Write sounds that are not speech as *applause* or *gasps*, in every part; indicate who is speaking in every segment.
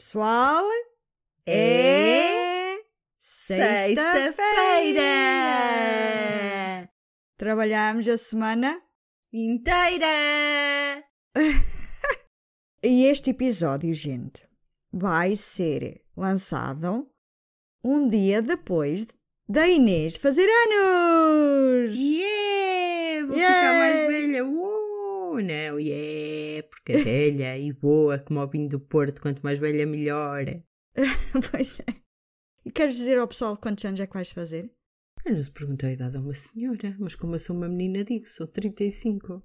Speaker 1: Pessoal, é sexta-feira! Trabalhamos a semana
Speaker 2: Inteira! *laughs*
Speaker 1: e este episódio, gente, vai ser lançado um dia depois da Inês fazer anos!
Speaker 2: Yeah! Vou
Speaker 1: Yeah!
Speaker 2: ficar mais velha! Uh, não, yeah! Porque é velha e boa como o vinho do Porto, quanto mais velha, melhor. *laughs*
Speaker 1: pois é. E queres dizer ao pessoal quantos anos é que vais fazer?
Speaker 2: Eu não se perguntou a idade a uma senhora, mas como eu sou uma menina, digo, sou 35.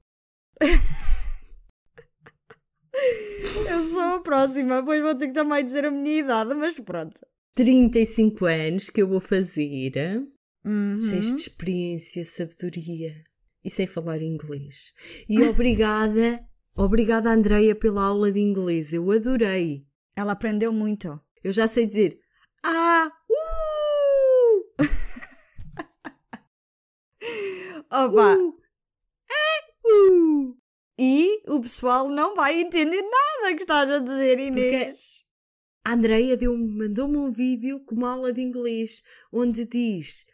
Speaker 2: *laughs*
Speaker 1: Eu sou a próxima, pois vou ter que também dizer a minha idade, mas pronto.
Speaker 2: 35 anos que eu vou fazer,
Speaker 1: Uhum.
Speaker 2: cheios de experiência, sabedoria e sem falar inglês. E obrigada, *laughs* obrigada Andreia pela aula de inglês, eu adorei.
Speaker 1: Ela aprendeu muito.
Speaker 2: Eu já sei dizer ah, uh, *laughs*
Speaker 1: Opa!
Speaker 2: uh, é, uh.
Speaker 1: E o pessoal não vai entender nada que estás a dizer, Inês.
Speaker 2: A Andreia deu mandou-me um vídeo com uma aula de inglês onde diz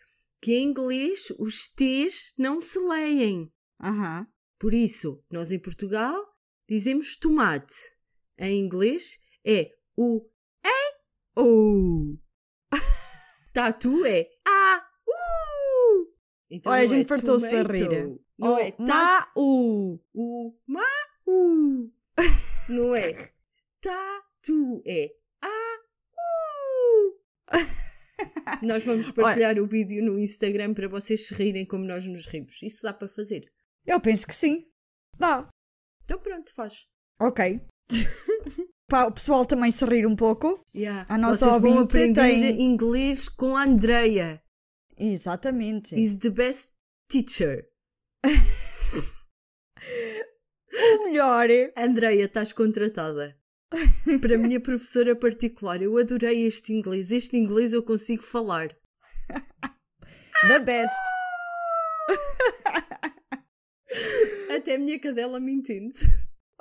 Speaker 2: que em inglês os T's não se leem.
Speaker 1: Aham.
Speaker 2: Por isso, nós em Portugal dizemos tomate. Em inglês é o é o. *laughs* Tatu é a u. Então
Speaker 1: Olha, a gente
Speaker 2: é
Speaker 1: fartou-se
Speaker 2: tomato,
Speaker 1: rir.
Speaker 2: Não
Speaker 1: O
Speaker 2: é ta,
Speaker 1: ma u.
Speaker 2: o ma u. Não é *laughs* tatu, é a u. *laughs* Nós vamos *laughs* partilhar o vídeo no Instagram para vocês se rirem como nós nos rimos. Isso dá para fazer.
Speaker 1: Eu penso que sim. Dá.
Speaker 2: Então pronto, faz.
Speaker 1: Ok. *laughs* Para o pessoal também se rir um pouco.
Speaker 2: Yeah.
Speaker 1: A nossa
Speaker 2: Vocês vão aprender
Speaker 1: tem-
Speaker 2: inglês com a Andreia.
Speaker 1: Exatamente.
Speaker 2: Is the best teacher. *laughs*
Speaker 1: O melhor.
Speaker 2: Andreia, estás contratada. Para a minha professora particular, eu adorei este inglês. Este inglês eu consigo falar.
Speaker 1: The best.
Speaker 2: Até a minha cadela me entende.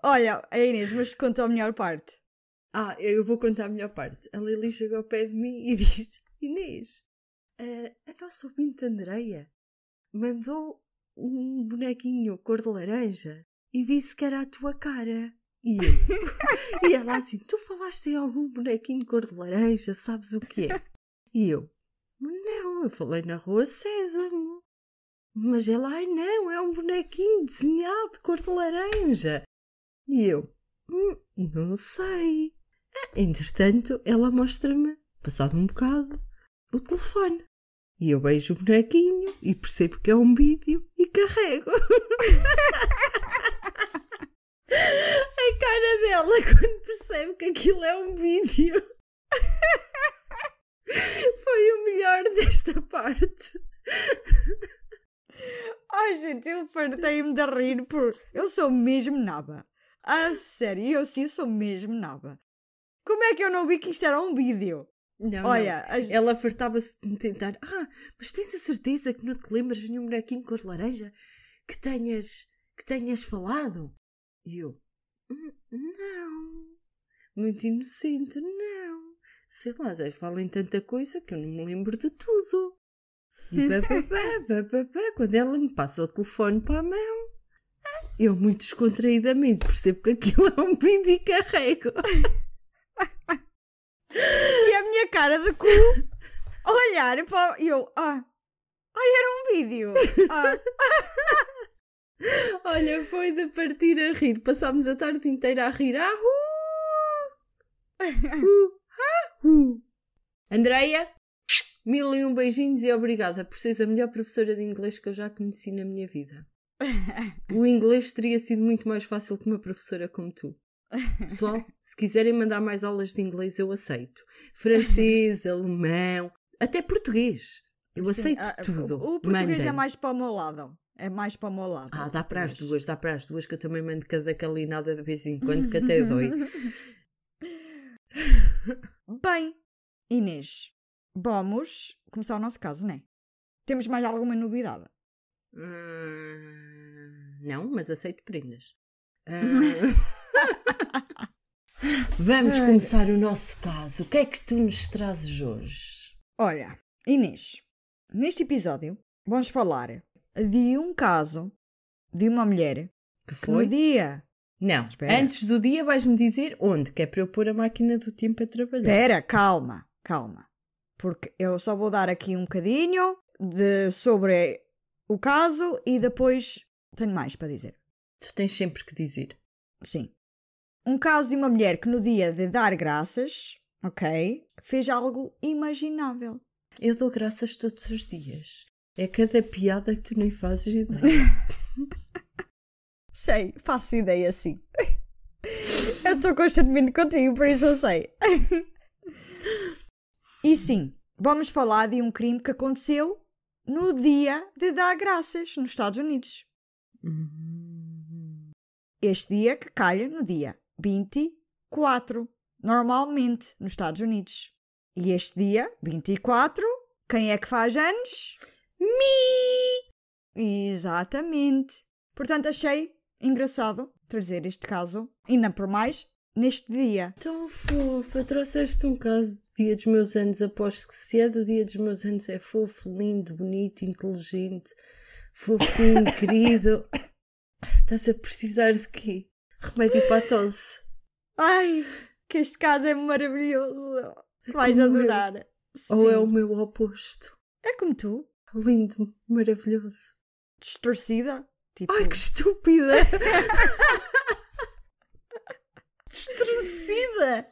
Speaker 1: Olha, a Inês, mas te conta a melhor parte.
Speaker 2: Ah, eu vou contar a melhor parte. A Lili chega ao pé de mim e *laughs* diz: Inês, a, a nossa ouvinte Andreia mandou um bonequinho cor de laranja e disse que era a tua cara. E eu. e ela assim: Tu falaste em algum bonequinho cor de laranja, sabes o que é? E eu: Não, eu falei na rua Sésamo. Mas ela, ai não, é um bonequinho desenhado de cor de laranja. E eu: "Hum, Não sei. Ah, Entretanto, ela mostra-me, passado um bocado, o telefone. E eu beijo o bonequinho e percebo que é um vídeo e carrego. *laughs* Cara dela *laughs* quando percebe que aquilo é um vídeo. *laughs* Foi o melhor desta parte. *laughs*
Speaker 1: Ai, gente, eu fartei-me de rir por. Eu sou mesmo naba. A sério, eu sim sou mesmo naba. Como é que eu não vi que isto era um vídeo?
Speaker 2: Não,
Speaker 1: Olha,
Speaker 2: não. ela fartava-se de tentar. Ah, mas tens a certeza que não te lembras de nenhum bonequinho cor de laranja que tenhas, que tenhas falado? E eu, "Hum, não. Muito inocente, não. Sei lá, já falam tanta coisa que eu não me lembro de tudo. E bababá, bababá, quando ela me passa o telefone para a mão, ah, eu muito descontraídamente percebo que aquilo é um vídeo e carrego.
Speaker 1: E a minha cara de cu olhar para. Eu, ah, ai, era um vídeo. Ah,
Speaker 2: Olha, foi de partir a rir. Passámos a tarde inteira a rir. Ah, uh! *laughs* Uh! Ah, uh! Andreia, mil e um beijinhos e obrigada por seres a melhor professora de inglês que eu já conheci na minha vida. *laughs* O inglês teria sido muito mais fácil com uma professora como tu. Pessoal, se quiserem mandar mais aulas de inglês, eu aceito. Francês, *laughs* alemão, até português. Eu
Speaker 1: Sim,
Speaker 2: aceito
Speaker 1: ah,
Speaker 2: tudo.
Speaker 1: O, o português
Speaker 2: Mandem.
Speaker 1: é mais para o meu lado. É mais para o meu lado.
Speaker 2: Ah, dá para as duas, dá para as duas, que eu também mando cada calinada de vez em quando, que até dói. *laughs*
Speaker 1: Bem, Inês, vamos começar o nosso caso, não é? Temos mais alguma novidade?
Speaker 2: Hum, não, mas aceito prendas. *laughs* Ah, Vamos começar o nosso caso. O que é que tu nos trazes hoje?
Speaker 1: Olha, Inês, neste episódio vamos falar de um caso de uma mulher
Speaker 2: Que foi?
Speaker 1: no dia.
Speaker 2: Não,
Speaker 1: Espera.
Speaker 2: antes do dia vais-me dizer onde, que é para eu pôr a máquina do tempo a trabalhar.
Speaker 1: Espera, calma, calma. Porque eu só vou dar aqui um bocadinho de, sobre o caso e depois tenho mais para dizer.
Speaker 2: Tu tens sempre que dizer.
Speaker 1: Sim. Um caso de uma mulher que no dia de dar graças, ok, fez algo imaginável.
Speaker 2: Eu dou graças todos os dias. É cada piada que tu nem fazes ideia. *laughs*
Speaker 1: Sei, faço ideia sim. *laughs* eu estou constantemente contigo, por isso eu sei. e sim, vamos falar de um crime que aconteceu no dia de dar graças nos Estados Unidos. Este dia que calha no dia 24, normalmente nos Estados Unidos. E este dia, 24, quem é que faz anos? Me! Exatamente. Portanto, achei engraçado trazer este caso, ainda por mais, neste dia.
Speaker 2: Tão fofa, trouxeste um caso do dia dos meus anos. Aposto que se é do dia dos meus anos é fofo, lindo, bonito, inteligente, fofinho, *laughs* querido. Estás a precisar de quê? Remédio para a tosse.
Speaker 1: Ai, que este caso é maravilhoso. Vais
Speaker 2: eu.
Speaker 1: adorar.
Speaker 2: Ou é o meu oposto?
Speaker 1: É como tu,
Speaker 2: Lindo, maravilhoso.
Speaker 1: distorcida. Tipo,
Speaker 2: Ai, que estúpida! *laughs* Destrucida!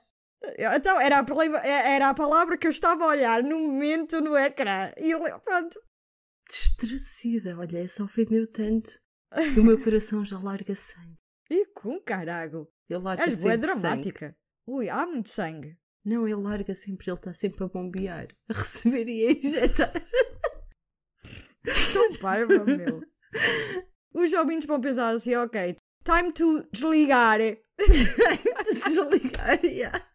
Speaker 1: Então, era a, palavra, era a palavra que eu estava a olhar no momento no ecrã. E eu, pronto.
Speaker 2: Destrucida! Olha, essa ofendeu tanto que o meu coração já larga sangue. *laughs*
Speaker 1: E com carago.
Speaker 2: Ele larga
Speaker 1: És
Speaker 2: sempre sangue.
Speaker 1: dramática. Ui, há muito sangue.
Speaker 2: Não, ele larga sempre, ele está sempre a bombear, a receber e a injetar. *laughs*
Speaker 1: Estou *laughs* parva, meu. Os ouvintes vão pensar assim, ok, time to desligar. *laughs*
Speaker 2: de desligar, já.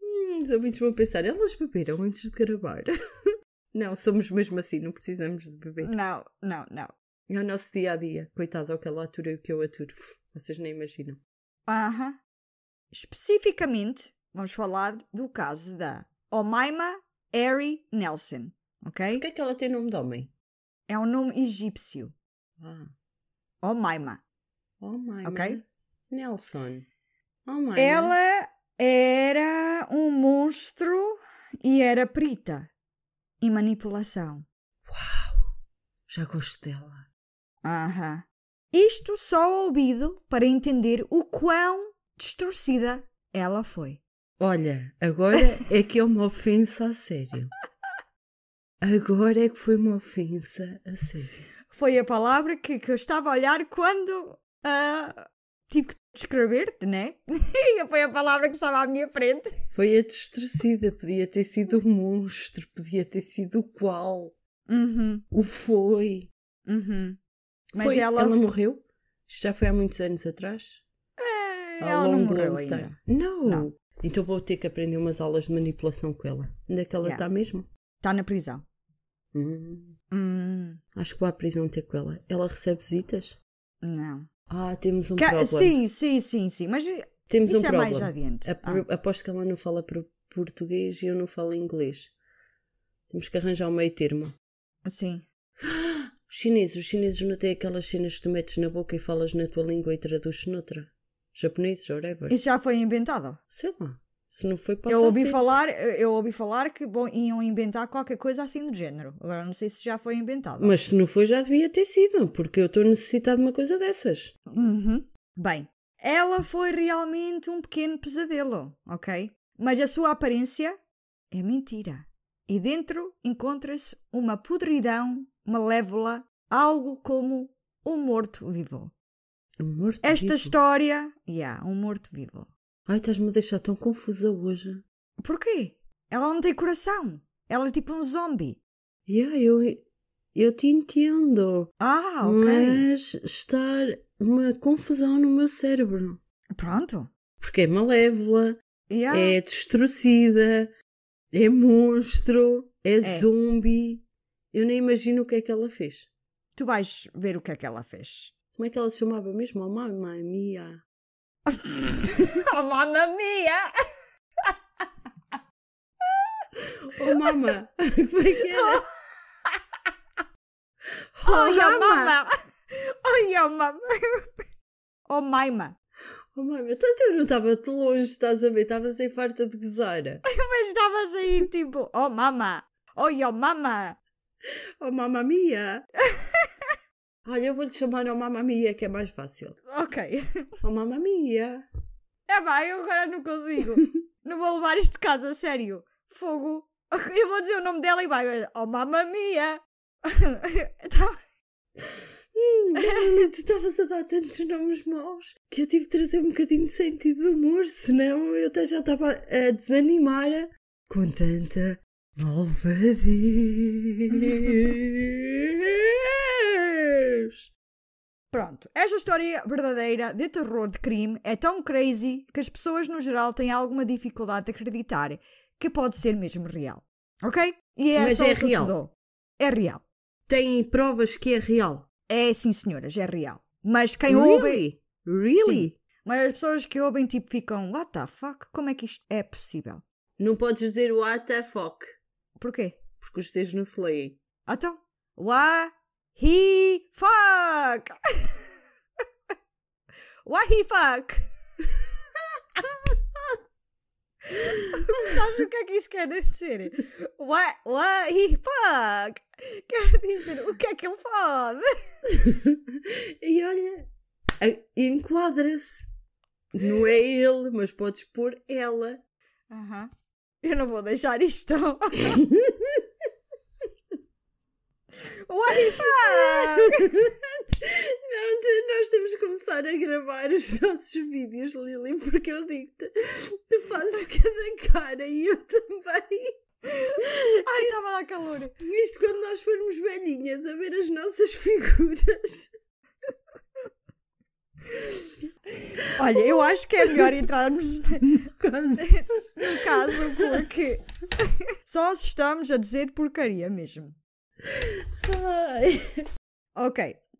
Speaker 2: Hum, os ouvintes vão pensar, elas beberam antes de gravar. *laughs* Não, somos mesmo assim, não precisamos de beber.
Speaker 1: Não, não, não.
Speaker 2: É o nosso dia a dia. Coitado ao que ela atura o que eu aturo. Vocês nem imaginam.
Speaker 1: Aham. Especificamente, vamos falar do caso da Omaima Ari Nelson, ok?
Speaker 2: Por que é que ela tem nome de homem?
Speaker 1: É um nome egípcio.
Speaker 2: Ah,
Speaker 1: Omaima.
Speaker 2: oh my
Speaker 1: Ok.
Speaker 2: Nelson. Oh my
Speaker 1: Ela era um monstro e era perita em manipulação.
Speaker 2: Já gosto dela.
Speaker 1: Aham. Isto só ao ouvido para entender o quão distorcida ela foi.
Speaker 2: Olha, agora é que é uma ofensa a sério. *laughs* Agora é que foi uma ofensa a sério.
Speaker 1: Foi a palavra que, que eu estava a olhar quando ah, tive que descrever-te, né? *laughs* Foi a palavra que estava à minha frente.
Speaker 2: Foi a distorcida. Podia ter sido o monstro, podia ter sido o qual.
Speaker 1: Uhum,
Speaker 2: O foi.
Speaker 1: uhum. Mas
Speaker 2: Foi-
Speaker 1: ela,
Speaker 2: morreu? Isto já foi há muitos anos atrás? Há
Speaker 1: ela não
Speaker 2: longo,
Speaker 1: morreu
Speaker 2: longo
Speaker 1: ainda.
Speaker 2: Não.
Speaker 1: Não.
Speaker 2: Então vou ter que aprender umas aulas de manipulação com ela. Onde é que ela
Speaker 1: Yeah.
Speaker 2: está mesmo?
Speaker 1: Está na prisão.
Speaker 2: Hum,
Speaker 1: Hum,
Speaker 2: acho que vou à prisão ter com ela. Ela recebe visitas?
Speaker 1: não.
Speaker 2: Ah, temos um
Speaker 1: Que-
Speaker 2: problema.
Speaker 1: sim, sim, sim, sim. Mas
Speaker 2: Temos
Speaker 1: isso
Speaker 2: um
Speaker 1: é
Speaker 2: problema.
Speaker 1: mais adiante. Ah.
Speaker 2: Aposto que ela não fala por- português e eu não falo inglês. Temos que arranjar um meio termo.
Speaker 1: Sim. *gasps*
Speaker 2: Os chineses, os chineses não têm aquelas cenas que tu metes na boca e falas na tua língua e traduzes noutra. Japoneses, whatever.
Speaker 1: Isso já foi inventado.
Speaker 2: Sei lá. Se não foi,
Speaker 1: Eu ouvi
Speaker 2: ser.
Speaker 1: falar, eu ouvi falar que bom, iam inventar qualquer coisa assim do género. Agora não sei se já foi inventado.
Speaker 2: Mas se não foi, já devia ter sido, porque eu estou a necessitar de uma coisa dessas.
Speaker 1: Uhum. Bem, ela foi realmente um pequeno pesadelo, ok? Mas a sua aparência é mentira. E dentro encontra-se uma podridão malévola, algo como um morto-vivo.
Speaker 2: Um morto
Speaker 1: Esta história, yeah, um morto-vivo.
Speaker 2: Ai, estás-me a deixar tão confusa hoje.
Speaker 1: Porquê? Ela não tem coração. Ela é tipo um zombie.
Speaker 2: Yeah, eu, eu te entendo.
Speaker 1: Ah, ok.
Speaker 2: Mas está uma confusão no meu cérebro.
Speaker 1: Pronto.
Speaker 2: Porque é malévola,
Speaker 1: Yeah.
Speaker 2: é destruída, é monstro, é, zombie. Eu nem imagino o que é que ela fez.
Speaker 1: Tu vais ver o que é que ela fez.
Speaker 2: Como é que ela se chamava mesmo? Oh, mamãe mia. *laughs* *laughs*
Speaker 1: oh, mamma *laughs* mia!
Speaker 2: Oh, mama. Como é que era?
Speaker 1: Oh, your
Speaker 2: mama.
Speaker 1: Oh, your mama! Oh, maima!
Speaker 2: Oh, mama. Tanto eu não estava de longe, estás a ver? Estava sem farta de gozar.
Speaker 1: Mas estava a sair tipo, oh, mama! Oh, your mama!
Speaker 2: Oh, mamma mia. Olha, eu vou-lhe chamar oh, mamma mia, que é mais fácil.
Speaker 1: Ok. *laughs*
Speaker 2: Oh, mamma mia.
Speaker 1: É pá, eu agora não consigo. *laughs* não vou levar isto de casa a sério. Fogo. *laughs* Eu vou dizer o nome dela e vai. Oh, mamma mia! Tá-
Speaker 2: Hum, Gabriela, tu estavas a dar tantos nomes maus que eu tive de trazer um bocadinho de sentido de humor, senão eu até já estava a desanimar com tanta malvadez.
Speaker 1: Pronto, esta história verdadeira de terror de crime é tão crazy que as pessoas no geral têm alguma dificuldade de acreditar que pode ser mesmo real. Ok? E é
Speaker 2: Mas é real.
Speaker 1: É real.
Speaker 2: Têm provas que é real.
Speaker 1: É sim, senhoras, é real. Mas quem ouve.
Speaker 2: Really? Really?
Speaker 1: Mas as pessoas que ouvem tipo ficam, what the fuck? Como é que isto é possível?
Speaker 2: Não podes dizer what the fuck,
Speaker 1: Porquê?
Speaker 2: porque os teus não se leem.
Speaker 1: Então, why he fuck? *laughs* why he fuck? Sabes o que é que isso quer dizer? Why, why he fuck? Quer dizer, o que é que ele fode? *laughs*
Speaker 2: E olha, enquadra-se. Não é ele, mas podes pôr ela.
Speaker 1: Aham. Eu não vou deixar isto. *laughs* why he fuck? *laughs*
Speaker 2: Não, tu- nós temos que começar a gravar os nossos vídeos, Lili, porque eu digo-te, tu fazes cada cara e eu também.
Speaker 1: Ai, estava a dar calor.
Speaker 2: Isto quando nós formos velhinhas a ver as nossas figuras.
Speaker 1: Olha, eu acho que é melhor entrarmos no caso porque só estamos a dizer porcaria mesmo. *laughs* Ok,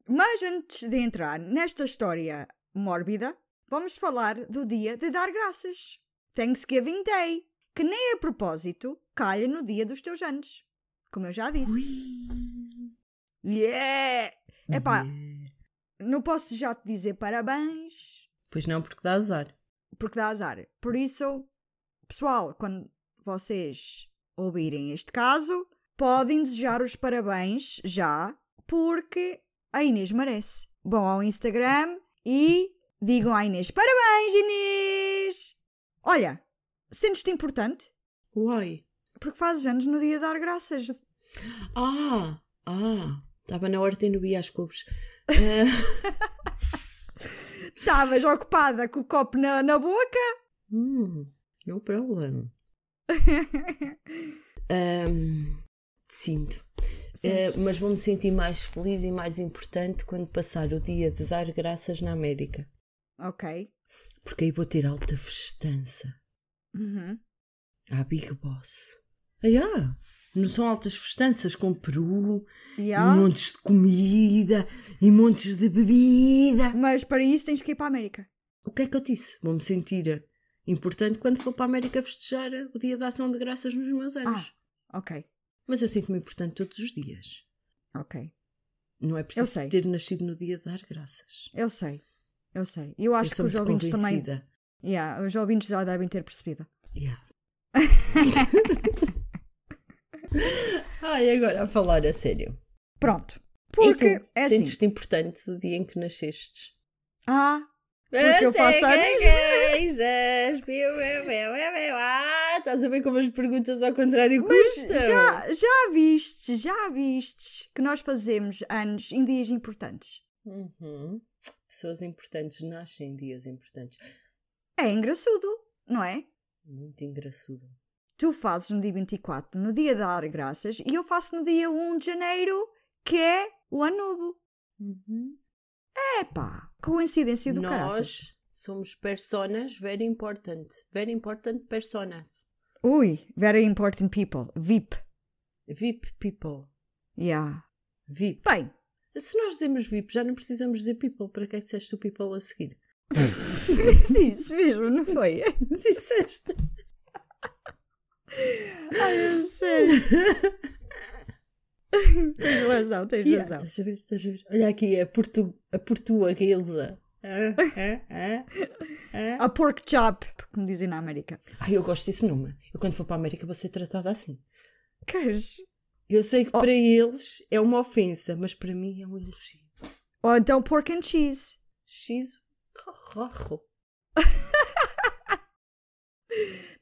Speaker 1: mas antes de entrar nesta história mórbida, vamos falar do dia de dar graças. Thanksgiving Day, que nem a propósito calha no dia dos teus anos. Como eu já disse. Yeah! Epá, não posso já te dizer parabéns,
Speaker 2: Pois não, porque dá azar.
Speaker 1: porque dá azar. Por isso, pessoal, quando vocês ouvirem este caso, podem desejar os parabéns já, porque a Inês merece. Vão ao Instagram e digam à Inês: Parabéns, Inês! Olha, sentes-te importante?
Speaker 2: Uai.
Speaker 1: Porque fazes anos no dia de dar graças.
Speaker 2: Ah, ah. Estava na hora de ir no Bia às cubos. *laughs*
Speaker 1: Estavas ocupada com o copo na, na boca?
Speaker 2: Hum, no problem. *laughs* Ahm, sinto.
Speaker 1: Sentes?
Speaker 2: mas vou-me sentir mais feliz e mais importante quando passar o dia de dar graças na América.
Speaker 1: Ok.
Speaker 2: Porque aí vou ter alta festança.
Speaker 1: Uhum.
Speaker 2: À Big Boss. Ah, yeah. Não são altas festanças com peru,
Speaker 1: Yeah.
Speaker 2: e montes de comida e montes de bebida.
Speaker 1: Mas para isso tens que ir para a América.
Speaker 2: O que é que eu disse? Vou-me sentir importante quando for para a América festejar o dia da ação de graças nos meus anos.
Speaker 1: Ok.
Speaker 2: Mas eu sinto-me importante todos os dias.
Speaker 1: Ok.
Speaker 2: Não é preciso ter nascido no dia de dar graças.
Speaker 1: Eu sei. Eu sei. Eu acho
Speaker 2: eu
Speaker 1: que os ouvintes também. Yeah, os ouvintes já devem ter percebido.
Speaker 2: Yeah. *laughs* Ai, agora a falar a sério.
Speaker 1: Pronto. Porque é assim.
Speaker 2: sentes-te importante do dia em que nasceste?
Speaker 1: Ah, Porque eu faço anos.
Speaker 2: Ah, estás a ver como as perguntas ao contrário custam?
Speaker 1: já, já vistes, já vistes que nós fazemos anos em dias importantes.
Speaker 2: Uhum. Pessoas importantes nascem em dias importantes.
Speaker 1: É engraçado, não é?
Speaker 2: Muito engraçado.
Speaker 1: Tu fazes no dia 24, no dia de dar graças, e eu faço no dia 1 de janeiro, que é o ano novo.
Speaker 2: Uhum.
Speaker 1: Epá, coincidência do caraças.
Speaker 2: Nós somos personas very important. Very important personas.
Speaker 1: Ui, very important people. VIP.
Speaker 2: VIP people.
Speaker 1: Yeah.
Speaker 2: VIP.
Speaker 1: Bem,
Speaker 2: Se nós dizemos VIP, já não precisamos dizer people. Para que é que disseste o people a seguir? *laughs*
Speaker 1: isso mesmo, não foi? *laughs*
Speaker 2: Disseste.
Speaker 1: Ai, é sério. *laughs* tens razão, tens
Speaker 2: Yeah,
Speaker 1: razão.
Speaker 2: estás a ver, estás a ver. Olha aqui a, portu, a portuguesa. Ah, ah, ah, ah.
Speaker 1: A pork chop, como dizem na América.
Speaker 2: Ai, eu gosto desse nome. Eu quando for para a América vou ser tratada assim.
Speaker 1: Queres?
Speaker 2: Eu sei que para eles é uma ofensa, mas para mim é um elogio.
Speaker 1: Ou então pork and cheese.
Speaker 2: X carro. *laughs*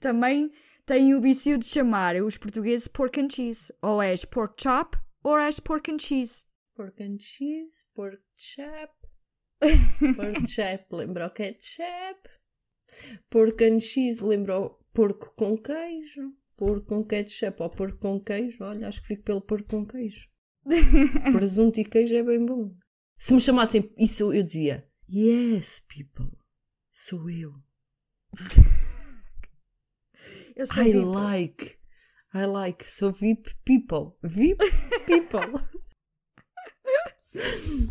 Speaker 1: Também têm o vício de chamar os portugueses pork and cheese. Ou és pork chop, ou és pork and cheese.
Speaker 2: Pork and cheese, pork chop. *laughs* Pork chop lembra o ketchup. Pork and cheese lembra o porco com queijo. Porco com ketchup ou porco com queijo. Olha, acho que fico pelo porco com queijo. *laughs* Presunto e queijo é bem bom. Se me chamassem isso, eu dizia: Yes, people. Sou eu. *laughs*
Speaker 1: Eu sou
Speaker 2: I
Speaker 1: VIP.
Speaker 2: like. I like. Sou VIP people. VIP people. *laughs*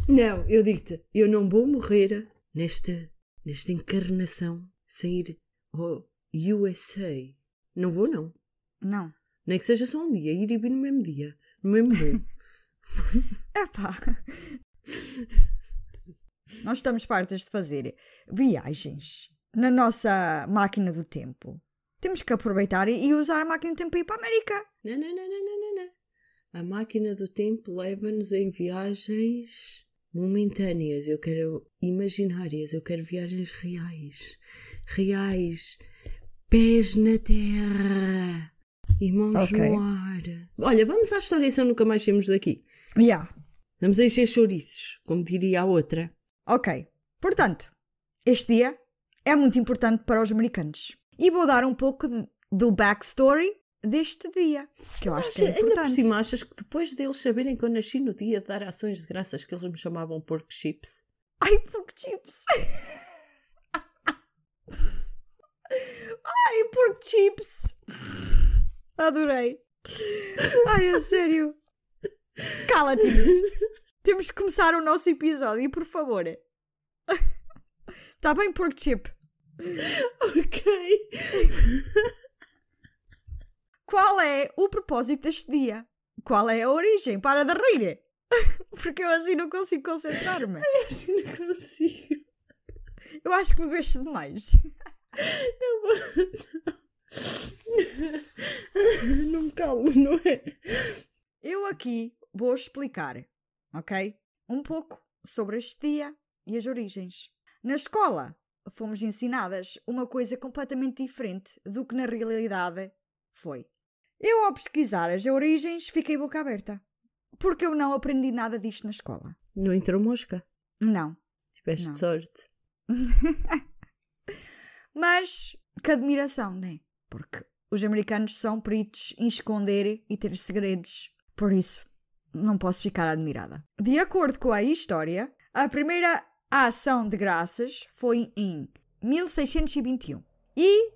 Speaker 2: não, eu digo-te, eu não vou morrer nesta, nesta encarnação sem ir ao USA. Não vou, não.
Speaker 1: Não.
Speaker 2: Nem que seja só um dia, ir e vir no mesmo dia. No mesmo voo. *laughs*
Speaker 1: Epá. Nós estamos fartas de fazer viagens na nossa máquina do tempo. Temos que aproveitar e usar a máquina do tempo para ir para a América.
Speaker 2: não, não, não, não, não, não, não. A máquina do tempo leva-nos em viagens momentâneas. Eu quero imaginárias. Eu quero viagens reais. Reais. Pés na terra. E mãos
Speaker 1: Ok.
Speaker 2: no ar. Olha, vamos à história se nunca mais saímos daqui.
Speaker 1: Yeah.
Speaker 2: Vamos encher chouriços, como diria a outra.
Speaker 1: Ok. Portanto, este dia é muito importante para os americanos. E vou dar um pouco de- do backstory deste dia, que eu acho que é
Speaker 2: Acha- ainda por
Speaker 1: importante.
Speaker 2: cima, achas que depois deles saberem que eu nasci no dia de dar ações de graças que eles me chamavam pork chips?
Speaker 1: Ai, pork chips! Ai, pork chips! Adorei! Ai, a sério! Cala-te. Temos que começar o nosso episódio, por favor. Está bem, pork chip?
Speaker 2: Ok.
Speaker 1: Qual é o propósito deste dia? Qual é a origem? Para de rir! *laughs* Porque eu assim não consigo concentrar-me.
Speaker 2: Assim não consigo.
Speaker 1: Eu acho que bebeste demais. *laughs*
Speaker 2: Não me calmo, não é?
Speaker 1: Eu aqui vou explicar, ok? Um pouco sobre este dia e as origens. Na escola, fomos ensinadas uma coisa completamente diferente do que na realidade foi. Eu, ao pesquisar as origens, fiquei boca aberta. Porque eu não aprendi nada disto na escola.
Speaker 2: Não entrou mosca.
Speaker 1: Não.
Speaker 2: Tiveste
Speaker 1: Não.
Speaker 2: sorte. *laughs*
Speaker 1: Mas que admiração, né? Porque os americanos são peritos em esconder e ter segredos. Por isso, não posso ficar admirada. De acordo com a história, a primeira ação de graças foi em 1621. E,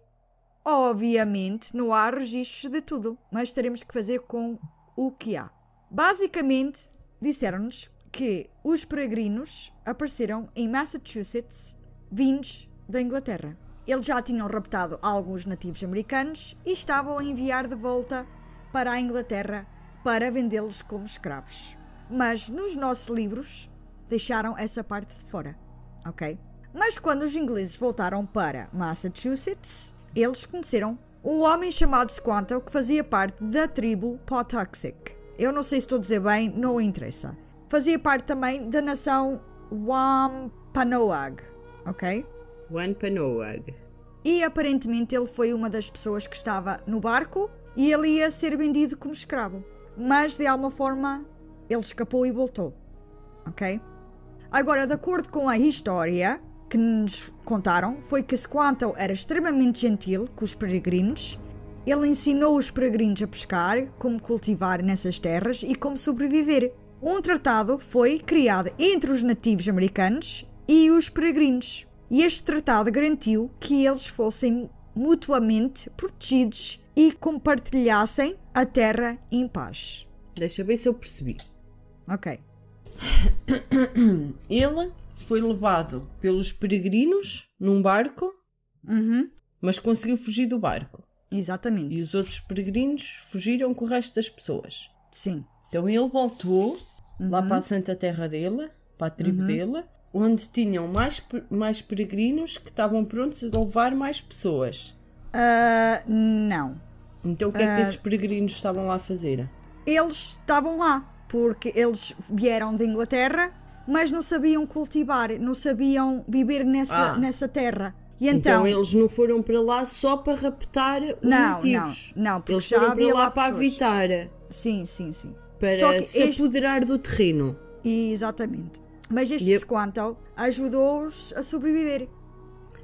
Speaker 1: obviamente, não há registros de tudo, mas teremos que fazer com o que há. Basicamente, disseram-nos que os peregrinos apareceram em Massachusetts vindos da Inglaterra. Eles já tinham raptado alguns nativos americanos e estavam a enviar de volta para a Inglaterra para vendê-los como escravos. Mas nos nossos livros deixaram essa parte de fora, ok? Mas quando os ingleses voltaram para Massachusetts, eles conheceram um homem chamado Squanto que fazia parte da tribo Pawtuxet. Eu não sei se estou a dizer bem, não interessa. Fazia parte também da nação Wampanoag, ok?
Speaker 2: Wampanoag.
Speaker 1: E aparentemente ele foi uma das pessoas que estava no barco e ele ia ser vendido como escravo. Mas de alguma forma ele escapou e voltou. Ok? Agora, de acordo com a história que nos contaram, foi que Squanto era extremamente gentil com os peregrinos. Ele ensinou os peregrinos a pescar, como cultivar nessas terras e como sobreviver. Um tratado foi criado entre os nativos americanos e os peregrinos. E este tratado garantiu que eles fossem mutuamente protegidos e compartilhassem a terra em paz.
Speaker 2: Deixa ver se eu percebi.
Speaker 1: Ok. *coughs*
Speaker 2: Ele foi levado pelos peregrinos num barco, mas conseguiu fugir do barco.
Speaker 1: Exatamente.
Speaker 2: E os outros peregrinos fugiram com o resto das pessoas.
Speaker 1: Sim.
Speaker 2: Então ele voltou lá para a Santa Terra dele, para a tribo dele, onde tinham mais, mais peregrinos que estavam prontos a levar mais pessoas.
Speaker 1: Ah, não.
Speaker 2: Então o que é que esses peregrinos estavam lá a fazer?
Speaker 1: Eles estavam lá porque eles vieram da Inglaterra, mas não sabiam cultivar, não sabiam viver nessa,
Speaker 2: Ah.
Speaker 1: nessa terra. E
Speaker 2: Então,
Speaker 1: então,
Speaker 2: eles não foram para lá só para raptar os
Speaker 1: Não,
Speaker 2: nativos.
Speaker 1: não, não, porque
Speaker 2: eles foram para lá, para habitar,
Speaker 1: sim, sim, sim.
Speaker 2: para se
Speaker 1: este-
Speaker 2: apoderar do terreno.
Speaker 1: Exatamente. Mas este
Speaker 2: Yep.
Speaker 1: Squanto ajudou-os a sobreviver.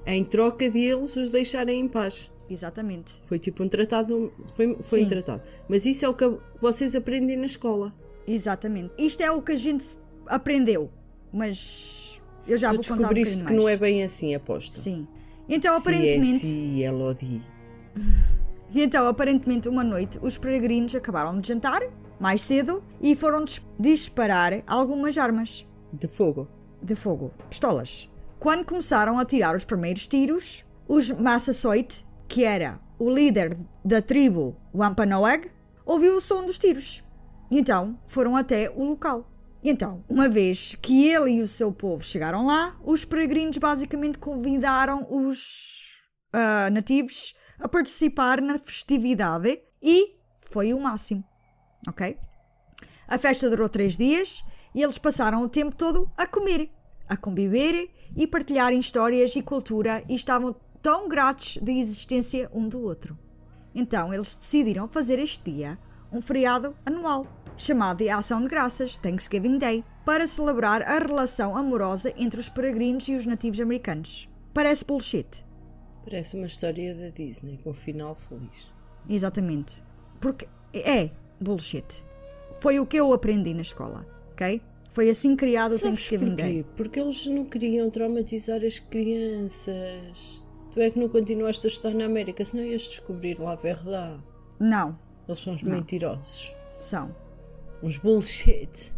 Speaker 2: Em troca deles os deixarem em paz.
Speaker 1: Exatamente.
Speaker 2: Foi tipo um tratado. Foi, foi
Speaker 1: Sim.
Speaker 2: um tratado. Mas isso é o que vocês aprendem na escola.
Speaker 1: Exatamente. Isto é o que a gente aprendeu, mas eu já
Speaker 2: tu
Speaker 1: vou contar um bocadinho
Speaker 2: que não é
Speaker 1: mais.
Speaker 2: bem assim, aposto.
Speaker 1: Sim. Então,
Speaker 2: Se
Speaker 1: aparentemente,
Speaker 2: é se Elodie.
Speaker 1: E *laughs* então, aparentemente, uma noite, os peregrinos acabaram de jantar, mais cedo, e foram dis- disparar algumas armas
Speaker 2: De fogo.
Speaker 1: de fogo, pistolas. Quando começaram a tirar os primeiros tiros, os Massasoit, que era o líder da tribo Wampanoag, ouviu o som dos tiros. E então foram até o local. Então, uma vez que ele e o seu povo chegaram lá, os peregrinos basicamente convidaram os ah, nativos a participar na festividade e foi o máximo. Ok? A festa durou três dias e eles passaram o tempo todo a comer, a conviver e partilharem histórias e cultura e estavam tão gratos da existência um do outro. Então eles decidiram fazer este dia um feriado anual, chamado de Ação de Graças, Thanksgiving Day, para celebrar a relação amorosa entre os peregrinos e os nativos americanos. Parece bullshit.
Speaker 2: Parece uma história da Disney com um final feliz.
Speaker 1: Exatamente. Porque é bullshit. Foi o que eu aprendi na escola, ok? Foi assim criado o Thanksgiving Day.
Speaker 2: porquê? Porque eles não queriam traumatizar as crianças. Tu é que não continuaste a estudar na América, senão ias descobrir lá a verdade.
Speaker 1: Não,
Speaker 2: Eles são os mentirosos.
Speaker 1: são.
Speaker 2: Uns bullshit.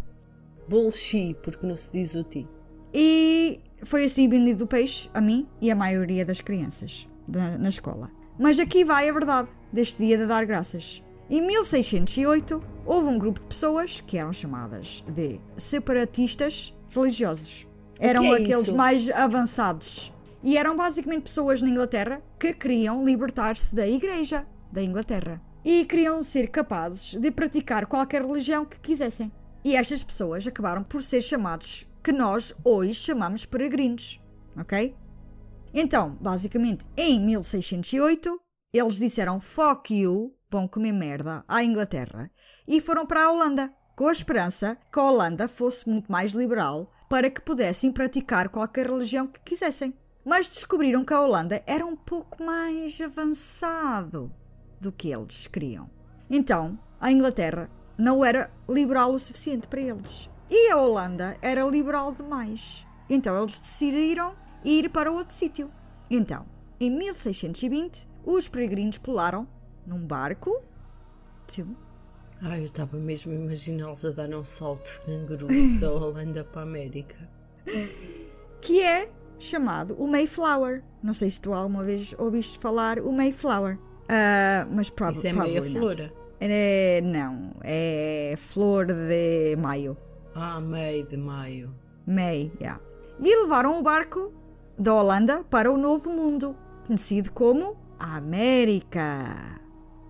Speaker 2: Bullshit, porque não se diz o ti.
Speaker 1: E foi assim vendido o peixe a mim e a maioria das crianças da- na escola. Mas aqui vai a verdade deste dia de dar graças. Em 1608, houve um grupo de pessoas que eram chamadas de separatistas religiosos. Eram
Speaker 2: é
Speaker 1: aqueles
Speaker 2: isso?
Speaker 1: mais avançados. E eram basicamente pessoas na Inglaterra que queriam libertar-se da Igreja da Inglaterra. E queriam ser capazes de praticar qualquer religião que quisessem. E estas pessoas acabaram por ser chamados que nós hoje chamamos peregrinos. Ok? Então, basicamente, em 1608, eles disseram fuck you, vão comer merda, à Inglaterra e foram para a Holanda, com a esperança que a Holanda fosse muito mais liberal para que pudessem praticar qualquer religião que quisessem. Mas descobriram que a Holanda era um pouco mais avançado do que eles queriam. Então, a Inglaterra não era liberal o suficiente para eles. E a Holanda era liberal demais. Então eles decidiram ir para outro sítio. Então, em 1620, os peregrinos pularam num barco. Sim,
Speaker 2: Ai, eu estava mesmo a imaginá-los a dar um salto de canguru *laughs* da Holanda para a América.
Speaker 1: que é chamado o Mayflower. Não sei se tu alguma vez ouviste falar o Mayflower. Ah, mas prob
Speaker 2: Isso é meia flora.
Speaker 1: É, não, é flor de maio.
Speaker 2: Ah, meio de maio.
Speaker 1: May, yeah. E levaram o barco da Holanda para o Novo Mundo, conhecido como a América.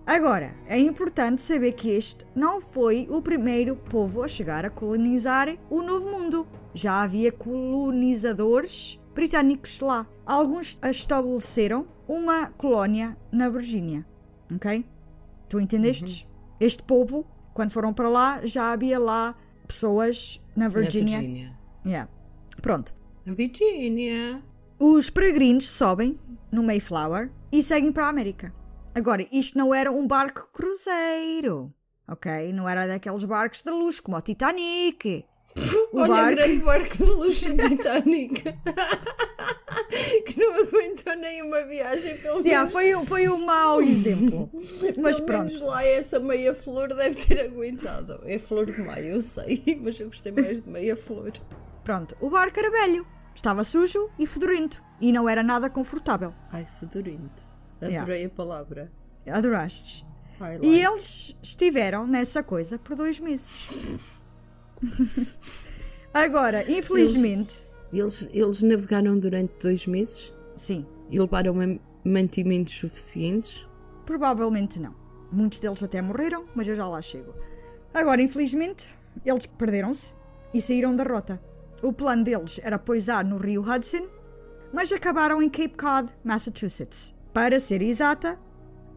Speaker 1: Agora, é importante saber que este não foi o primeiro povo a chegar a colonizar o Novo Mundo. Já havia colonizadores britânicos lá. Alguns estabeleceram uma colónia na Virgínia. Ok? Tu entendestes? Este povo, quando foram para lá, já havia lá pessoas na Virgínia.
Speaker 2: Na Virgínia.
Speaker 1: Yeah. Pronto.
Speaker 2: Na Virgínia.
Speaker 1: Os peregrinos sobem no Mayflower e seguem para a América. Agora, isto não era um barco cruzeiro, ok? Não era daqueles barcos de luxo como o Titanic. O
Speaker 2: Olha o
Speaker 1: barco-
Speaker 2: grande barco de luxo Titanic. *laughs* que não aguentou nem uma viagem pelo
Speaker 1: Yeah,
Speaker 2: menos.
Speaker 1: foi, um- foi um mau exemplo. Mas
Speaker 2: pelo
Speaker 1: pronto.
Speaker 2: menos lá essa meia flor deve ter aguentado. É flor de maio, eu sei, *laughs* mas eu gostei mais de meia flor.
Speaker 1: Pronto, o barco era velho, estava sujo e fedorento e não era nada confortável.
Speaker 2: Ai, fedorento.
Speaker 1: Yeah.
Speaker 2: Adorei a palavra.
Speaker 1: Adoraste?
Speaker 2: I
Speaker 1: E
Speaker 2: like.
Speaker 1: eles estiveram nessa coisa por dois meses. *laughs* Agora, infelizmente,
Speaker 2: Eles, eles navegaram durante dois meses
Speaker 1: sim,
Speaker 2: e levaram man- mantimentos suficientes.
Speaker 1: provavelmente não. Muitos deles até morreram, mas eu já lá chego. Agora, infelizmente, eles perderam-se e saíram da rota. O plano deles era poisar no rio Hudson, mas acabaram em Cape Cod, Massachusetts. Para ser exata,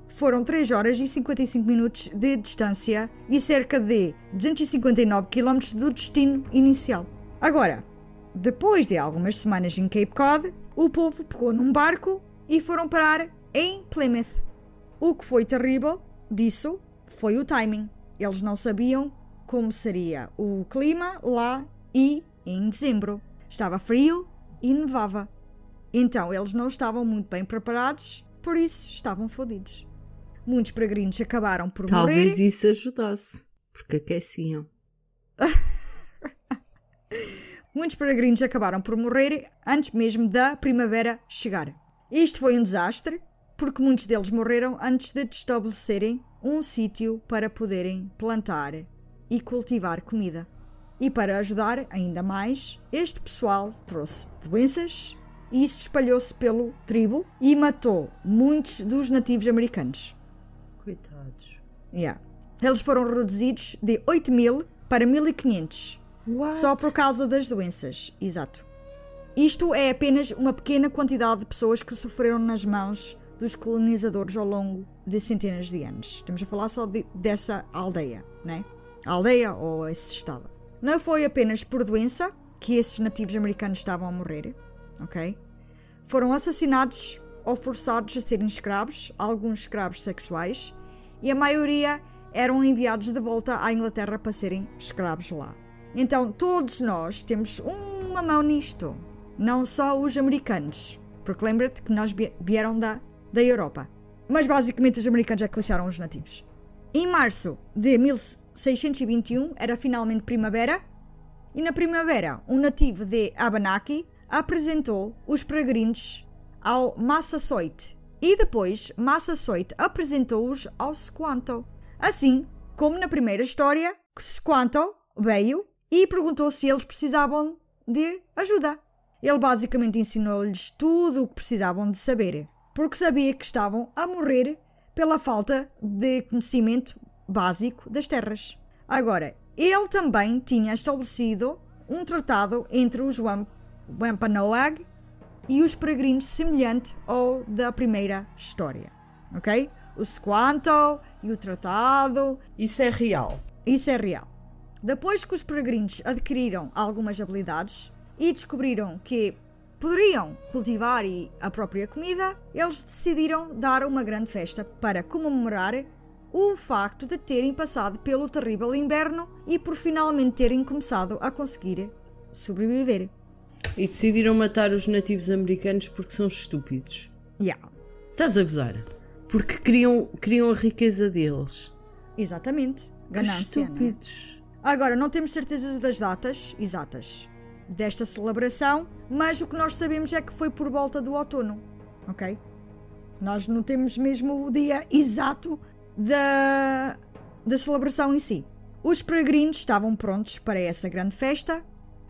Speaker 1: foram 3 horas e 55 minutos de distância e cerca de 259 km do destino inicial. Agora, depois de algumas semanas em Cape Cod, o povo pegou num barco e foram parar em Plymouth. O que foi terrível disso foi o timing. Eles não sabiam como seria o clima lá e em dezembro. Estava frio e nevava. Então eles não estavam muito bem preparados, por isso estavam fodidos. Muitos peregrinos acabaram por
Speaker 2: Talvez
Speaker 1: morrer.
Speaker 2: isso ajudasse, porque aqueciam. *laughs*
Speaker 1: Muitos peregrinos acabaram por morrer antes mesmo da primavera chegar. Isto foi um desastre, porque muitos deles morreram antes de estabelecerem um sítio para poderem plantar e cultivar comida. E para ajudar ainda mais, este pessoal trouxe doenças e isso espalhou-se pelo tribo e matou muitos dos nativos americanos.
Speaker 2: Coitados.
Speaker 1: Yeah. Eles foram reduzidos de 8 mil para 1500
Speaker 2: What?
Speaker 1: só por causa das doenças, exato. Isto é apenas uma pequena quantidade de pessoas que sofreram nas mãos dos colonizadores ao longo de centenas de anos. Estamos a falar só de- dessa aldeia, né? A aldeia ou esse estado. Não foi apenas por doença que esses nativos americanos estavam a morrer, ok? Foram assassinados ou forçados a serem escravos, alguns escravos sexuais, e a maioria eram enviados de volta à Inglaterra para serem escravos lá. Então todos nós temos uma mão nisto, não só os americanos, porque lembra-te que nós vie- vieram da, da Europa. Mas basicamente os americanos é que lixaram os nativos. Em março de 1621 era finalmente primavera e na primavera, um nativo de Abenaki apresentou os peregrinos ao Massasoit e depois Massasoit apresentou-os ao Squanto. Assim como na primeira história, Squanto veio e perguntou se eles precisavam de ajuda. Ele basicamente ensinou-lhes tudo o que precisavam de saber, porque sabia que estavam a morrer pela falta de conhecimento básico das terras. Agora, ele também tinha estabelecido um tratado entre os Wam- Wampanoag e os peregrinos semelhante ao da primeira história, ok? O Squanto e o tratado
Speaker 2: Isso é real.
Speaker 1: isso é real. Depois que os peregrinos adquiriram algumas habilidades e descobriram que poderiam cultivar a própria comida, eles decidiram dar uma grande festa para comemorar o facto de terem passado pelo terrível inverno e por finalmente terem começado a conseguir sobreviver.
Speaker 2: E decidiram matar os nativos americanos porque são estúpidos.
Speaker 1: Yeah,
Speaker 2: Estás a gozar? Porque queriam, queriam a riqueza deles.
Speaker 1: exatamente.
Speaker 2: Que
Speaker 1: Ganância, não é?
Speaker 2: estúpidos.
Speaker 1: Agora, não temos certezas das datas exatas desta celebração, mas o que nós sabemos é que foi por volta do outono, ok? Nós não temos mesmo o dia exato da, da celebração em si. Os peregrinos estavam prontos para essa grande festa,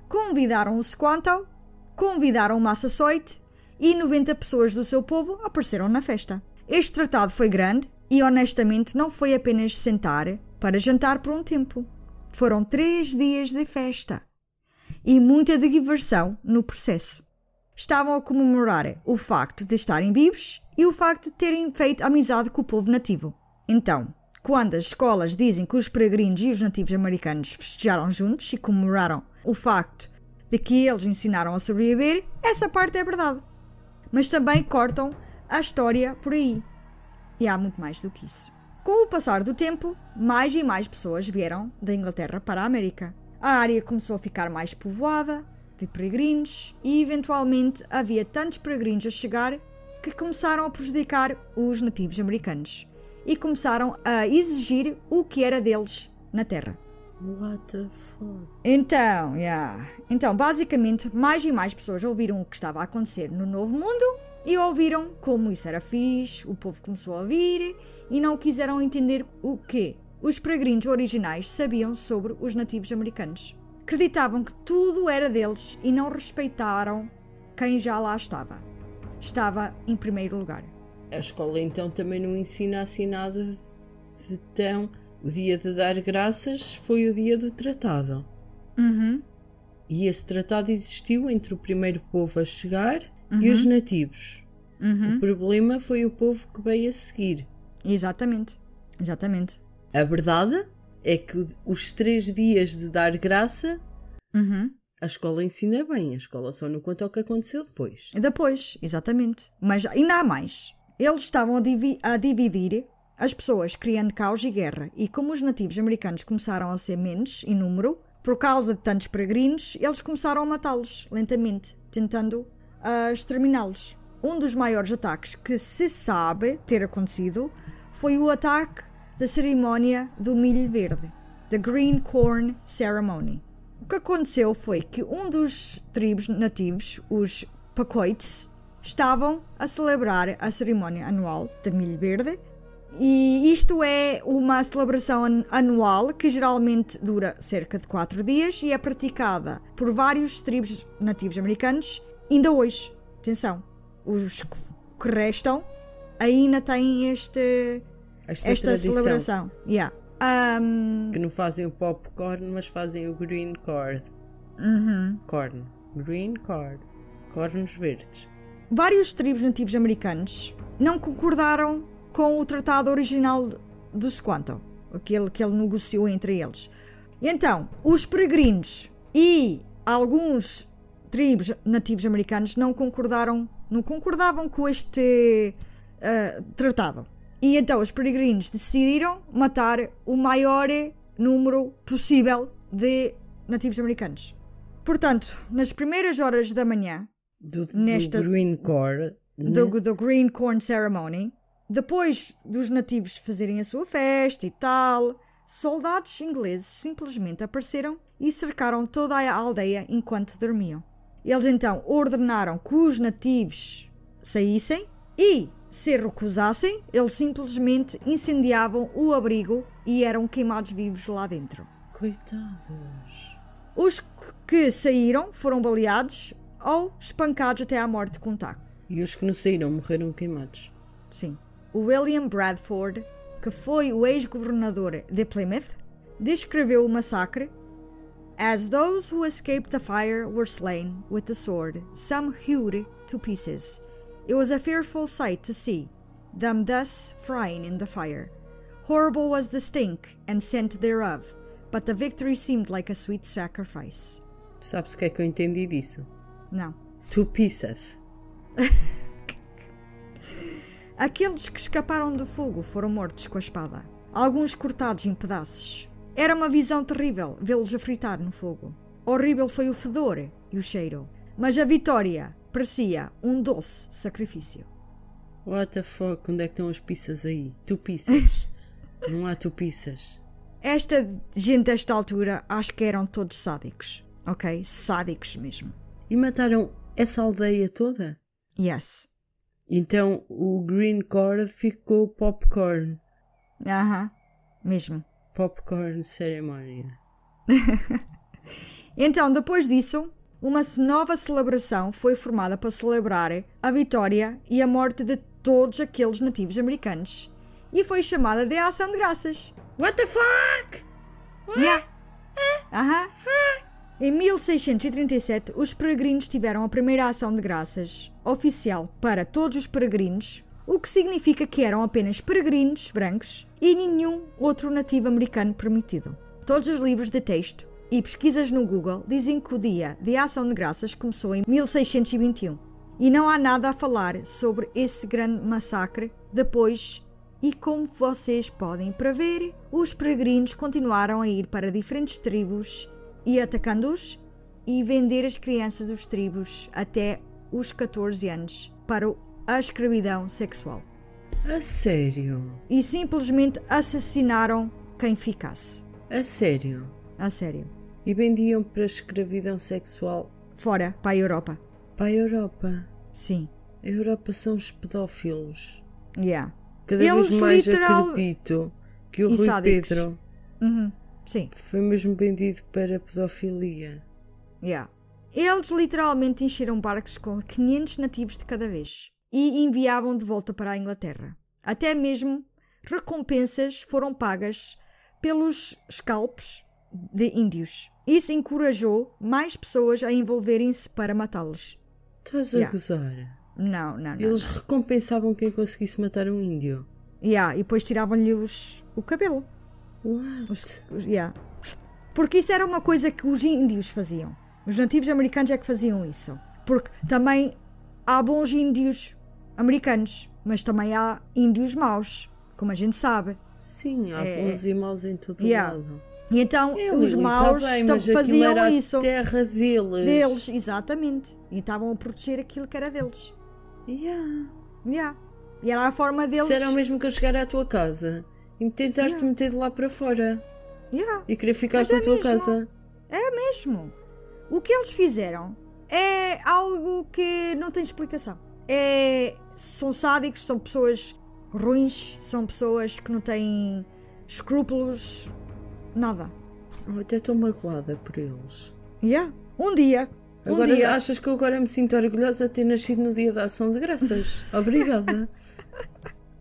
Speaker 1: convidaram o Squanto, convidaram o Massasoit e 90 pessoas do seu povo apareceram na festa. Este tratado foi grande e honestamente não foi apenas sentar para jantar por um tempo. Foram três dias de festa e muita diversão no processo. estavam a comemorar o facto de estarem vivos e o facto de terem feito amizade com o povo nativo. Então, quando as escolas dizem que os peregrinos e os nativos americanos festejaram juntos e comemoraram o facto de que eles ensinaram a sobreviver, essa parte é verdade. Mas também cortam a história por aí. E há muito mais do que isso. Com o passar do tempo, mais e mais pessoas vieram da Inglaterra para a América. A área começou a ficar mais povoada de peregrinos e, eventualmente, havia tantos peregrinos a chegar que começaram a prejudicar os nativos americanos e começaram a exigir o que era deles na terra.
Speaker 2: What the fuck?
Speaker 1: Então, yeah. então, basicamente, mais e mais pessoas ouviram o que estava a acontecer no Novo Mundo e ouviram como isso era fixe, o povo começou a ouvir e não quiseram entender o que os peregrinos originais sabiam sobre os nativos americanos. Acreditavam que tudo era deles e não respeitaram quem já lá estava. Estava em primeiro lugar.
Speaker 2: A escola então também não ensina assim nada de tão. O dia de dar graças foi o dia do tratado.
Speaker 1: Uhum.
Speaker 2: E esse tratado existiu entre o primeiro povo a chegar e os nativos. O problema foi o povo que veio a seguir.
Speaker 1: Exatamente. Exatamente.
Speaker 2: A verdade é que os três dias de dar graça
Speaker 1: Uhum.
Speaker 2: a escola ensina bem, a escola só não conta o que aconteceu depois.
Speaker 1: Depois, exatamente. Mas ainda há mais. Eles estavam a, divi- a dividir as pessoas, criando caos e guerra. E como os nativos americanos começaram a ser menos em número, por causa de tantos peregrinos, eles começaram a matá-los lentamente, tentando ah, exterminá-los. Um dos maiores ataques que se sabe ter acontecido foi o ataque da cerimónia do milho verde, the Green Corn Ceremony. O que aconteceu foi que um dos tribos nativos, os Pacoites, estavam a celebrar a cerimónia anual da milho verde e isto é uma celebração an- anual que geralmente dura cerca de 4 dias e é praticada por vários tribos nativos americanos ainda hoje. Atenção, os que restam ainda têm este,
Speaker 2: Esta,
Speaker 1: esta celebração. Yeah. Ahm,
Speaker 2: que não fazem o popcorn, mas fazem o green corn. Corn. Green corn. Cornos verdes.
Speaker 1: Vários tribos nativos americanos não concordaram com o tratado original do Squanto, aquele que ele negociou entre eles. Então, os peregrinos e alguns tribos nativos americanos não concordaram, não concordavam com este ah, tratado. E então os peregrinos decidiram matar o maior número possível de nativos americanos. Portanto, nas primeiras horas da manhã,
Speaker 2: Do, do
Speaker 1: Nesta-
Speaker 2: green corn.
Speaker 1: do, do Green Corn Ceremony, depois dos nativos fazerem a sua festa e tal, soldados ingleses simplesmente apareceram e cercaram toda a aldeia enquanto dormiam. Eles então ordenaram que os nativos saíssem e, se recusassem, eles simplesmente incendiavam o abrigo e eram queimados vivos lá dentro.
Speaker 2: Coitados.
Speaker 1: Os que saíram foram baleados ou espancados até à morte com um taco.
Speaker 2: E os que não saíram morreram queimados.
Speaker 1: Sim. O William Bradford, que foi o ex-governador de Plymouth, descreveu o massacre As those who escaped the fire were slain with the sword, some hewed to pieces. It was a fearful sight to see them thus frying in the fire. Horrible was the stink and scent thereof, but the victory seemed like a sweet sacrifice.
Speaker 2: Sabes o que é que eu entendi disso?
Speaker 1: Não.
Speaker 2: Two pieces. *laughs*
Speaker 1: Aqueles que escaparam do fogo foram mortos com a espada, alguns cortados em pedaços. Era uma visão terrível vê-los a fritar no fogo. Horrível foi o fedor e o cheiro, mas a vitória parecia um doce sacrifício.
Speaker 2: What the fuck? Onde é que estão as pizzas aí? Tu pizzas. *laughs* não há tu pizzas.
Speaker 1: Esta gente desta altura acho que eram todos sádicos, ok? Sádicos mesmo.
Speaker 2: E mataram essa aldeia toda?
Speaker 1: Yes.
Speaker 2: Então o green corn ficou popcorn.
Speaker 1: Aham, mesmo.
Speaker 2: Popcorn ceremony. *laughs*
Speaker 1: Então, depois disso, uma nova celebração foi formada para celebrar a vitória e a morte de todos aqueles nativos americanos. E foi chamada de Ação de Graças.
Speaker 2: What the fuck?
Speaker 1: Yeah. Aham. Em 1637, os peregrinos tiveram a primeira ação de graças oficial para todos os peregrinos, o que significa que eram apenas peregrinos brancos e nenhum outro nativo americano permitido. Todos os livros de texto e pesquisas no Google dizem que o dia de ação de graças começou em 1621. E não há nada a falar sobre esse grande massacre depois. E como vocês podem prever, os peregrinos continuaram a ir para diferentes tribos e atacando-os e vender as crianças dos tribos até os 14 anos para a escravidão sexual.
Speaker 2: A sério?
Speaker 1: E simplesmente assassinaram quem ficasse.
Speaker 2: A sério?
Speaker 1: A sério.
Speaker 2: E vendiam para escravidão sexual
Speaker 1: Fora, para a Europa.
Speaker 2: para a Europa.
Speaker 1: Sim.
Speaker 2: A Europa são os pedófilos.
Speaker 1: Yeah.
Speaker 2: Cada
Speaker 1: Eles
Speaker 2: vez mais
Speaker 1: literal-
Speaker 2: acredito que o
Speaker 1: E
Speaker 2: Rui
Speaker 1: sádicos.
Speaker 2: Pedro
Speaker 1: Uhum. Sim.
Speaker 2: foi mesmo vendido para pedofilia.
Speaker 1: Yeah. Eles literalmente encheram barcos com 500 nativos de cada vez e enviavam de volta para a Inglaterra. Até mesmo recompensas foram pagas pelos scalps de índios. Isso encorajou mais pessoas a envolverem-se para matá-los.
Speaker 2: Estás a
Speaker 1: Yeah.
Speaker 2: gozar?
Speaker 1: Não, não, não.
Speaker 2: Eles
Speaker 1: não.
Speaker 2: recompensavam quem conseguisse matar um índio.
Speaker 1: Yeah, e depois tiravam-lhe o cabelo.
Speaker 2: What?
Speaker 1: Os- os- yeah. Porque isso era uma coisa que os índios faziam. Os nativos americanos é que faziam isso. Porque também há bons índios americanos, mas também há índios maus, como a gente sabe.
Speaker 2: Sim, há
Speaker 1: É-
Speaker 2: bons e maus em todo
Speaker 1: Yeah.
Speaker 2: lado.
Speaker 1: E então
Speaker 2: É,
Speaker 1: os
Speaker 2: Lili,
Speaker 1: maus
Speaker 2: tá bem, mas
Speaker 1: faziam
Speaker 2: era
Speaker 1: isso.
Speaker 2: A terra deles.
Speaker 1: Deles, exatamente. E estavam a proteger aquilo que era deles.
Speaker 2: Yeah.
Speaker 1: Yeah. E era a forma deles.
Speaker 2: Se era o mesmo que eu chegar à tua casa e tentaste
Speaker 1: Yeah.
Speaker 2: meter de lá para fora
Speaker 1: Yeah.
Speaker 2: e querer ficar
Speaker 1: Mas
Speaker 2: com
Speaker 1: é
Speaker 2: a tua
Speaker 1: mesmo.
Speaker 2: casa.
Speaker 1: É mesmo. O que eles fizeram é algo que não tem explicação. É, são sádicos, são pessoas ruins, são pessoas que não têm escrúpulos, nada.
Speaker 2: Oh, até estou magoada por eles.
Speaker 1: Yeah. Um dia, um
Speaker 2: Agora
Speaker 1: dia,
Speaker 2: achas que eu agora me sinto orgulhosa de ter nascido no dia da ação de graças? *laughs* Obrigada.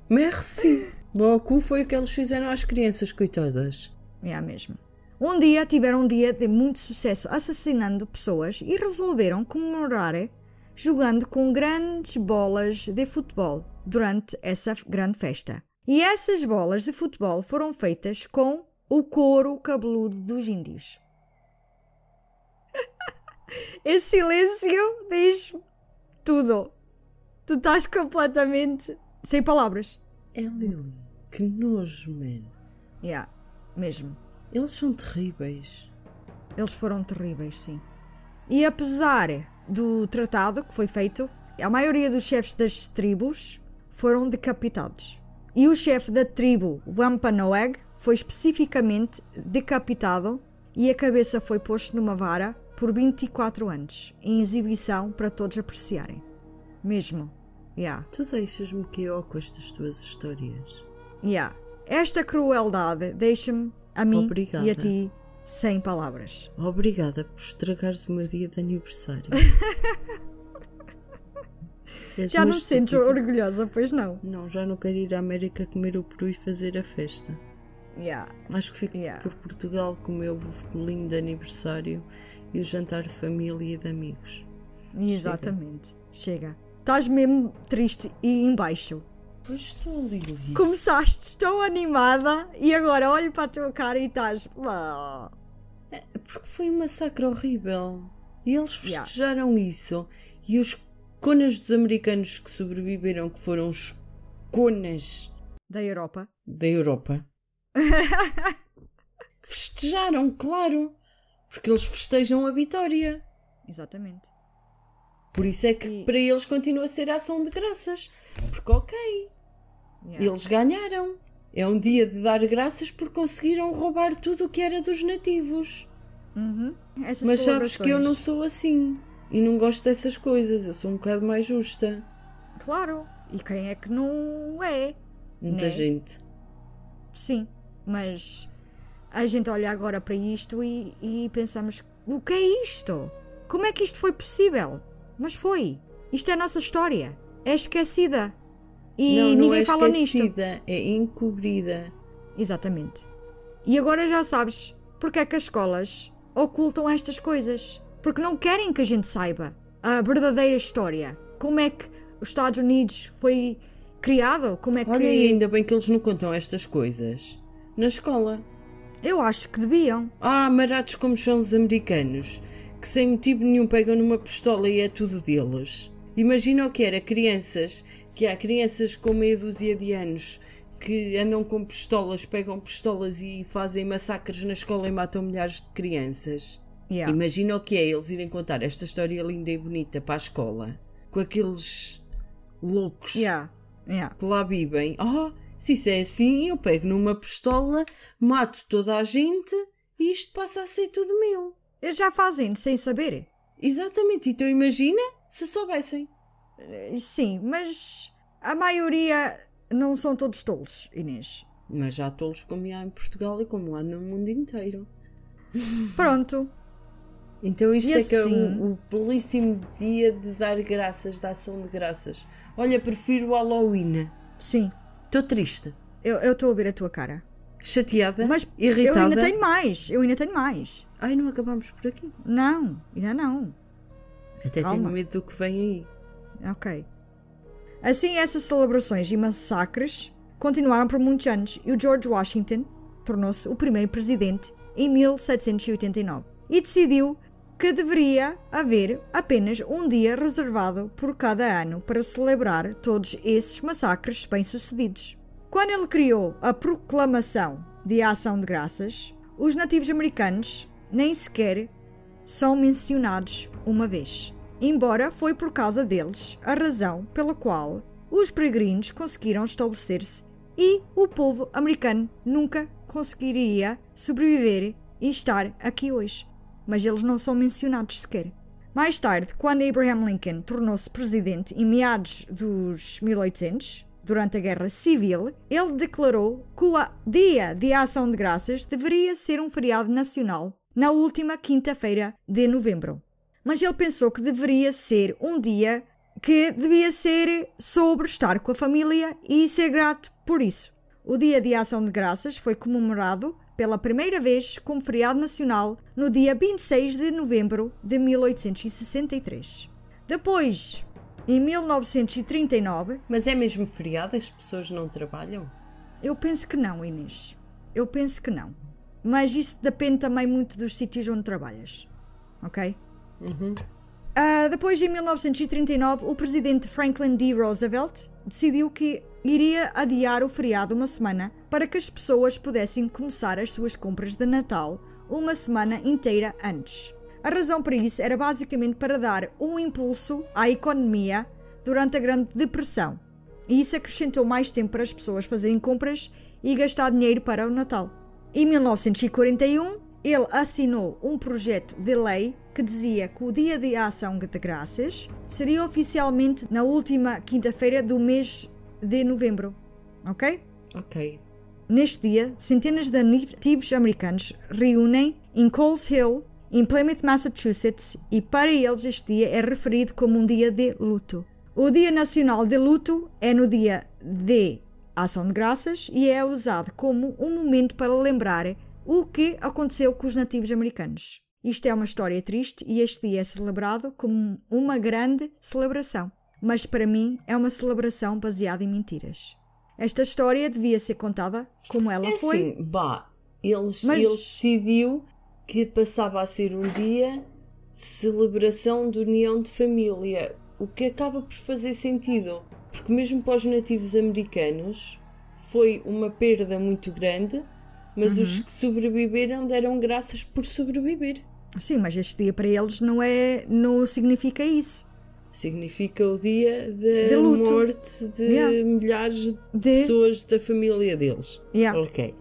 Speaker 2: Merci. Bom, cu foi o que eles fizeram às crianças, coitadas.
Speaker 1: é mesmo. Um dia tiveram um dia de muito sucesso assassinando pessoas e resolveram comemorar jogando com grandes bolas de futebol durante essa grande festa. E essas bolas de futebol foram feitas com o couro cabeludo dos índios. *laughs* Esse silêncio diz tudo. Tu estás completamente sem palavras.
Speaker 2: É Lily. Que nojo, man.
Speaker 1: Yeah, mesmo.
Speaker 2: Eles são terríveis.
Speaker 1: Eles foram terríveis, sim. E apesar do tratado que foi feito, a maioria dos chefes das tribos foram decapitados. E o chefe da tribo Wampanoag foi especificamente decapitado e a cabeça foi posta numa vara por 24 anos, em exibição para todos apreciarem. Mesmo. Yeah.
Speaker 2: Tu deixas-me que eu com estas tuas histórias.
Speaker 1: Yeah. Esta crueldade deixa-me a mim
Speaker 2: Obrigada.
Speaker 1: e a ti sem palavras.
Speaker 2: Obrigada por estragares o meu dia de aniversário. *laughs*
Speaker 1: Já não te sentes orgulhosa, pois não?
Speaker 2: Não, já não quero ir à América comer o peru e fazer a festa.
Speaker 1: Yeah.
Speaker 2: Acho que fico
Speaker 1: Yeah.
Speaker 2: por Portugal com o meu lindo aniversário e o jantar de família e de amigos.
Speaker 1: Exatamente. Chega. Estás mesmo triste e embaixo.
Speaker 2: Pois estou, Lili.
Speaker 1: Começaste tão animada e agora olho para a tua cara e estás. "Ah."
Speaker 2: Porque foi um massacre horrível. E eles
Speaker 1: Yeah.
Speaker 2: festejaram isso. E os conas dos americanos que sobreviveram, que foram os conas
Speaker 1: Da Europa.
Speaker 2: da Europa, *laughs* festejaram, claro. Porque eles festejam a vitória.
Speaker 1: Exatamente.
Speaker 2: Por isso é que
Speaker 1: E-
Speaker 2: para eles continua a ser ação de graças. Porque, ok,
Speaker 1: Yeah.
Speaker 2: eles ganharam. É um dia de dar graças porque conseguiram roubar tudo o que era dos nativos.
Speaker 1: Uhum.
Speaker 2: Mas sabes que eu não sou assim. E não gosto dessas coisas. Eu sou um bocado mais justa.
Speaker 1: Claro. E quem é que não é?
Speaker 2: Muita
Speaker 1: Né?
Speaker 2: gente.
Speaker 1: Sim. Mas a gente olha agora para isto e, e pensamos: o que é isto? Como é que isto foi possível? Mas foi. Isto é a nossa história. É esquecida. E
Speaker 2: não, não
Speaker 1: ninguém
Speaker 2: é
Speaker 1: fala nisto.
Speaker 2: É encobrida.
Speaker 1: Exatamente. E agora já sabes porque é que as escolas ocultam estas coisas. Porque não querem que a gente saiba a verdadeira história. Como é que os Estados Unidos foi criado? Como é que.
Speaker 2: Olha, e ainda bem que eles não contam estas coisas na escola.
Speaker 1: Eu acho que deviam.
Speaker 2: Ah, marados como são os americanos, que sem motivo nenhum pegam numa pistola e é tudo deles. Imagina o que era crianças, que há crianças com meia dúzia de anos que andam com pistolas, pegam pistolas e fazem massacres na escola e matam milhares de crianças.
Speaker 1: Yeah.
Speaker 2: Imagina o que é eles irem contar esta história linda e bonita para a escola, com aqueles loucos
Speaker 1: Yeah. Yeah.
Speaker 2: que lá vivem. Ah, se isso é assim, eu pego numa pistola, mato toda a gente e isto passa a ser tudo meu.
Speaker 1: Eles já fazem sem saber.
Speaker 2: Exatamente, então imagina se soubessem.
Speaker 1: Eh, Sim, mas a maioria não são todos tolos, Inês.
Speaker 2: Mas já tolos como há em Portugal e como há no mundo inteiro.
Speaker 1: Pronto.
Speaker 2: Então isto
Speaker 1: E
Speaker 2: é que é
Speaker 1: assim?
Speaker 2: o, o belíssimo dia de dar graças, da ação de graças. Olha, prefiro o Halloween.
Speaker 1: Sim.
Speaker 2: Estou triste,
Speaker 1: Eu estou a ver a tua cara.
Speaker 2: chateada,
Speaker 1: Mas
Speaker 2: irritada.
Speaker 1: eu ainda tenho mais. Eu ainda tenho mais.
Speaker 2: Ai, não acabamos por aqui.
Speaker 1: Não, ainda não.
Speaker 2: Até
Speaker 1: Calma.
Speaker 2: tenho medo do que vem aí.
Speaker 1: Ok. Assim, essas celebrações e massacres continuaram por muitos anos e o George Washington tornou-se o primeiro presidente em 1789 e decidiu que deveria haver apenas um dia reservado por cada ano para celebrar todos esses massacres bem-sucedidos. Quando ele criou a Proclamação de Ação de Graças, os nativos americanos nem sequer são mencionados uma vez. Embora foi por causa deles a razão pela qual os peregrinos conseguiram estabelecer-se e o povo americano nunca conseguiria sobreviver e estar aqui hoje. Mas eles não são mencionados sequer. Mais tarde, quando Abraham Lincoln tornou-se presidente em meados dos 1800, durante a Guerra Civil, ele declarou que o Dia de Ação de Graças deveria ser um feriado nacional na última quinta-feira de novembro. Mas ele pensou que deveria ser um dia que devia ser sobre estar com a família e ser grato por isso. O Dia de Ação de Graças foi comemorado pela primeira vez como feriado nacional no dia 26 de novembro de 1863. Depois, em 1939,
Speaker 2: Mas é mesmo feriado? As pessoas não trabalham?
Speaker 1: eu penso que não, Inês. Eu penso que não. Mas isso depende também muito dos sítios onde trabalhas. Ok? Ah, depois, em 1939, o presidente Franklin D. Roosevelt decidiu que iria adiar o feriado uma semana para que as pessoas pudessem começar as suas compras de Natal uma semana inteira antes. A razão para isso era basicamente para dar um impulso à economia durante a Grande Depressão. E isso acrescentou mais tempo para as pessoas fazerem compras e gastar dinheiro para o Natal. Em 1941, ele assinou um projeto de lei que dizia que o Dia de Ação de Graças seria oficialmente na última quinta-feira do mês de novembro. Ok?
Speaker 2: Ok.
Speaker 1: Neste dia, centenas de nativos americanos reúnem em Coles Hill, em Plymouth, Massachusetts, e para eles este dia é referido como um dia de luto. O Dia Nacional de Luto é no dia de Ação de Graças e é usado como um momento para lembrar o que aconteceu com os nativos americanos. Isto é uma história triste e este dia é celebrado como uma grande celebração, mas para mim é uma celebração baseada em mentiras. Esta história devia ser contada como ela
Speaker 2: É
Speaker 1: foi.
Speaker 2: assim, bah, eles,
Speaker 1: Mas-
Speaker 2: ele decidiu que passava a ser um dia de celebração de união de família, o que acaba por fazer sentido, porque mesmo para os nativos americanos foi uma perda muito grande, mas
Speaker 1: Uhum.
Speaker 2: os que sobreviveram deram graças por sobreviver.
Speaker 1: Sim, mas este dia para eles não é, não significa isso.
Speaker 2: Significa o dia da
Speaker 1: De
Speaker 2: morte de
Speaker 1: Yeah.
Speaker 2: milhares de,
Speaker 1: De-
Speaker 2: pessoas da família deles.
Speaker 1: Yeah.
Speaker 2: Ok.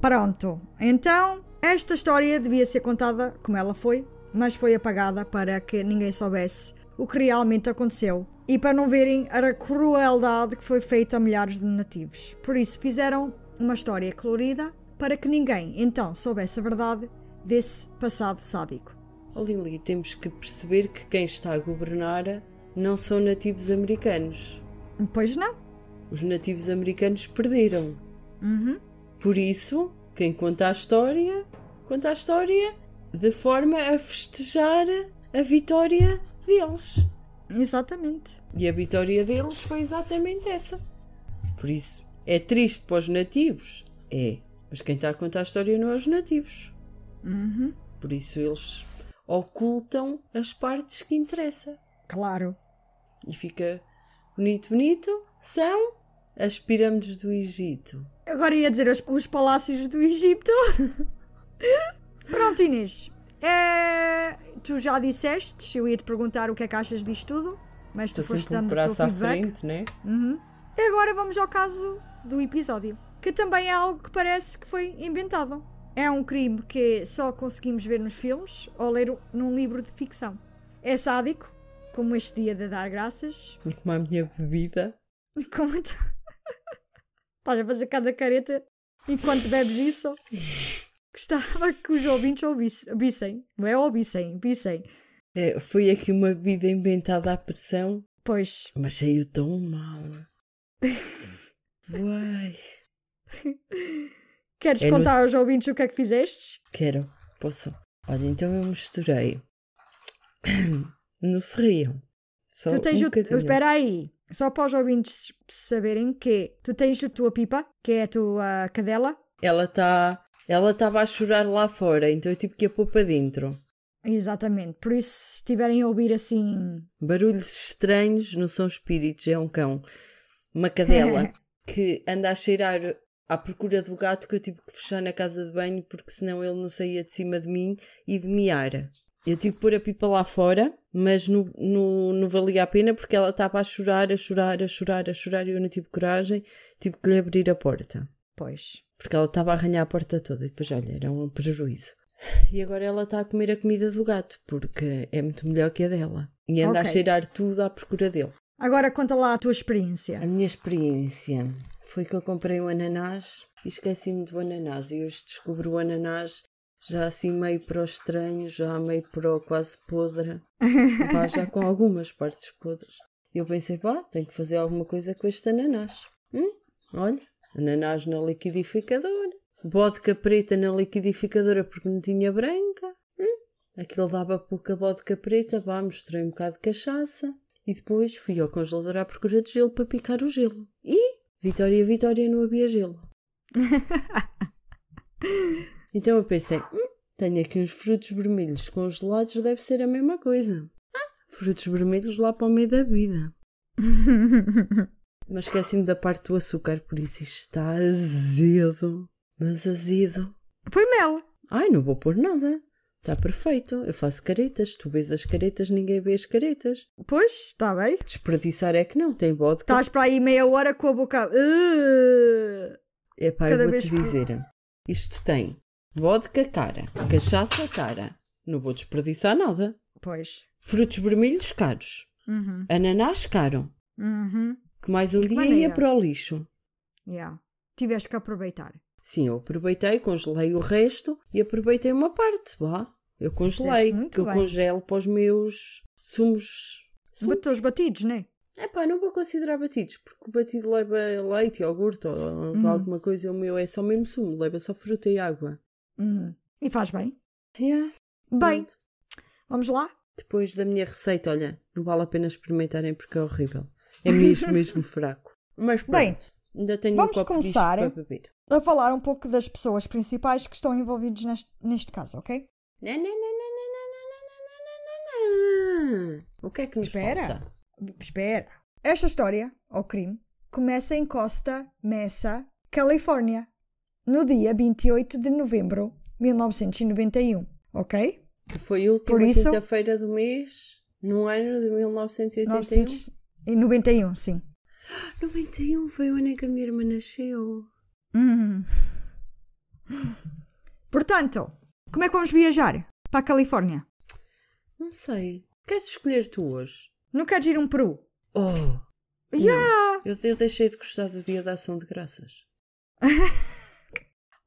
Speaker 1: Pronto. Então, esta história devia ser contada como ela foi, mas foi apagada para que ninguém soubesse o que realmente aconteceu e para não verem a crueldade que foi feita a milhares de nativos. Por isso, fizeram uma história colorida para que ninguém então soubesse a verdade desse passado sádico.
Speaker 2: Oh, Lili, temos que perceber que quem está a governar não são nativos americanos.
Speaker 1: Pois não?
Speaker 2: Os nativos americanos perderam.
Speaker 1: Uhum.
Speaker 2: Por isso, quem conta a história, conta a história de forma a festejar a vitória deles.
Speaker 1: Exatamente.
Speaker 2: E a vitória deles foi exatamente essa. Por isso, é triste para os nativos? É. Mas quem está a contar a história não é os nativos. Por isso eles ocultam as partes que interessam.
Speaker 1: Claro.
Speaker 2: E fica bonito, bonito. São as pirâmides do Egito.
Speaker 1: Agora ia dizer os, os palácios do Egito. *laughs* Pronto, Inês. É, tu já disseste, eu ia te perguntar o que é que achas disto tudo, mas tu
Speaker 2: Estou
Speaker 1: foste dando o teu
Speaker 2: braço à
Speaker 1: feedback.
Speaker 2: frente, né?
Speaker 1: E agora vamos ao caso do episódio, que também é algo que parece que foi inventado. É um crime que só conseguimos ver nos filmes ou ler num livro de ficção. É sádico, como este dia de dar graças,
Speaker 2: E como a minha bebida. *laughs*
Speaker 1: como tu... Estás a fazer cada careta enquanto bebes isso? Gostava que os ouvintes ouvissem, vissem. Não é ouvissem, vissem.
Speaker 2: É, foi aqui uma bebida inventada à pressão,
Speaker 1: Pois,
Speaker 2: mas saiu tão mal. *laughs* Uai. *laughs*
Speaker 1: queres contar aos ouvintes o que é que fizeste?
Speaker 2: Quero, posso. Olha, então eu misturei. *coughs* Não se riam. Só
Speaker 1: tu tens
Speaker 2: um
Speaker 1: o.
Speaker 2: bocadinho.
Speaker 1: Espera aí. Só para os ouvintes saberem que tu tens a tua pipa, que é a tua cadela.
Speaker 2: Ela está. Ela estava a chorar lá fora, então eu tive que a pôr para dentro.
Speaker 1: Exatamente. Por isso, se estiverem a ouvir assim.
Speaker 2: Barulhos estranhos não são espíritos, é um cão. Uma cadela *laughs* que anda a cheirar à procura do gato que eu tive que fechar na casa de banho porque senão ele não saía de cima de mim e de miar. Eu tive que pôr a pipa lá fora, mas não, não, não valia a pena porque ela estava a chorar, a chorar, a chorar, a chorar e eu não tive coragem, tive que lhe abrir a porta.
Speaker 1: Pois.
Speaker 2: Porque ela estava a arranhar a porta toda e depois, olha, era um prejuízo. E agora ela está a comer a comida do gato porque é muito melhor que a dela. E anda a
Speaker 1: Ok.
Speaker 2: cheirar tudo à procura dele.
Speaker 1: Agora conta lá a tua experiência.
Speaker 2: A minha experiência foi que eu comprei um ananás e esqueci-me do ananás. E hoje descobri o ananás já assim meio para o estranho, já meio para o quase podre. *laughs* Pá, já com algumas partes podres. E eu pensei, pá, tenho que fazer alguma coisa com este ananás. Hum, olha, ananás na liquidificadora. Vodka preta na liquidificadora porque não tinha branca. Hum, aquilo dava pouca vodka preta, vá, mostrei um bocado de cachaça. E depois fui ao congelador à procura de gelo para picar o gelo. E, Vitória, Vitória, não havia gelo. *laughs* então eu pensei, hum, tenho aqui uns frutos vermelhos congelados, deve ser a mesma coisa. Ah, frutos vermelhos lá para o meio da vida. *laughs* Mas esqueci-me da parte do açúcar, por isso isto está azedo. Mas azedo.
Speaker 1: Foi mel.
Speaker 2: Ai, não vou pôr nada. Está perfeito. Eu faço caretas. Tu vês as caretas, ninguém vê as caretas.
Speaker 1: Pois, está bem.
Speaker 2: Desperdiçar é que não, tem vodka.
Speaker 1: Estás para aí meia hora com a boca. Uh!
Speaker 2: É pá, eu vou-te
Speaker 1: vez que-
Speaker 2: dizer. Isto tem vodka cara, cachaça cara. Não vou desperdiçar nada.
Speaker 1: Pois.
Speaker 2: Frutos vermelhos caros.
Speaker 1: Uhum.
Speaker 2: Ananás caro.
Speaker 1: Uhum.
Speaker 2: Que mais um dia
Speaker 1: maneira?
Speaker 2: ia para o lixo.
Speaker 1: Yeah. Tiveste que aproveitar.
Speaker 2: Sim, eu aproveitei, congelei o resto e aproveitei uma parte, vá. Eu congelei, que eu
Speaker 1: bem.
Speaker 2: congelo para os meus sumos. sumos.
Speaker 1: Bateu batidos, não é?
Speaker 2: É pá, não vou considerar batidos, porque o batido leva leite, iogurte ou
Speaker 1: Hum.
Speaker 2: alguma coisa, o meu é só mesmo sumo, leva só fruta e água.
Speaker 1: Uhum. E faz bem.
Speaker 2: Yeah,
Speaker 1: Bem,
Speaker 2: pronto.
Speaker 1: vamos lá?
Speaker 2: Depois da minha receita, olha, não vale a pena experimentarem porque é horrível. É mesmo, mesmo *laughs* fraco. Mas pronto,
Speaker 1: Bem,
Speaker 2: ainda tenho
Speaker 1: vamos
Speaker 2: um copo
Speaker 1: começar.
Speaker 2: para beber.
Speaker 1: A falar um pouco das pessoas principais que estão envolvidas neste, neste caso, ok?
Speaker 2: Não, não, não, não, não, não, não, não, não, não, não. O que é que nos
Speaker 1: Espera.
Speaker 2: falta?
Speaker 1: Espera. Esta história, ou crime, começa em Costa Mesa, Califórnia, no dia 28 de novembro de 1991, ok?
Speaker 2: Que foi a última quinta-feira do mês, no ano de 1981.
Speaker 1: 1991, sim.
Speaker 2: 91 foi o ano em que a minha irmã nasceu.
Speaker 1: Portanto, como é que vamos viajar para a Califórnia?
Speaker 2: Não sei. Queres escolher tu hoje?
Speaker 1: Não queres ir a um Peru?
Speaker 2: Oh,
Speaker 1: Yeah!
Speaker 2: eu, eu deixei de gostar do dia da ação de graças. *laughs*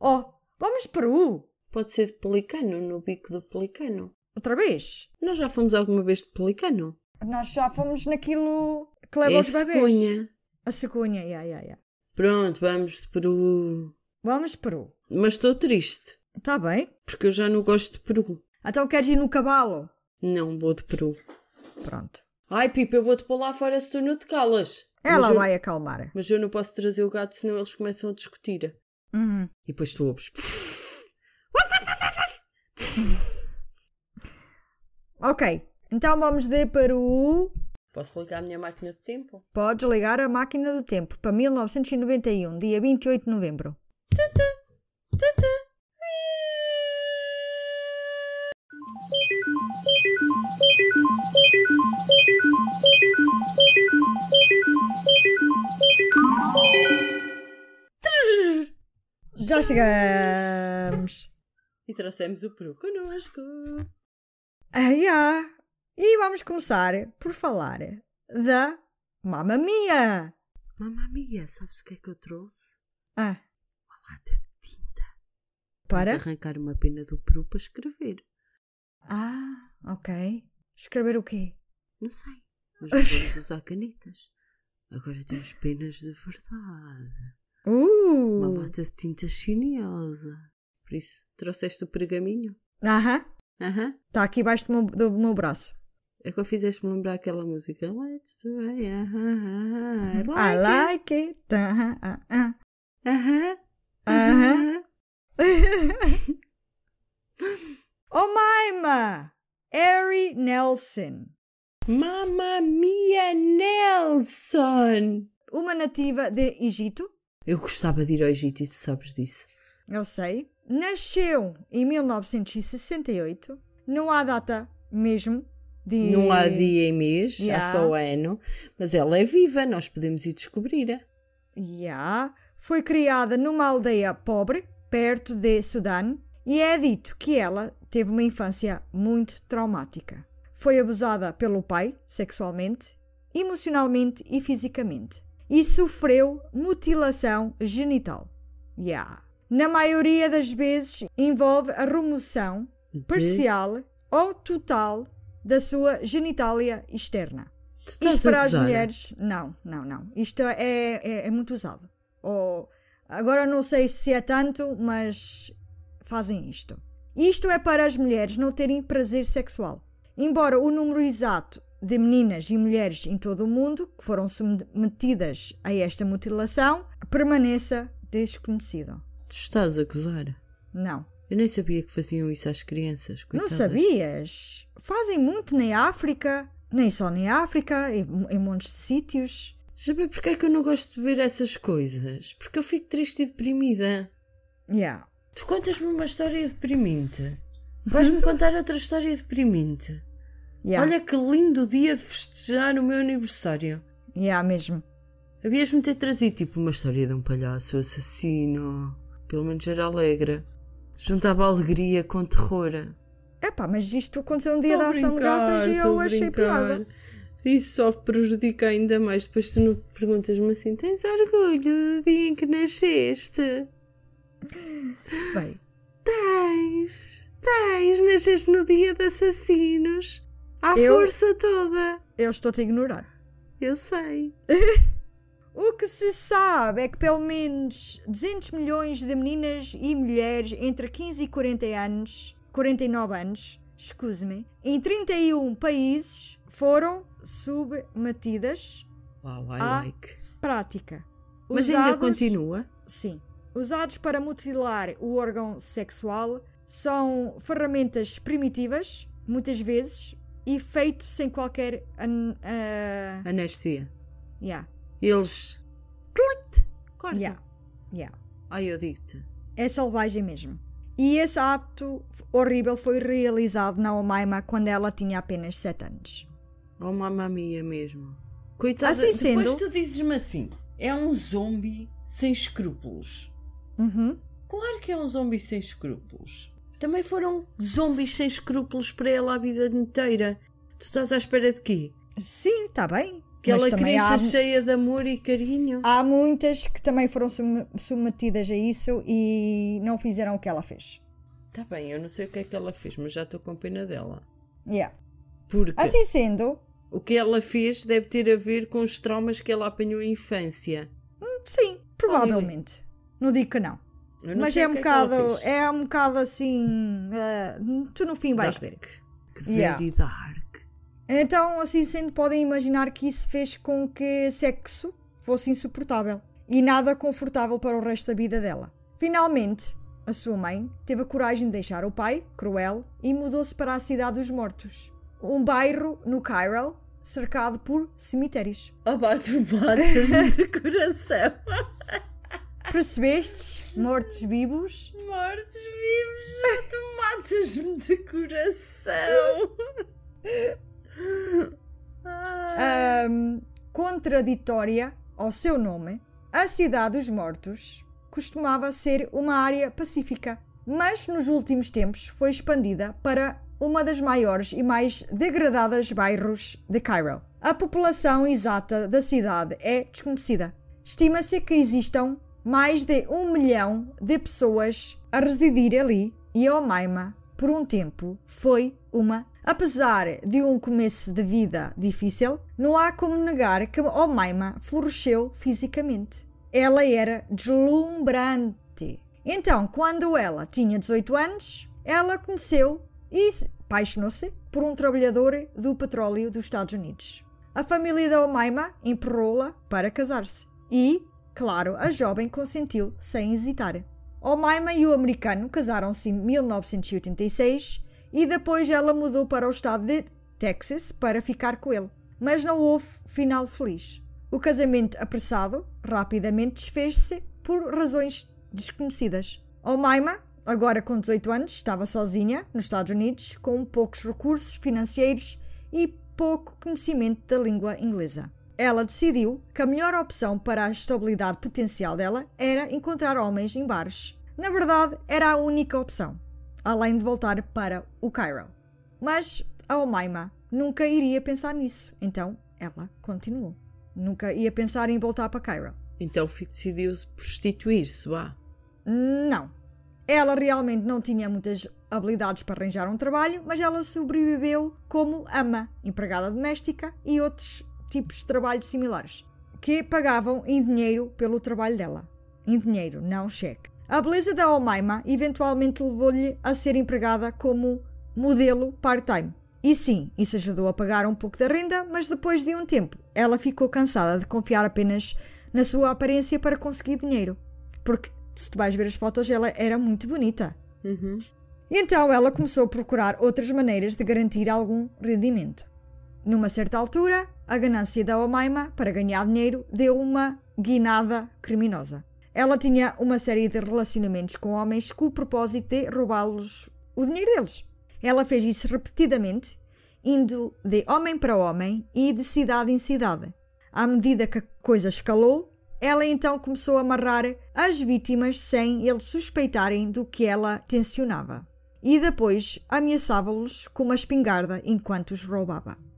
Speaker 1: Oh, vamos Peru!
Speaker 2: Pode ser de pelicano, no bico do pelicano.
Speaker 1: Outra vez?
Speaker 2: Nós já fomos alguma vez de pelicano?
Speaker 1: Nós já fomos naquilo que leva
Speaker 2: é
Speaker 1: os bebês.
Speaker 2: cegonha.
Speaker 1: A cegonha, yeah, yeah, yeah.
Speaker 2: Pronto, vamos de Peru.
Speaker 1: Vamos Peru.
Speaker 2: Mas estou triste,
Speaker 1: Está bem?
Speaker 2: porque eu já não gosto de Peru.
Speaker 1: Então queres ir no cavalo?
Speaker 2: Não, vou de peru.
Speaker 1: Pronto.
Speaker 2: Ai, Pipa, eu vou-te pôr lá fora se tu não te calas.
Speaker 1: Ela
Speaker 2: mas eu,
Speaker 1: vai acalmar.
Speaker 2: Mas eu não posso trazer o gato, senão eles começam a discutir.
Speaker 1: Uhum.
Speaker 2: E depois tu ouves.
Speaker 1: Ok, então vamos de Peru.
Speaker 2: Posso ligar a minha máquina de tempo?
Speaker 1: Podes ligar a máquina do tempo para 1991, dia 28 de novembro. Já chegamos.
Speaker 2: E trouxemos o peru connosco.
Speaker 1: Ah, yeah. E vamos começar por falar da Mamma Mia.
Speaker 2: Mamma mia, sabes o que é que eu trouxe?
Speaker 1: Ah,
Speaker 2: Uma lata de tinta.
Speaker 1: para?
Speaker 2: Vamos arrancar uma pena do peru para escrever.
Speaker 1: Ah, ok. Escrever o quê?
Speaker 2: Não sei, mas vamos usar canetas. Agora temos penas de verdade. Uma
Speaker 1: Uh!
Speaker 2: lata de tinta chinesa. Por isso, trouxeste o pergaminho?
Speaker 1: Aham.
Speaker 2: Aham.
Speaker 1: Está aqui embaixo do meu, do meu braço.
Speaker 2: É que fizeste-me lembrar aquela música. Let's do it.
Speaker 1: I like it. Aham, ah, ah.
Speaker 2: Aham.
Speaker 1: Aham. oh, Maima! Harry Nelson.
Speaker 2: Mamma mia, Nelson!
Speaker 1: Uma nativa de Egito,
Speaker 2: Eu gostava de ir ao Egito e tu sabes disso.
Speaker 1: eu sei, nasceu em 1968. Não há data mesmo de.
Speaker 2: Não há dia e mês,
Speaker 1: Yeah.
Speaker 2: há só ano. Mas ela é viva, nós podemos ir descobrir.
Speaker 1: Yeah. Foi criada numa aldeia pobre, perto de Sudão, e é dito que ela teve uma infância muito traumática. Foi abusada pelo pai, sexualmente, emocionalmente e fisicamente, e sofreu mutilação genital. Yeah. Na maioria das vezes envolve a remoção parcial ou total da sua genitália externa. Isto para as mulheres, não, não, não. Isto é, é, é muito usado. Ou, agora não sei se é tanto, mas fazem isto. Isto é para as mulheres não terem prazer sexual. Embora o número exato de meninas e mulheres em todo o mundo que foram submetidas a esta mutilação permaneça desconhecido.
Speaker 2: Tu estás a gozar?
Speaker 1: Não.
Speaker 2: Eu nem sabia que faziam isso às crianças.
Speaker 1: Não
Speaker 2: coitadas.
Speaker 1: sabias? Fazem muito na África, nem só na África, em, em montes de sítios.
Speaker 2: Sabe porquê é que eu não gosto de ver essas coisas? Porque eu fico triste e deprimida.
Speaker 1: Yeah.
Speaker 2: Tu contas-me uma história deprimente. Vais-me contar outra história deprimente.
Speaker 1: Yeah.
Speaker 2: Olha que lindo dia de festejar o meu aniversário.
Speaker 1: Yeah, mesmo.
Speaker 2: Havias-me ter trazido tipo uma história de um palhaço assassino. Pelo menos era alegre. Juntava alegria com terror.
Speaker 1: Epá, mas isto aconteceu um dia
Speaker 2: Tô
Speaker 1: da ação de graças e eu achei piada.
Speaker 2: Isso só prejudica ainda mais. Depois tu perguntas-me assim: tens orgulho do dia em que nasceste?
Speaker 1: Bem,
Speaker 2: Tens, tens, nasceste no dia de assassinos. À
Speaker 1: Eu-
Speaker 2: força toda.
Speaker 1: eu estou-te a ignorar.
Speaker 2: Eu sei. *laughs*
Speaker 1: O que se sabe é que pelo menos 200 milhões de meninas e mulheres entre 15 e 40 anos, 49 anos, excuse-me, em 31 países foram submetidas
Speaker 2: Wow, I
Speaker 1: Ah.
Speaker 2: like.
Speaker 1: prática.
Speaker 2: Mas ainda
Speaker 1: Usados-
Speaker 2: continua?
Speaker 1: Sim. Usados para mutilar o órgão sexual são ferramentas primitivas, muitas vezes, e feito sem qualquer. An, ah,
Speaker 2: Anestesia.
Speaker 1: yeah,
Speaker 2: Eles. Clit! Corta.
Speaker 1: yeah, yeah.
Speaker 2: Ai, eu digo-te.
Speaker 1: É selvagem mesmo. E esse ato horrível foi realizado na Omaima quando ela tinha apenas 7 anos.
Speaker 2: Oh, mamma mia mesmo. Coitada.
Speaker 1: Assim
Speaker 2: Depois
Speaker 1: sendo-
Speaker 2: tu dizes-me assim: é um zombie sem escrúpulos.
Speaker 1: Uhum.
Speaker 2: Claro que é um zombie sem escrúpulos. Também foram zombies sem escrúpulos para ela a vida inteira. Tu estás à espera de quê?
Speaker 1: Sim, está bem.
Speaker 2: Que
Speaker 1: Mas
Speaker 2: ela cresça
Speaker 1: há,
Speaker 2: cheia de amor e carinho?
Speaker 1: há muitas que também foram submetidas a isso e não fizeram o que ela fez.
Speaker 2: Tá bem, eu não sei o que é que ela fez, mas já estou com pena dela.
Speaker 1: Yeah.
Speaker 2: Porque
Speaker 1: Assim sendo,
Speaker 2: o que ela fez deve ter a ver com os traumas que ela apanhou em infância.
Speaker 1: sim, provavelmente. Não digo que não.
Speaker 2: Não
Speaker 1: Mas é um
Speaker 2: é
Speaker 1: bocado.
Speaker 2: fez.
Speaker 1: É um bocado assim. eh, tu no fim vais ver.
Speaker 2: Dark. Que
Speaker 1: Yeah.
Speaker 2: very dark.
Speaker 1: Então, assim sendo, podem imaginar que isso fez com que sexo fosse insuportável e nada confortável para o resto da vida dela. Finalmente, a sua mãe teve a coragem de deixar o pai, cruel, e mudou-se para a Cidade dos Mortos, um bairro no Cairo cercado por cemitérios.
Speaker 2: Oh, *laughs* de coração.
Speaker 1: Percebestes? Mortos-vivos.
Speaker 2: Mortos vivos, tu matas-me de coração.
Speaker 1: Ahm, contraditória ao seu nome, a Cidade dos Mortos costumava ser uma área pacífica, mas nos últimos tempos foi expandida para uma das maiores e mais degradadas bairros de Cairo. A população exata da cidade é desconhecida. Estima-se que existam mais de um milhão de pessoas a residir ali e Omaima, por um tempo, foi uma. Apesar de um começo de vida difícil, não há como negar que Omaima floresceu fisicamente. Ela era deslumbrante. Então, quando ela tinha 18 anos, ela conheceu e se apaixonou-se por um trabalhador do petróleo dos Estados Unidos. A família da Omaima empurrou-la para casar-se. E, claro, a jovem consentiu sem hesitar. Omaima e o americano casaram-se em 1986 e depois ela mudou para o estado de Texas para ficar com ele. Mas não houve final feliz. O casamento apressado rapidamente desfez-se por razões desconhecidas. Omaima, agora com 18 anos, estava sozinha nos Estados Unidos, com poucos recursos financeiros e pouco conhecimento da língua inglesa. Ela decidiu que a melhor opção para a estabilidade potencial dela era encontrar homens em bares. Na verdade, era a única opção, além de voltar para o Cairo. Mas a Omaima nunca iria pensar nisso, então ela continuou. Nunca ia pensar em voltar para Cairo.
Speaker 2: Então decidiu-se prostituir-se, vá.
Speaker 1: Não. Ela realmente não tinha muitas habilidades para arranjar um trabalho, mas ela sobreviveu como ama, empregada doméstica e outros tipos de trabalhos similares, que pagavam em dinheiro pelo trabalho dela. Em dinheiro, não cheque. A beleza da Omaima eventualmente levou-lhe a ser empregada como modelo part-time. E sim, isso ajudou a pagar um pouco da renda, mas depois de um tempo, ela ficou cansada de confiar apenas na sua aparência para conseguir dinheiro. Porque, se tu vais ver as fotos, ela era muito bonita. E então ela começou a procurar outras maneiras de garantir algum rendimento. Numa certa altura, a ganância da Omaima para ganhar dinheiro deu uma guinada criminosa. Ela tinha uma série de relacionamentos com homens com o propósito de roubá-los o dinheiro deles. Ela fez isso repetidamente, indo de homem para homem e de cidade em cidade. À medida que a coisa escalou, ela então começou a amarrar as vítimas sem eles suspeitarem do que ela tensionava. E depois ameaçava-los com uma espingarda enquanto os roubava.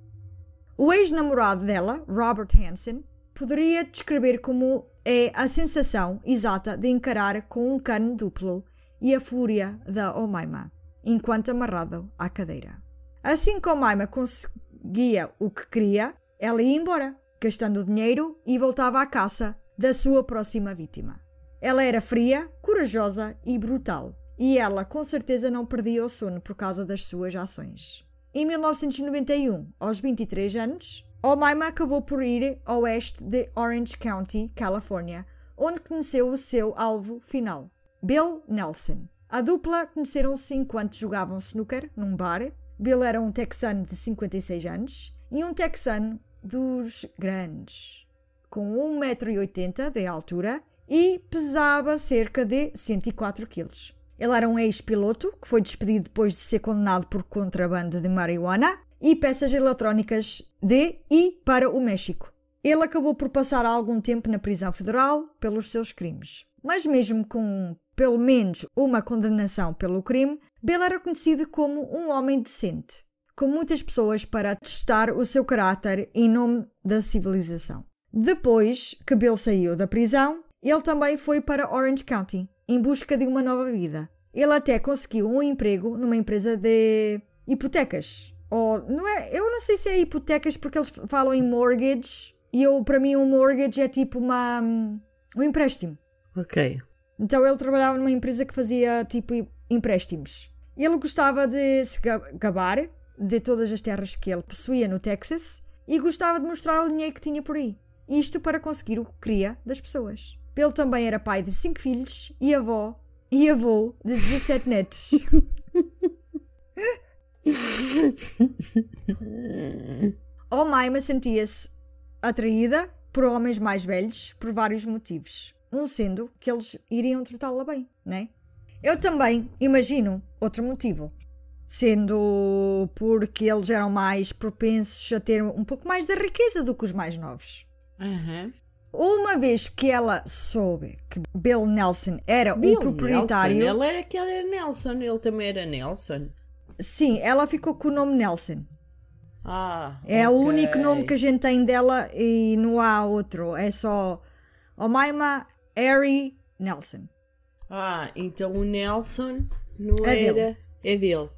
Speaker 1: O ex-namorado dela, Robert Hansen, poderia descrever como é a sensação exata de encarar com um cano duplo e a fúria da Omaima, enquanto amarrado à cadeira. Assim que Omaima conseguia o que queria, ela ia embora, gastando dinheiro e voltava à caça da sua próxima vítima. Ela era fria, corajosa e brutal, e ela com certeza não perdia o sono por causa das suas ações. Em 1991, aos 23 anos, Omaima acabou por ir ao oeste de Orange County, Califórnia, onde conheceu o seu alvo final, Bill Nelson. A dupla conheceram-se enquanto jogavam snooker num bar. Bill era um texano de 56 anos e um texano dos grandes, com 1,80m de altura e pesava cerca de 104 kg. Ele era um ex-piloto que foi despedido depois de ser condenado por contrabando de marihuana e peças eletrónicas de e para o México. Ele acabou por passar algum tempo na prisão federal pelos seus crimes. Mas mesmo com pelo menos uma condenação pelo crime, Bill era conhecido como um homem decente, com muitas pessoas para testar o seu caráter em nome da civilização. Depois que Bill saiu da prisão, ele também foi para Orange County em busca de uma nova vida. Ele até conseguiu um emprego numa empresa de hipotecas. Ou não é, eu não sei se é hipotecas porque eles falam em mortgage e eu para mim um mortgage é tipo uma um empréstimo.
Speaker 2: Ok.
Speaker 1: Então ele trabalhava numa empresa que fazia tipo empréstimos. Ele gostava de se ga- gabar de todas as terras que ele possuía no Texas e gostava de mostrar o dinheiro que tinha por aí. Isto para conseguir o que queria das pessoas. Ele também era pai de cinco filhos e avó e avô de 17 netos. *laughs* Omaima sentia-se atraída por homens mais velhos por vários motivos. Um sendo que eles iriam tratá-la bem, né? Eu também imagino outro motivo. Sendo porque eles eram mais propensos a ter um pouco mais da riqueza do que os mais novos.
Speaker 2: Aham.
Speaker 1: Uma vez que ela soube que Bill Nelson era
Speaker 2: Bill
Speaker 1: um proprietário,
Speaker 2: Nelson, ele é que era Nelson, ele também era Nelson.
Speaker 1: sim, ela ficou com o nome Nelson.
Speaker 2: Ah,
Speaker 1: É o
Speaker 2: ok.
Speaker 1: único nome que a gente tem dela e não há outro. É só Omaima Harry Nelson.
Speaker 2: Ah, então o Nelson não
Speaker 1: É
Speaker 2: era.
Speaker 1: dele.
Speaker 2: É dele.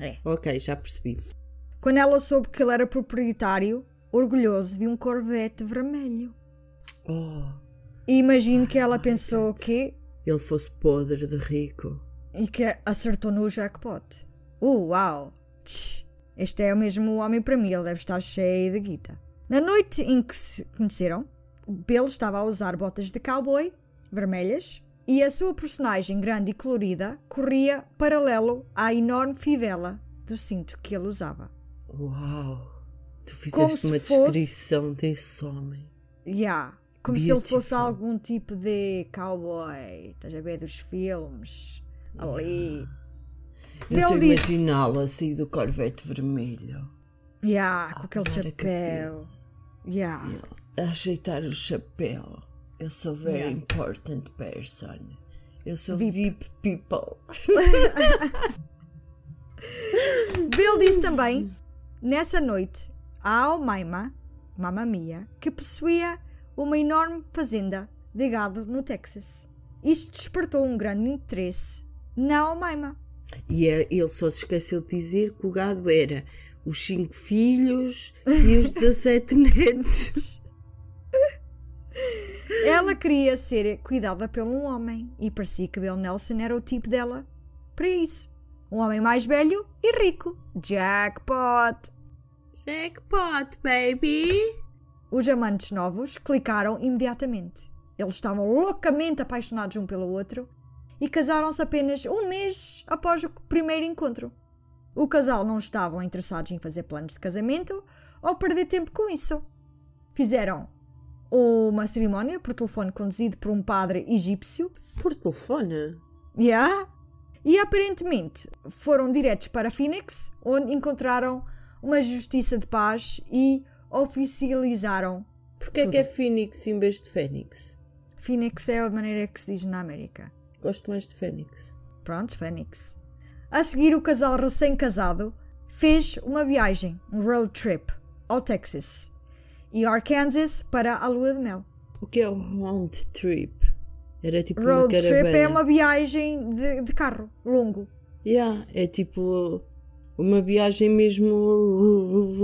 Speaker 1: É.
Speaker 2: Ok, já percebi.
Speaker 1: Quando ela soube que ele era proprietário, orgulhoso de um Corvette vermelho.
Speaker 2: Oh,
Speaker 1: E imagino que ela pensou que.
Speaker 2: ele fosse podre de rico.
Speaker 1: e que acertou no jackpot. Uh, uau! Tch, este é o mesmo homem para mim, ele deve estar cheio de guita. Na noite em que se conheceram, Bill estava a usar botas de cowboy vermelhas e a sua personagem grande e colorida corria paralelo à enorme fivela do cinto que ele usava.
Speaker 2: Uau! Tu fizeste uma
Speaker 1: fosse-
Speaker 2: descrição desse homem.
Speaker 1: Yeah, como se ele fosse algum tipo de cowboy, estás a ver dos filmes, ali.
Speaker 2: Eu
Speaker 1: Bill
Speaker 2: estou a
Speaker 1: disse-
Speaker 2: imaginá-lo assim do Corvette vermelho.
Speaker 1: Yeah, com aquele chapéu. Yeah.
Speaker 2: A ajeitar o chapéu. Eu sou very
Speaker 1: Yeah.
Speaker 2: important person. Eu sou
Speaker 1: VIP.
Speaker 2: VIP, people. *laughs*
Speaker 1: Bill disse também, nessa noite, a Almaima, Mamma Mia, que possuía uma enorme fazenda de gado no Texas. Isto despertou um grande interesse na Almaima.
Speaker 2: E é- ele só se esqueceu de dizer que o gado era os cinco filhos e os *laughs* 17 netos. *laughs*
Speaker 1: Ela queria ser cuidada por um homem e parecia que Bill Nelson era o tipo dela para isso. Um homem mais velho e rico. Jackpot!
Speaker 2: Jackpot, baby!
Speaker 1: Os amantes novos clicaram imediatamente. Eles estavam loucamente apaixonados um pelo outro e casaram-se apenas um mês após o primeiro encontro. O casal não estavam interessados em fazer planos de casamento ou perder tempo com isso. Fizeram uma cerimónia por telefone conduzido por um padre egípcio
Speaker 2: Por telefone?
Speaker 1: Yeah. E aparentemente foram diretos para Phoenix, onde encontraram uma justiça de paz e oficializaram.
Speaker 2: Porquê é que é Phoenix em vez de Fênix?
Speaker 1: Phoenix é a maneira que se diz na América.
Speaker 2: Gosto mais de Fênix.
Speaker 1: Pronto, Phoenix. A seguir, o casal recém-casado fez uma viagem, um road trip, ao Texas e Arkansas para a lua de mel.
Speaker 2: O que é o round trip? Era tipo uma
Speaker 1: Road
Speaker 2: caravana.
Speaker 1: trip é uma viagem de, de carro, longo.
Speaker 2: Yeah, é tipo uma viagem mesmo.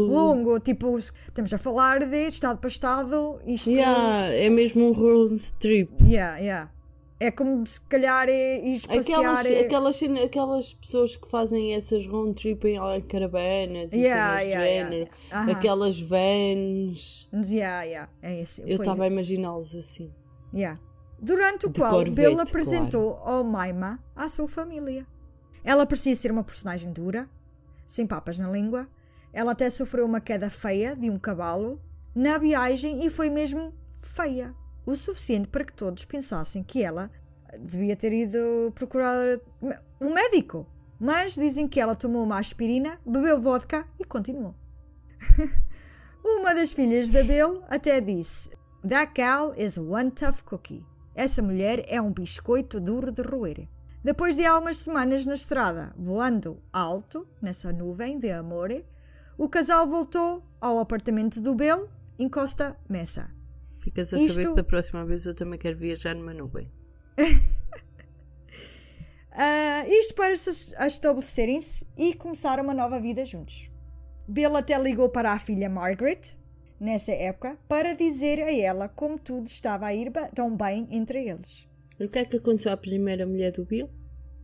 Speaker 1: Longo, tipo, estamos a falar de estado para estado, isto.
Speaker 2: Yeah, é mesmo um road trip.
Speaker 1: Yeah, yeah. É como se calhar é ir.
Speaker 2: Aquelas,
Speaker 1: é-
Speaker 2: aquelas, aquelas pessoas que fazem essas road trip em caravanas e
Speaker 1: Yeah,
Speaker 2: cenas
Speaker 1: yeah,
Speaker 2: género,
Speaker 1: yeah. Aham.
Speaker 2: aquelas vans.
Speaker 1: Yeah, yeah. É esse.
Speaker 2: Eu estava a imaginá-los assim.
Speaker 1: Yeah. Durante o
Speaker 2: De
Speaker 1: qual
Speaker 2: Corvette,
Speaker 1: Bill apresentou ao Maima à sua família. Ela parecia ser uma personagem dura, sem papas na língua. Ela até sofreu uma queda feia de um cavalo na viagem e foi mesmo feia. O suficiente para que todos pensassem que ela devia ter ido procurar um médico. Mas dizem que ela tomou uma aspirina, bebeu vodka e continuou. *laughs* Uma das filhas da Bill até disse: That gal is one tough cookie. Essa mulher é um biscoito duro de roer. Depois de algumas semanas na estrada, voando alto nessa nuvem de amor, o casal voltou ao apartamento do Bill em Costa Mesa.
Speaker 2: Ficas a
Speaker 1: Isto-
Speaker 2: saber que da próxima vez eu também quero viajar numa nuvem. *laughs*
Speaker 1: Ah, isto para se estabelecerem-se e começar uma nova vida juntos. Bill até ligou para a filha Margaret, nessa época, para dizer a ela como tudo estava a ir tão bem entre eles.
Speaker 2: O que é que aconteceu à primeira mulher do Bill?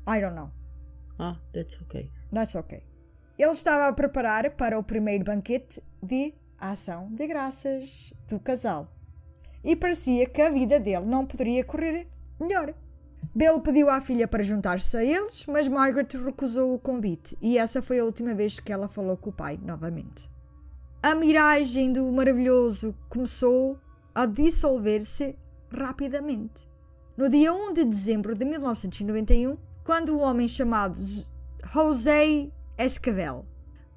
Speaker 1: I don't know.
Speaker 2: Ah, that's okay.
Speaker 1: That's okay. Ele estava a preparar para o primeiro banquete de ação de graças do casal. E parecia que a vida dele não poderia correr melhor. Bill pediu à filha para juntar-se a eles, mas Margaret recusou o convite e essa foi a última vez que ela falou com o pai novamente. A miragem do maravilhoso começou a dissolver-se rapidamente. No dia 1 de dezembro de 1991, quando o homem chamado José Escavel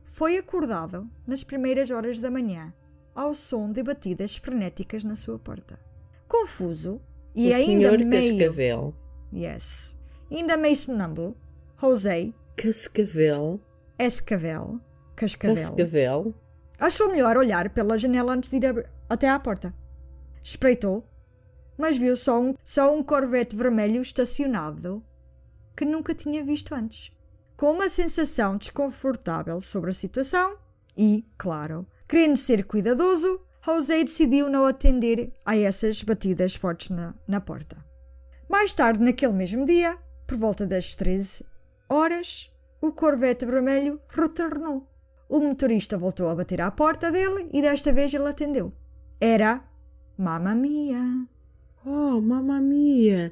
Speaker 1: foi acordado nas primeiras horas da manhã ao som de batidas frenéticas na sua porta. Confuso e
Speaker 2: o
Speaker 1: ainda
Speaker 2: senhor
Speaker 1: meio
Speaker 2: Cascavel.
Speaker 1: Yes. Ainda meio sonâmbulo, José
Speaker 2: Cascavel.
Speaker 1: Escavel, Cascavel,
Speaker 2: Cascavel.
Speaker 1: achou melhor olhar pela janela antes de ir até à porta. Espreitou, mas viu só um, só um corvette vermelho estacionado que nunca tinha visto antes. Com uma sensação desconfortável sobre a situação e, claro, querendo ser cuidadoso, José decidiu não atender a essas batidas fortes na, na porta. Mais tarde, naquele mesmo dia, por volta das 13 horas, o Corvette vermelho retornou. O motorista voltou a bater à porta dele e desta vez ele atendeu. Era Mamma Mia.
Speaker 2: Oh, mamma mia.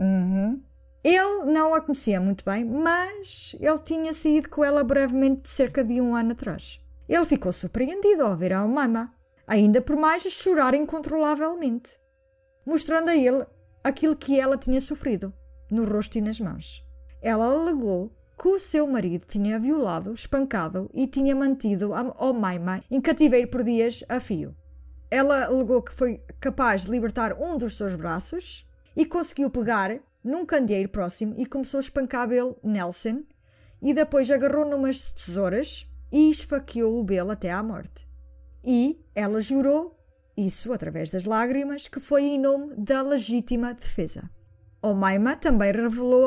Speaker 1: Uhum. Ele não a conhecia muito bem, mas ele tinha saído com ela brevemente cerca de um ano atrás. Ele ficou surpreendido ao ver a Mama, ainda por mais chorar incontrolavelmente, mostrando a ele aquilo que ela tinha sofrido, no rosto e nas mãos. Ela alegou que o seu marido tinha violado, espancado e tinha mantido a Omaima em cativeiro por dias a fio. Ela alegou que foi capaz de libertar um dos seus braços e conseguiu pegar num candeeiro próximo e começou a espancar Bill Nelson e depois agarrou numas tesouras e esfaqueou o Bill até à morte. E ela jurou, isso através das lágrimas, que foi em nome da legítima defesa. Omaima também revelou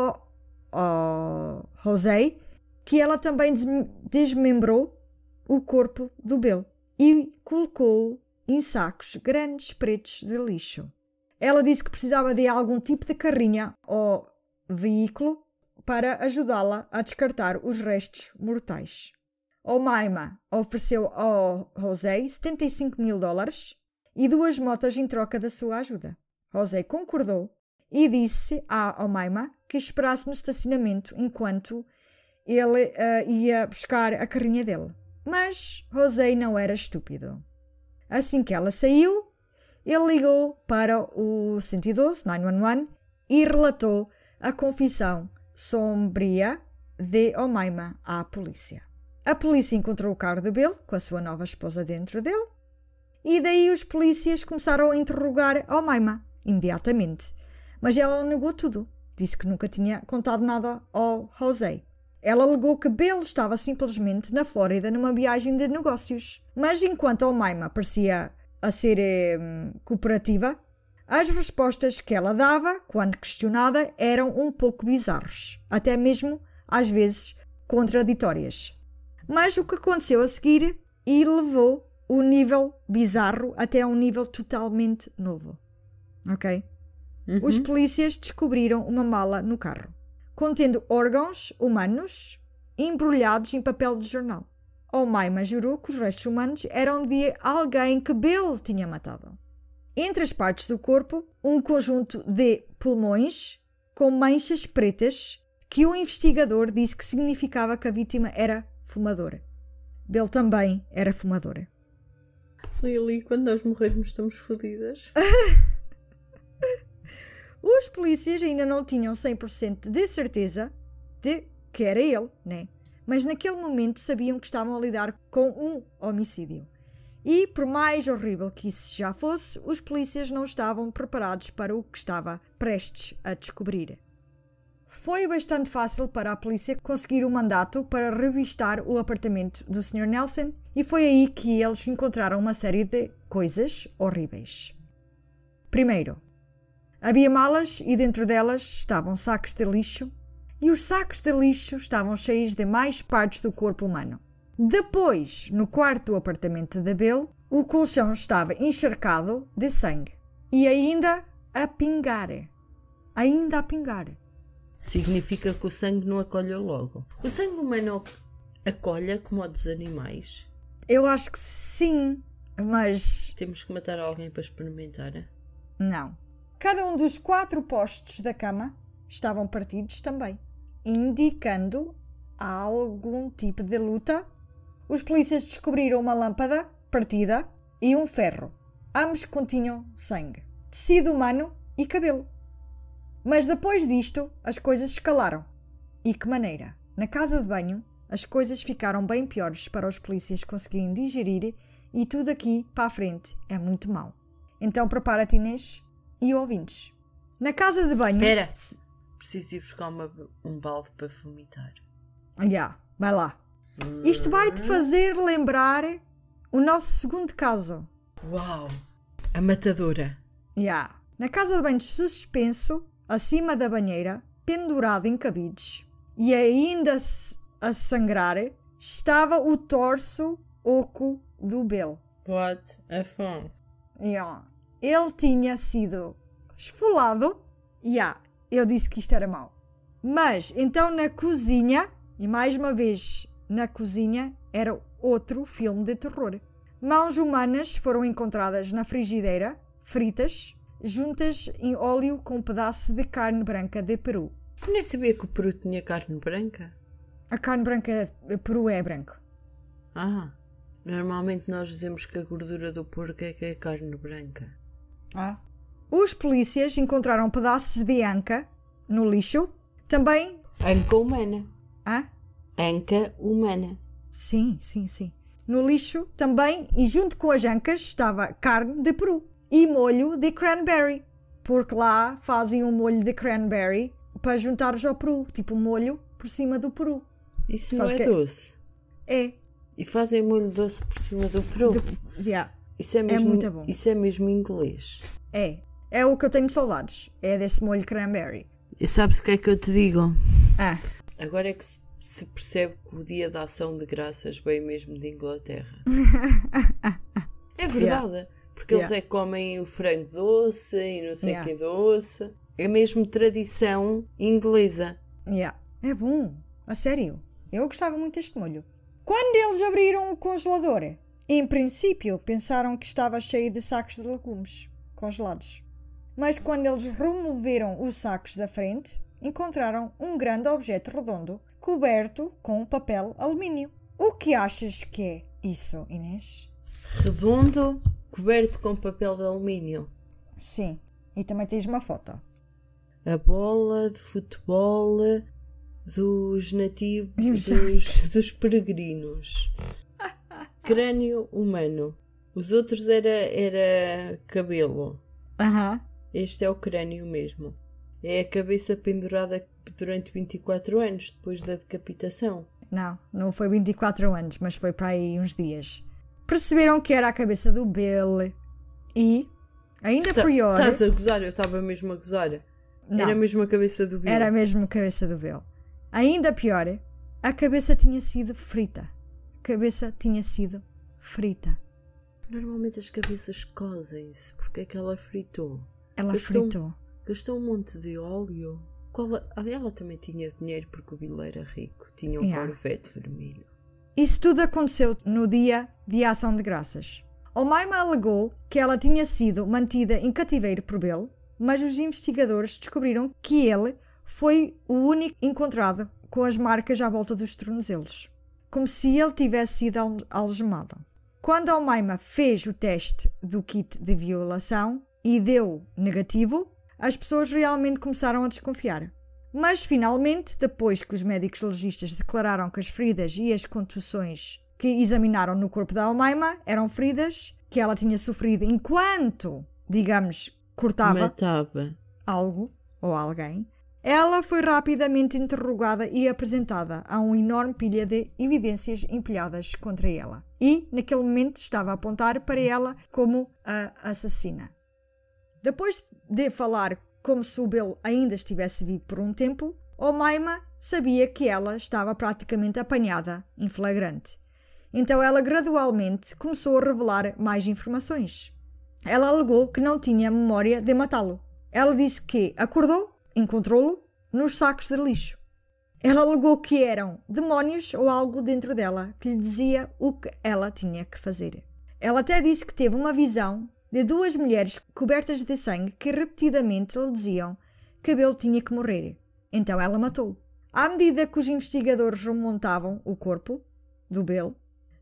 Speaker 1: ao, José que ela também des- desmembrou o corpo do Bill e colocou em sacos grandes pretos de lixo. Ela disse que precisava de algum tipo de carrinha ou veículo para ajudá-la a descartar os restos mortais. Omaima ofereceu ao José 75 mil dólares e duas motos em troca da sua ajuda. José concordou e disse a Omaima que esperasse no estacionamento enquanto ele ah, ia buscar a carrinha dele. Mas José não era estúpido. Assim que ela saiu, ele ligou para o 112, 911, e relatou a confissão sombria de Omaima à polícia. A polícia encontrou o carro de Bill com a sua nova esposa dentro dele, e daí os polícias começaram a interrogar Omaima imediatamente. Mas ela negou tudo. Disse que nunca tinha contado nada ao José. Ela alegou que Bill estava simplesmente na Flórida numa viagem de negócios. Mas enquanto Omaima parecia a ser eh, cooperativa, as respostas que ela dava, quando questionada, eram um pouco bizarros, até mesmo, às vezes, contraditórias. Mas o que aconteceu a seguir e levou o nível bizarro até um nível totalmente novo. Ok? Os polícias descobriram uma mala no carro, contendo órgãos humanos embrulhados em papel de jornal. Omaima jurou que os restos humanos eram de alguém que Bill tinha matado. Entre as partes do corpo, um conjunto de pulmões com manchas pretas que o investigador disse que significava que a vítima era fumadora. Bill também era fumadora.
Speaker 2: Lily, quando nós morrermos estamos fodidas.
Speaker 1: Os polícias ainda não tinham 100% de certeza de que era ele, né? Mas naquele momento sabiam que estavam a lidar com um homicídio. E, por mais horrível que isso já fosse, os polícias não estavam preparados para o que estava prestes a descobrir. Foi bastante fácil para a polícia conseguir o mandato para revistar o apartamento do Sr. Nelson e foi aí que eles encontraram uma série de coisas horríveis. Primeiro, havia malas e dentro delas estavam sacos de lixo e os sacos de lixo estavam cheios de mais partes do corpo humano. Depois, no quarto do apartamento de Bill, o colchão estava encharcado de sangue e ainda a pingar. ainda a pingar.
Speaker 2: Significa que o sangue não acolhe logo. O sangue humano acolhe como o dos animais.
Speaker 1: Eu acho que sim, mas
Speaker 2: Temos que matar alguém para experimentar.
Speaker 1: não. Cada um dos quatro postes da cama estavam partidos também, indicando algum tipo de luta. Os polícias descobriram uma lâmpada partida e um ferro. Ambos continham sangue, tecido humano e cabelo. Mas depois disto, as coisas escalaram. E que maneira? Na casa de banho, as coisas ficaram bem piores para os polícias conseguirem digerir e tudo aqui para a frente é muito mau. Então prepara-te, Inês e ouvintes. Na casa de banho.
Speaker 2: Espera! Preciso ir buscar uma- um balde para vomitar.
Speaker 1: Já, vai lá. Isto vai-te fazer lembrar o nosso segundo caso.
Speaker 2: Uau! A matadora.
Speaker 1: Já. Na casa de banho suspenso, acima da banheira, pendurado em cabides e ainda a sangrar, estava o torso oco do Bill.
Speaker 2: What a fun.
Speaker 1: Ya. Ele tinha sido esfolado. Ya, eu disse que isto era mau. Mas então na cozinha, e mais uma vez na cozinha, era outro filme de terror. Mãos humanas foram encontradas na frigideira, fritas, juntas em óleo com um pedaço de carne branca de peru.
Speaker 2: Eu nem sabia que o peru tinha carne branca.
Speaker 1: A carne branca de peru é branco.
Speaker 2: Ah, normalmente nós dizemos que a gordura do porco é que é carne branca.
Speaker 1: Ah. Os polícias encontraram pedaços de anca no lixo. Também.
Speaker 2: Anca humana.
Speaker 1: Ah?
Speaker 2: Anca humana.
Speaker 1: Sim, sim, sim. No lixo também, e junto com as ancas, estava carne de peru e molho de cranberry. Porque lá fazem um molho de cranberry para juntares ao peru, tipo molho por cima do peru.
Speaker 2: Isso
Speaker 1: Sabes
Speaker 2: não é
Speaker 1: que-
Speaker 2: doce.
Speaker 1: É,
Speaker 2: E fazem molho doce por cima do peru.
Speaker 1: yeah,
Speaker 2: Isso é mesmo,
Speaker 1: muito bom.
Speaker 2: Isso é mesmo inglês.
Speaker 1: é. É o que eu tenho saudades. É desse molho cranberry.
Speaker 2: E sabes o que é que eu te digo?
Speaker 1: Ah,
Speaker 2: Agora é que se percebe que o dia da ação de graças veio mesmo de Inglaterra. *laughs* é verdade. Porque eles
Speaker 1: Yeah.
Speaker 2: é que comem o frango doce e não sei o
Speaker 1: Yeah.
Speaker 2: que doce. É mesmo tradição inglesa.
Speaker 1: yeah. É bom. A sério. Eu gostava muito deste molho. Quando eles abriram o congelador, em princípio pensaram que estava cheio de sacos de legumes congelados. Mas quando eles removeram os sacos da frente, encontraram um grande objeto redondo coberto com papel alumínio. O que achas que é isso, Inês?
Speaker 2: Redondo, coberto com papel de alumínio.
Speaker 1: Sim. E também tens uma foto.
Speaker 2: A bola de futebol dos nativos, dos, *laughs* dos peregrinos. *laughs* Crânio humano. Os outros era, era cabelo.
Speaker 1: Aham.
Speaker 2: Este é o crânio mesmo. É a cabeça pendurada durante 24 anos depois da decapitação.
Speaker 1: Não, não foi 24 anos, mas foi para aí uns dias. Perceberam que era a cabeça do Bill e, ainda pior,
Speaker 2: Estás a gozar? Eu estava mesmo a gozar.
Speaker 1: Não.
Speaker 2: Era mesmo a cabeça do Bill.
Speaker 1: era mesmo a cabeça do Bill. Ainda pior, a cabeça tinha sido frita. A cabeça tinha sido frita.
Speaker 2: Normalmente as cabeças cozem-se. Porque é que ela fritou?
Speaker 1: Ela
Speaker 2: Gastou-
Speaker 1: fritou.
Speaker 2: Gastou um monte de óleo. A- ah, Ela também tinha dinheiro porque o Bill era rico. Tinha um
Speaker 1: Yeah.
Speaker 2: Corvette vermelho.
Speaker 1: Isso tudo aconteceu no dia de ação de graças. Omaima alegou que ela tinha sido mantida em cativeiro por Bill, mas os investigadores descobriram que ele foi o único encontrado com as marcas à volta dos tornozelos, como se ele tivesse sido al- algemado. Quando Omaima fez o teste do kit de violação e deu negativo, as pessoas realmente começaram a desconfiar. Mas finalmente, depois que os médicos legistas declararam que as feridas e as contusões que examinaram no corpo da Almaima eram feridas que ela tinha sofrido enquanto, digamos, cortava
Speaker 2: Matava.
Speaker 1: algo ou alguém, ela foi rapidamente interrogada e apresentada a uma enorme pilha de evidências empilhadas contra ela. E, naquele momento, estava a apontar para ela como a assassina. Depois de falar como se o Bill ainda estivesse vivo por um tempo, Omaima sabia que ela estava praticamente apanhada em flagrante. Então ela gradualmente começou a revelar mais informações. Ela alegou que não tinha memória de matá-lo. Ela disse que acordou, encontrou-lo nos sacos de lixo. Ela alegou que eram demónios ou algo dentro dela que lhe dizia o que ela tinha que fazer. Ela até disse que teve uma visão de duas mulheres cobertas de sangue que repetidamente lhe diziam que Bill tinha que morrer. Então ela matou. À medida que os investigadores remontavam o corpo do Bill,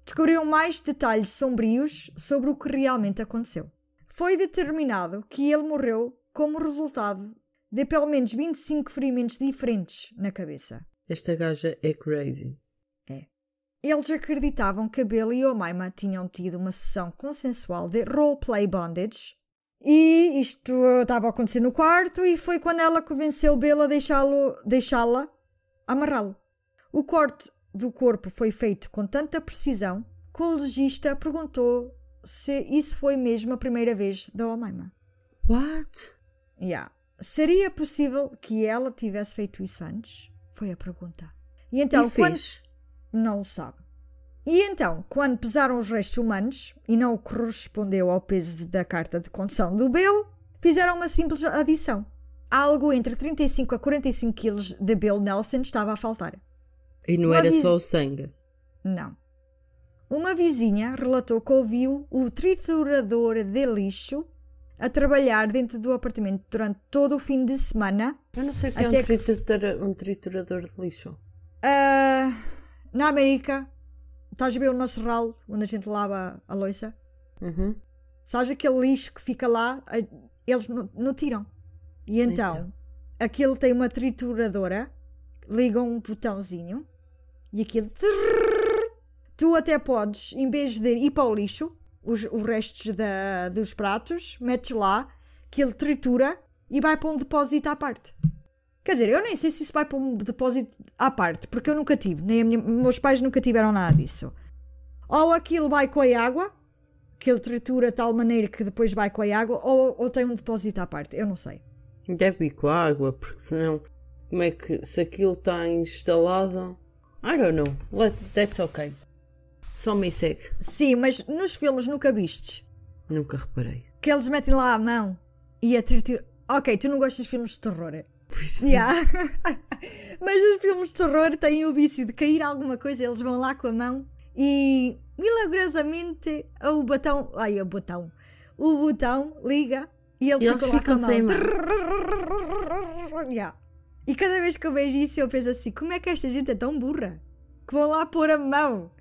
Speaker 1: descobriram mais detalhes sombrios sobre o que realmente aconteceu. Foi determinado que ele morreu como resultado de pelo menos 25 ferimentos diferentes na cabeça.
Speaker 2: Esta gaja é crazy.
Speaker 1: Eles acreditavam que a Bill e Omaima tinham tido uma sessão consensual de roleplay bondage e isto estava a acontecer no quarto e foi quando ela convenceu Bill a deixá-lo, deixá-la amarrá-lo. O corte do corpo foi feito com tanta precisão que o legista perguntou se isso foi mesmo a primeira vez da Omaima.
Speaker 2: What?
Speaker 1: Yeah. Seria possível que ela tivesse feito isso antes? Foi a pergunta. E então,
Speaker 2: e
Speaker 1: quando.
Speaker 2: fez?
Speaker 1: Não o sabe. E então, quando pesaram os restos humanos e não correspondeu ao peso da carta de condução do Bill, fizeram uma simples adição. Algo entre 35 a 45 quilos de Bill Nelson estava a faltar.
Speaker 2: E não
Speaker 1: Uma
Speaker 2: era
Speaker 1: vis-
Speaker 2: só o sangue.
Speaker 1: Não. Uma vizinha relatou que ouviu o triturador de lixo a trabalhar dentro do apartamento durante todo o fim de semana
Speaker 2: Eu não sei o que é
Speaker 1: Até
Speaker 2: um,
Speaker 1: que-
Speaker 2: triturador, um triturador de lixo.
Speaker 1: Ah, na América, estás a ver o nosso ralo onde a gente lava a louça?
Speaker 2: Uhum.
Speaker 1: Sabes aquele lixo que fica lá? Eles não, não tiram. E então,
Speaker 2: Então.
Speaker 1: aquilo tem uma trituradora, ligam um botãozinho e aquilo. trrr, tu até podes, em vez de ir para o lixo, os, os restos da, dos pratos, metes lá, que ele tritura e vai para um depósito à parte. Quer dizer, eu nem sei se isso vai para um depósito à parte, porque eu nunca tive, nem minha- meus pais nunca tiveram nada disso. Ou aquilo vai com a água, que ele tritura de tal maneira que depois vai com a água, ou, ou tem um depósito à parte, eu não sei.
Speaker 2: Deve ir com a água, porque senão, como é que, se aquilo está instalado. I don't know. Let, that's okay. Só me segue.
Speaker 1: Sim, mas nos filmes nunca vistes
Speaker 2: Nunca reparei.
Speaker 1: que eles metem lá a mão e a triturar. Ok, tu não gostas de filmes de terror.
Speaker 2: Pois
Speaker 1: Yeah. *laughs* Mas os filmes de terror têm o vício de cair alguma coisa, eles vão lá com a mão e milagrosamente o botão. Ai, o botão. O botão liga e eles,
Speaker 2: eles
Speaker 1: ficam lá com a
Speaker 2: ficam sem
Speaker 1: mão. Yeah. E cada vez que eu vejo isso, eu penso assim: como é que esta gente é tão burra? Que vão lá pôr a mão.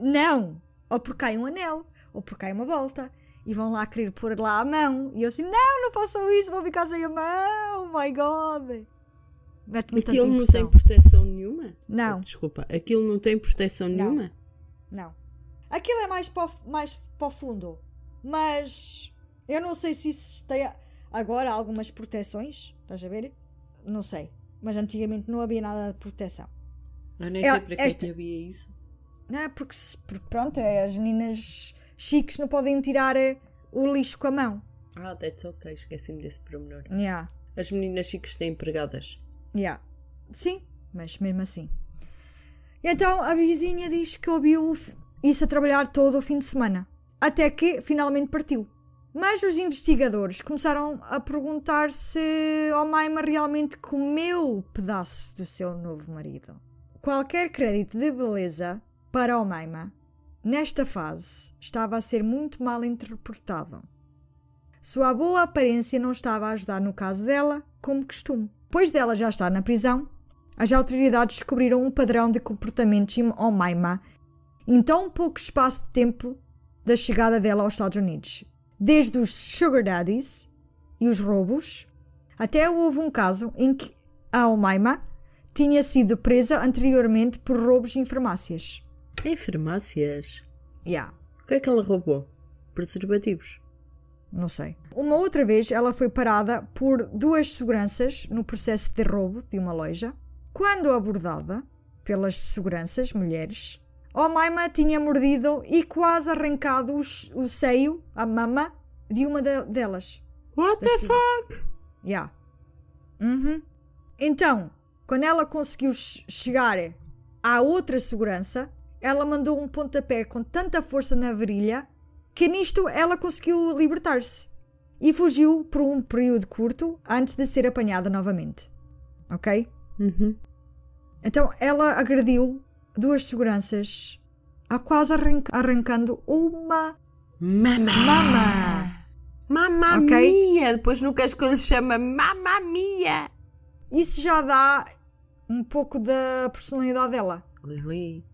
Speaker 1: Não! Ou porque cai um anel, ou porque cai uma volta. E vão lá querer pôr lá a mão. E eu assim: não, não façam isso, vão ficar sem a mão. Oh my god! Mete-me
Speaker 2: Aquilo não tem proteção nenhuma?
Speaker 1: Não.
Speaker 2: Desculpa, aquilo não tem proteção nenhuma?
Speaker 1: Não. Aquilo é mais para, o- mais para o fundo. Mas eu não sei se isso tem agora algumas proteções. Estás a ver? Não sei. Mas antigamente não havia nada de proteção.
Speaker 2: Eu nem
Speaker 1: É,
Speaker 2: sei para que é havia isso.
Speaker 1: Não é? Porque, porque pronto, é, as meninas chiques não podem tirar eh, o lixo com a mão.
Speaker 2: Ah, that's ok, esqueci-me desse pormenor.
Speaker 1: Yeah.
Speaker 2: As meninas chiques têm empregadas.
Speaker 1: Yeah. Sim, mas mesmo assim. Então a vizinha diz que ouviu isso a trabalhar todo o fim de semana. Até que finalmente partiu. Mas os investigadores começaram a perguntar se Omaima realmente comeu pedaços do seu novo marido. Qualquer crédito de beleza para Omaima, nesta fase, estava a ser muito mal interpretado. Sua boa aparência não estava a ajudar no caso dela, como costume. Depois dela já estar na prisão, as autoridades descobriram um padrão de comportamentos em Omaima em tão pouco espaço de tempo da chegada dela aos Estados Unidos. Desde os sugar daddies e os roubos, até houve um caso em que a Omaima tinha sido presa anteriormente por roubos em farmácias.
Speaker 2: Em farmácias.
Speaker 1: Yeah.
Speaker 2: O que é que ela roubou? Preservativos.
Speaker 1: Não sei. Uma outra vez ela foi parada por duas seguranças no processo de roubo de uma loja. Quando abordada pelas seguranças mulheres, Omaima tinha mordido e quase arrancado o seio, a mama, de uma de- delas.
Speaker 2: What the fuck?
Speaker 1: Yeah. Uhum. Então, quando ela conseguiu ch- chegar à outra segurança, ela mandou um pontapé com tanta força na virilha que nisto ela conseguiu libertar-se e fugiu por um período curto antes de ser apanhada novamente. ok?
Speaker 3: Uhum.
Speaker 1: Então ela agrediu duas seguranças, a quase arranca- arrancando uma
Speaker 2: Mamá!
Speaker 1: mama.
Speaker 2: Mamma
Speaker 1: Ok.
Speaker 2: mia! Depois no casco lhe chama Mamma mia!
Speaker 1: Isso já dá um pouco da personalidade dela.
Speaker 2: Lili,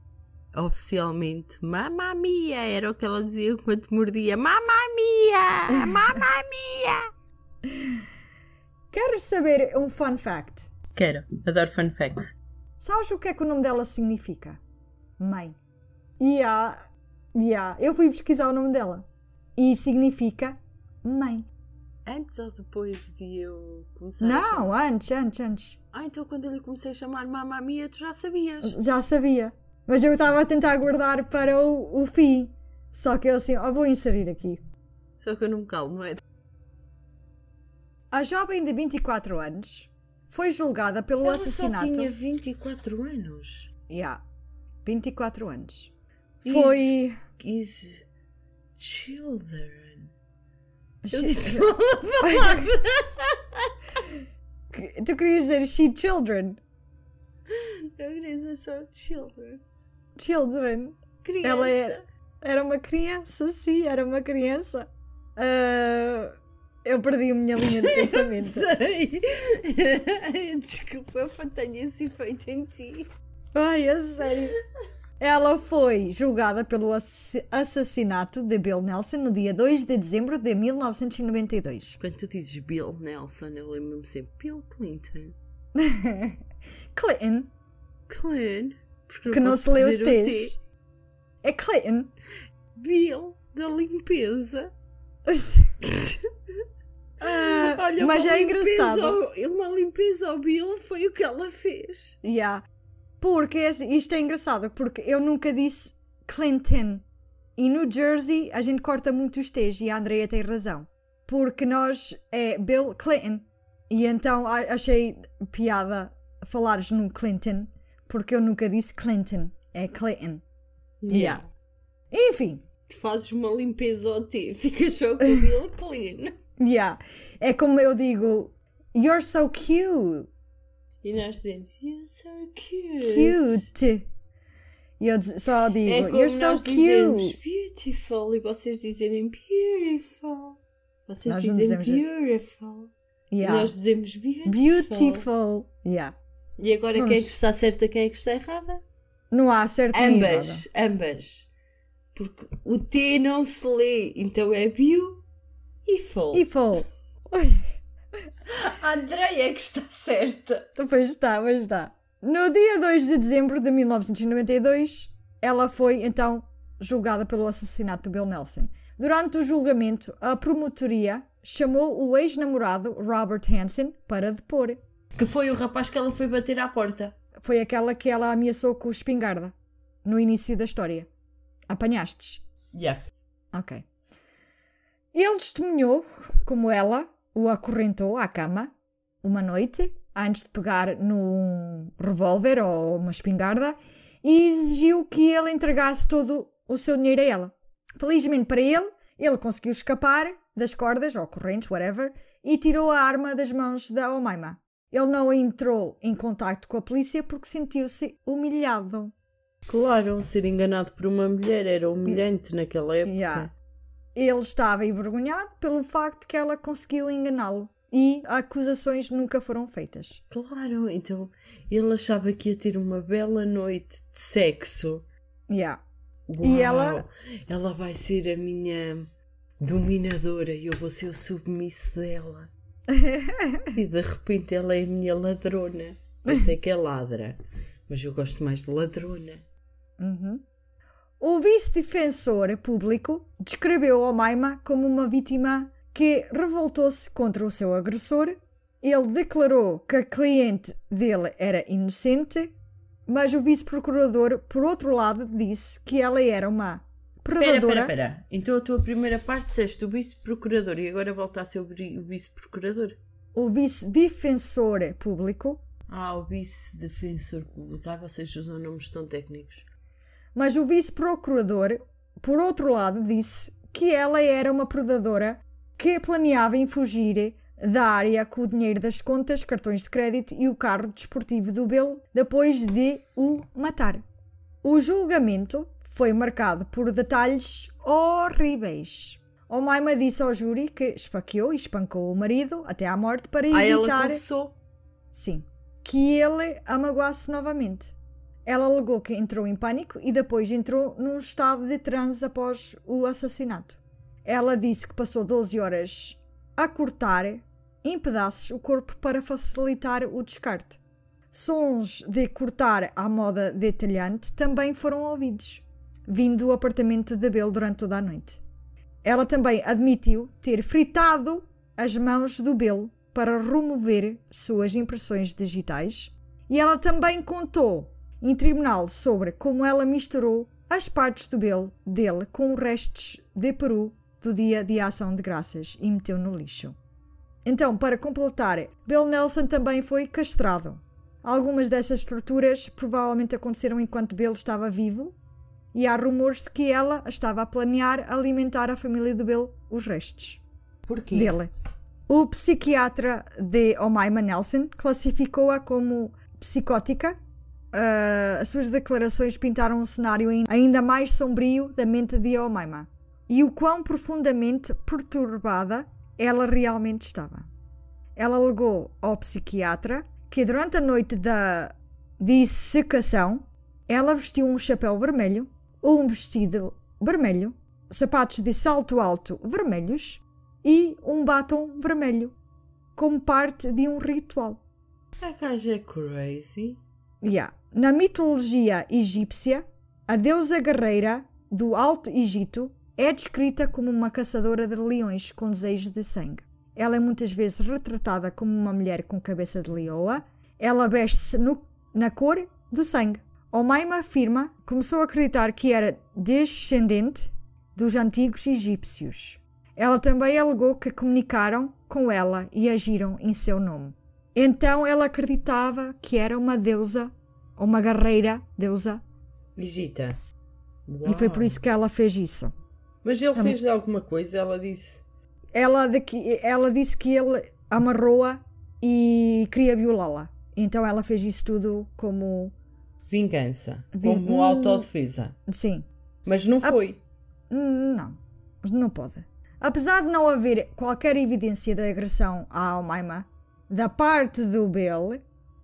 Speaker 2: oficialmente, Mamma mia! Era o que ela dizia enquanto mordia. Mamma mia! Mamma *laughs* mia!
Speaker 1: Queres saber um fun fact?
Speaker 3: Quero. Adoro fun facts.
Speaker 1: Sabes o que é que o nome dela significa? Mãe. Yeah, yeah. Eu fui pesquisar o nome dela. E significa mãe.
Speaker 2: Antes ou depois de eu começar a chamar?
Speaker 1: Não, antes, antes, antes.
Speaker 2: Ah, então quando eu lhe comecei a chamar Mamma mia, tu já sabias.
Speaker 1: Já sabia. Mas eu estava a tentar guardar para o, o fim. Só que eu assim, ó, vou inserir aqui.
Speaker 2: Só que eu não me calmo, não é?
Speaker 1: A jovem de 24 anos foi julgada pelo
Speaker 2: Ela
Speaker 1: assassinato.
Speaker 2: só tinha 24 anos.
Speaker 1: Yeah, 24 anos.
Speaker 2: Is-
Speaker 1: Foi.
Speaker 2: Is children. Eu disse *laughs* mal a palavra.
Speaker 1: Tu querias dizer she children?
Speaker 2: Eu queria dizer só children.
Speaker 1: Children.
Speaker 2: Criança.
Speaker 1: Ela é- Era uma criança, sim, era uma criança. Ah, eu perdi a minha linha de *laughs* pensamento.
Speaker 2: Sei. *laughs* Desculpa, eu tenho esse efeito em ti.
Speaker 1: Ai, é sério. Ela foi julgada pelo ass- assassinato de Bill Nelson no dia 2 de dezembro de 1992.
Speaker 2: Quando tu dizes Bill Nelson, eu lembro-me sempre Bill Clinton. *laughs*
Speaker 1: Clinton,
Speaker 2: Clinton. Porque
Speaker 1: que não se lê os T's. É Clinton.
Speaker 2: Bill da limpeza. *laughs*
Speaker 1: Ah,
Speaker 2: Olha,
Speaker 1: mas é engraçado.
Speaker 2: ao- Uma limpeza ao Bill foi o que ela fez.
Speaker 1: Yeah. Porque assim, isto é engraçado, porque eu nunca disse Clinton. E no Jersey a gente corta muito os T's e a Andrea tem razão. Porque nós é Bill Clinton. E então achei piada falares no Clinton, porque eu nunca disse Clinton. É Clinton. Yeah. Enfim,
Speaker 2: Tu fazes uma limpeza ao T, *laughs* ficas só com o Bill clean.
Speaker 1: yeah. É como eu digo, You're so cute.
Speaker 2: E nós dizemos, you're so cute.
Speaker 1: Cute. E eu só digo,
Speaker 2: É como
Speaker 1: You're so cute.
Speaker 2: beautiful e vocês dizerem beautiful. Vocês
Speaker 1: Nós
Speaker 2: dizem
Speaker 1: dizemos-
Speaker 2: beautiful.
Speaker 1: Yeah.
Speaker 2: E nós dizemos beautiful.
Speaker 1: Beautiful. Yeah.
Speaker 2: E agora quem é que está certa, quem é que está errada?
Speaker 1: Não há errado.
Speaker 2: Ambas, ambas. Porque o T não se lê, então é beautiful.
Speaker 1: E full.
Speaker 2: A *laughs* Andreia é que está certa.
Speaker 1: Pois está, pois está. No dia 2 de dezembro de 1992, ela foi então julgada pelo assassinato de Bill Nelson. Durante o julgamento, a promotoria chamou o ex-namorado Robert Hansen para depor.
Speaker 2: Que foi o rapaz que ela foi bater à porta.
Speaker 1: Foi aquela que ela ameaçou com o espingarda no início da história. Apanhastes?
Speaker 2: Yeah.
Speaker 1: Ok. Ele testemunhou como ela o acorrentou à cama uma noite antes de pegar num revólver ou uma espingarda e exigiu que ele entregasse todo o seu dinheiro a ela. Felizmente para ele, ele conseguiu escapar das cordas ou correntes, whatever, e tirou a arma das mãos da Omaima. Ele não entrou em contacto com a polícia porque sentiu-se humilhado.
Speaker 2: Claro, ser enganado por uma mulher era humilhante naquela época.
Speaker 1: Yeah. Ele estava envergonhado pelo facto que ela conseguiu enganá-lo e acusações nunca foram feitas.
Speaker 2: Claro, então ele achava que ia ter uma bela noite de sexo.
Speaker 1: Yeah.
Speaker 2: Uau,
Speaker 1: E ela-
Speaker 2: Ela vai ser a minha dominadora e eu vou ser o submisso dela. *laughs* e de repente ela é a minha ladrona. Eu sei que é ladra, mas eu gosto mais de ladrona.
Speaker 1: O vice-defensor público descreveu Omaima como uma vítima que revoltou-se contra o seu agressor. Ele declarou que a cliente dele era inocente, mas o vice-procurador, por outro lado, disse que ela era uma
Speaker 2: Espera,
Speaker 1: predadora.
Speaker 2: espera, espera. Então a tua primeira parte disseste o vice-procurador e agora volta a ser o vice-procurador?
Speaker 1: O vice-defensor público
Speaker 2: Ah, o vice-defensor público. Ah, vocês usam nomes tão técnicos.
Speaker 1: Mas o vice-procurador, por outro lado, disse que ela era uma predadora que planeava em fugir da área com o dinheiro das contas, cartões de crédito e o carro desportivo do Bill depois de o matar. O julgamento foi marcado por detalhes horríveis. Omaima disse ao júri que esfaqueou e espancou o marido até à morte para
Speaker 2: Ah, ela
Speaker 1: evitar
Speaker 2: confessou.
Speaker 1: sim, que ele a magoasse novamente. Ela alegou que entrou em pânico e depois entrou num estado de transe após o assassinato. Ela disse que passou 12 horas a cortar em pedaços o corpo para facilitar o descarte. Sons de cortar à moda detalhante também foram ouvidos, vindo do apartamento de Bill durante toda a noite. Ela também admitiu ter fritado as mãos do Bill para remover suas impressões digitais e ela também contou em tribunal sobre como ela misturou as partes do Bill dele com os restos de peru do dia de ação de graças e meteu no lixo. Então, para completar, Bill Nelson também foi castrado. Algumas dessas torturas provavelmente aconteceram enquanto Bill estava vivo e há rumores de que ela estava a planear alimentar a família de Bill os restos
Speaker 2: Porquê?
Speaker 1: dele. O psiquiatra de Omaima Nelson classificou-a como psicótica. Ah, as suas declarações pintaram um cenário ain- ainda mais sombrio da mente de Omaima e o quão profundamente perturbada ela realmente estava. Ela alegou ao psiquiatra que durante a noite da dissecação ela vestiu um chapéu vermelho, um vestido vermelho, sapatos de salto alto vermelhos e um batom vermelho, como parte de um ritual.
Speaker 2: A gaja é crazy.
Speaker 1: Yeah. Na mitologia egípcia, a deusa guerreira do Alto Egito é descrita como uma caçadora de leões com desejo de sangue. Ela é muitas vezes retratada como uma mulher com cabeça de leoa. Ela veste-se na cor do sangue. Omaima afirma que começou a acreditar que era descendente dos antigos egípcios. Ela também alegou que comunicaram com ela e agiram em seu nome. Então ela acreditava que era uma deusa, uma guerreira deusa,
Speaker 2: Legita.
Speaker 1: e foi por isso que ela fez isso.
Speaker 2: Mas ele fez-lhe alguma coisa, ela disse.
Speaker 1: Ela, de que- ela disse que ele amarrou-a e queria violá-la. Então ela fez isso tudo como.
Speaker 2: Vingança.
Speaker 1: Vin-
Speaker 2: Como
Speaker 1: Hum.
Speaker 2: autodefesa.
Speaker 1: Sim.
Speaker 2: Mas não foi.
Speaker 1: Hum, Não, não pode. Apesar de não haver qualquer evidência de agressão à Almaima da parte do Bill,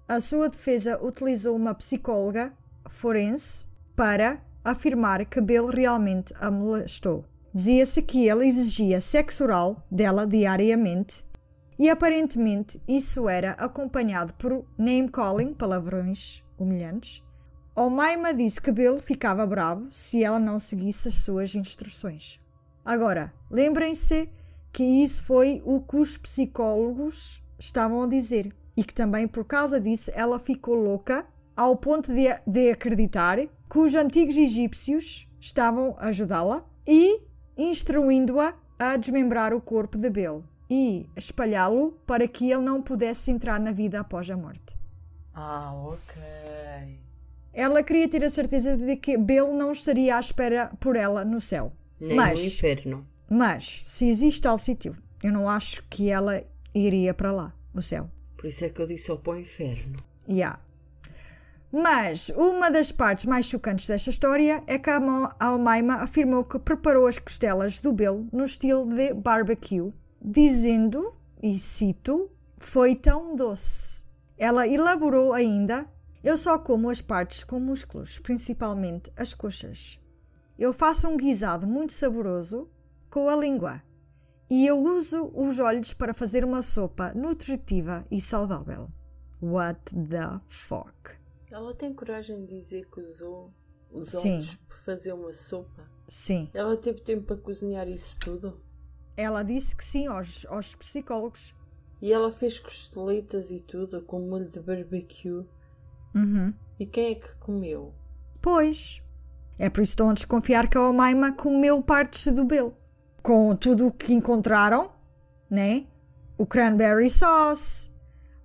Speaker 1: a sua defesa utilizou uma psicóloga forense para afirmar que Bill realmente a molestou. Dizia-se que ele exigia sexo oral dela diariamente e aparentemente isso era acompanhado por name-calling, palavrões humilhantes. Omaima disse que Bill ficava bravo se ela não seguisse as suas instruções. Agora, lembrem-se que isso foi o que os psicólogos estavam a dizer e que também por causa disso ela ficou louca ao ponto de, de acreditar que os antigos egípcios estavam a ajudá-la e instruindo-a a desmembrar o corpo de Bill e espalhá-lo para que ele não pudesse entrar na vida após a morte.
Speaker 2: Ah, ok.
Speaker 1: Ela queria ter a certeza de que Bill não estaria à espera por ela no céu.
Speaker 2: Nem
Speaker 1: mas,
Speaker 2: no inferno.
Speaker 1: mas, se existe tal sítio, eu não acho que ela iria para lá, no céu.
Speaker 2: Por isso é que eu disse ao para o inferno.
Speaker 1: Yeah. Mas uma das partes mais chocantes desta história é que a Almaima afirmou que preparou as costelas do Bill no estilo de barbecue, dizendo, e cito, foi tão doce. Ela elaborou ainda: Eu só como as partes com músculos, principalmente as coxas. Eu faço um guisado muito saboroso com a língua. E eu uso os olhos para fazer uma sopa nutritiva e saudável. What the fuck?
Speaker 2: Ela tem coragem de dizer que usou os
Speaker 1: Sim.
Speaker 2: olhos para fazer uma sopa.
Speaker 1: Sim.
Speaker 2: Ela teve tempo para cozinhar isso tudo.
Speaker 1: Ela disse que sim aos, aos psicólogos.
Speaker 2: E ela fez costelitas e tudo com molho de barbecue. E quem é que comeu?
Speaker 1: Pois. É por isso que estão a desconfiar que a Omaima comeu partes do Bill. Com tudo o que encontraram, né? O cranberry sauce,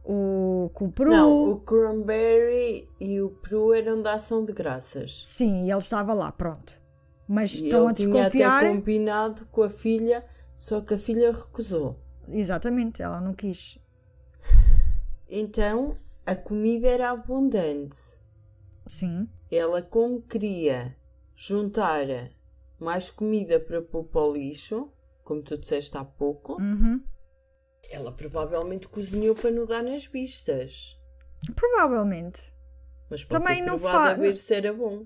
Speaker 1: o com o peru.
Speaker 2: Não, o cranberry e o peru eram da ação de graças.
Speaker 1: Sim, e ele estava lá, pronto. Mas
Speaker 2: E
Speaker 1: estão a
Speaker 2: ele tinha
Speaker 1: desconfiar.
Speaker 2: até combinado com a filha, só que a filha recusou.
Speaker 1: Exatamente, ela não quis.
Speaker 2: Então a comida era abundante.
Speaker 1: Sim.
Speaker 2: Ela, como queria juntar mais comida para pôr para o lixo, como tu disseste há pouco,
Speaker 1: Uhum.
Speaker 2: ela provavelmente cozinhou para não dar nas vistas.
Speaker 1: Provavelmente.
Speaker 2: Mas pode
Speaker 1: Também
Speaker 2: ter
Speaker 1: não fa-
Speaker 2: a ver se era bom.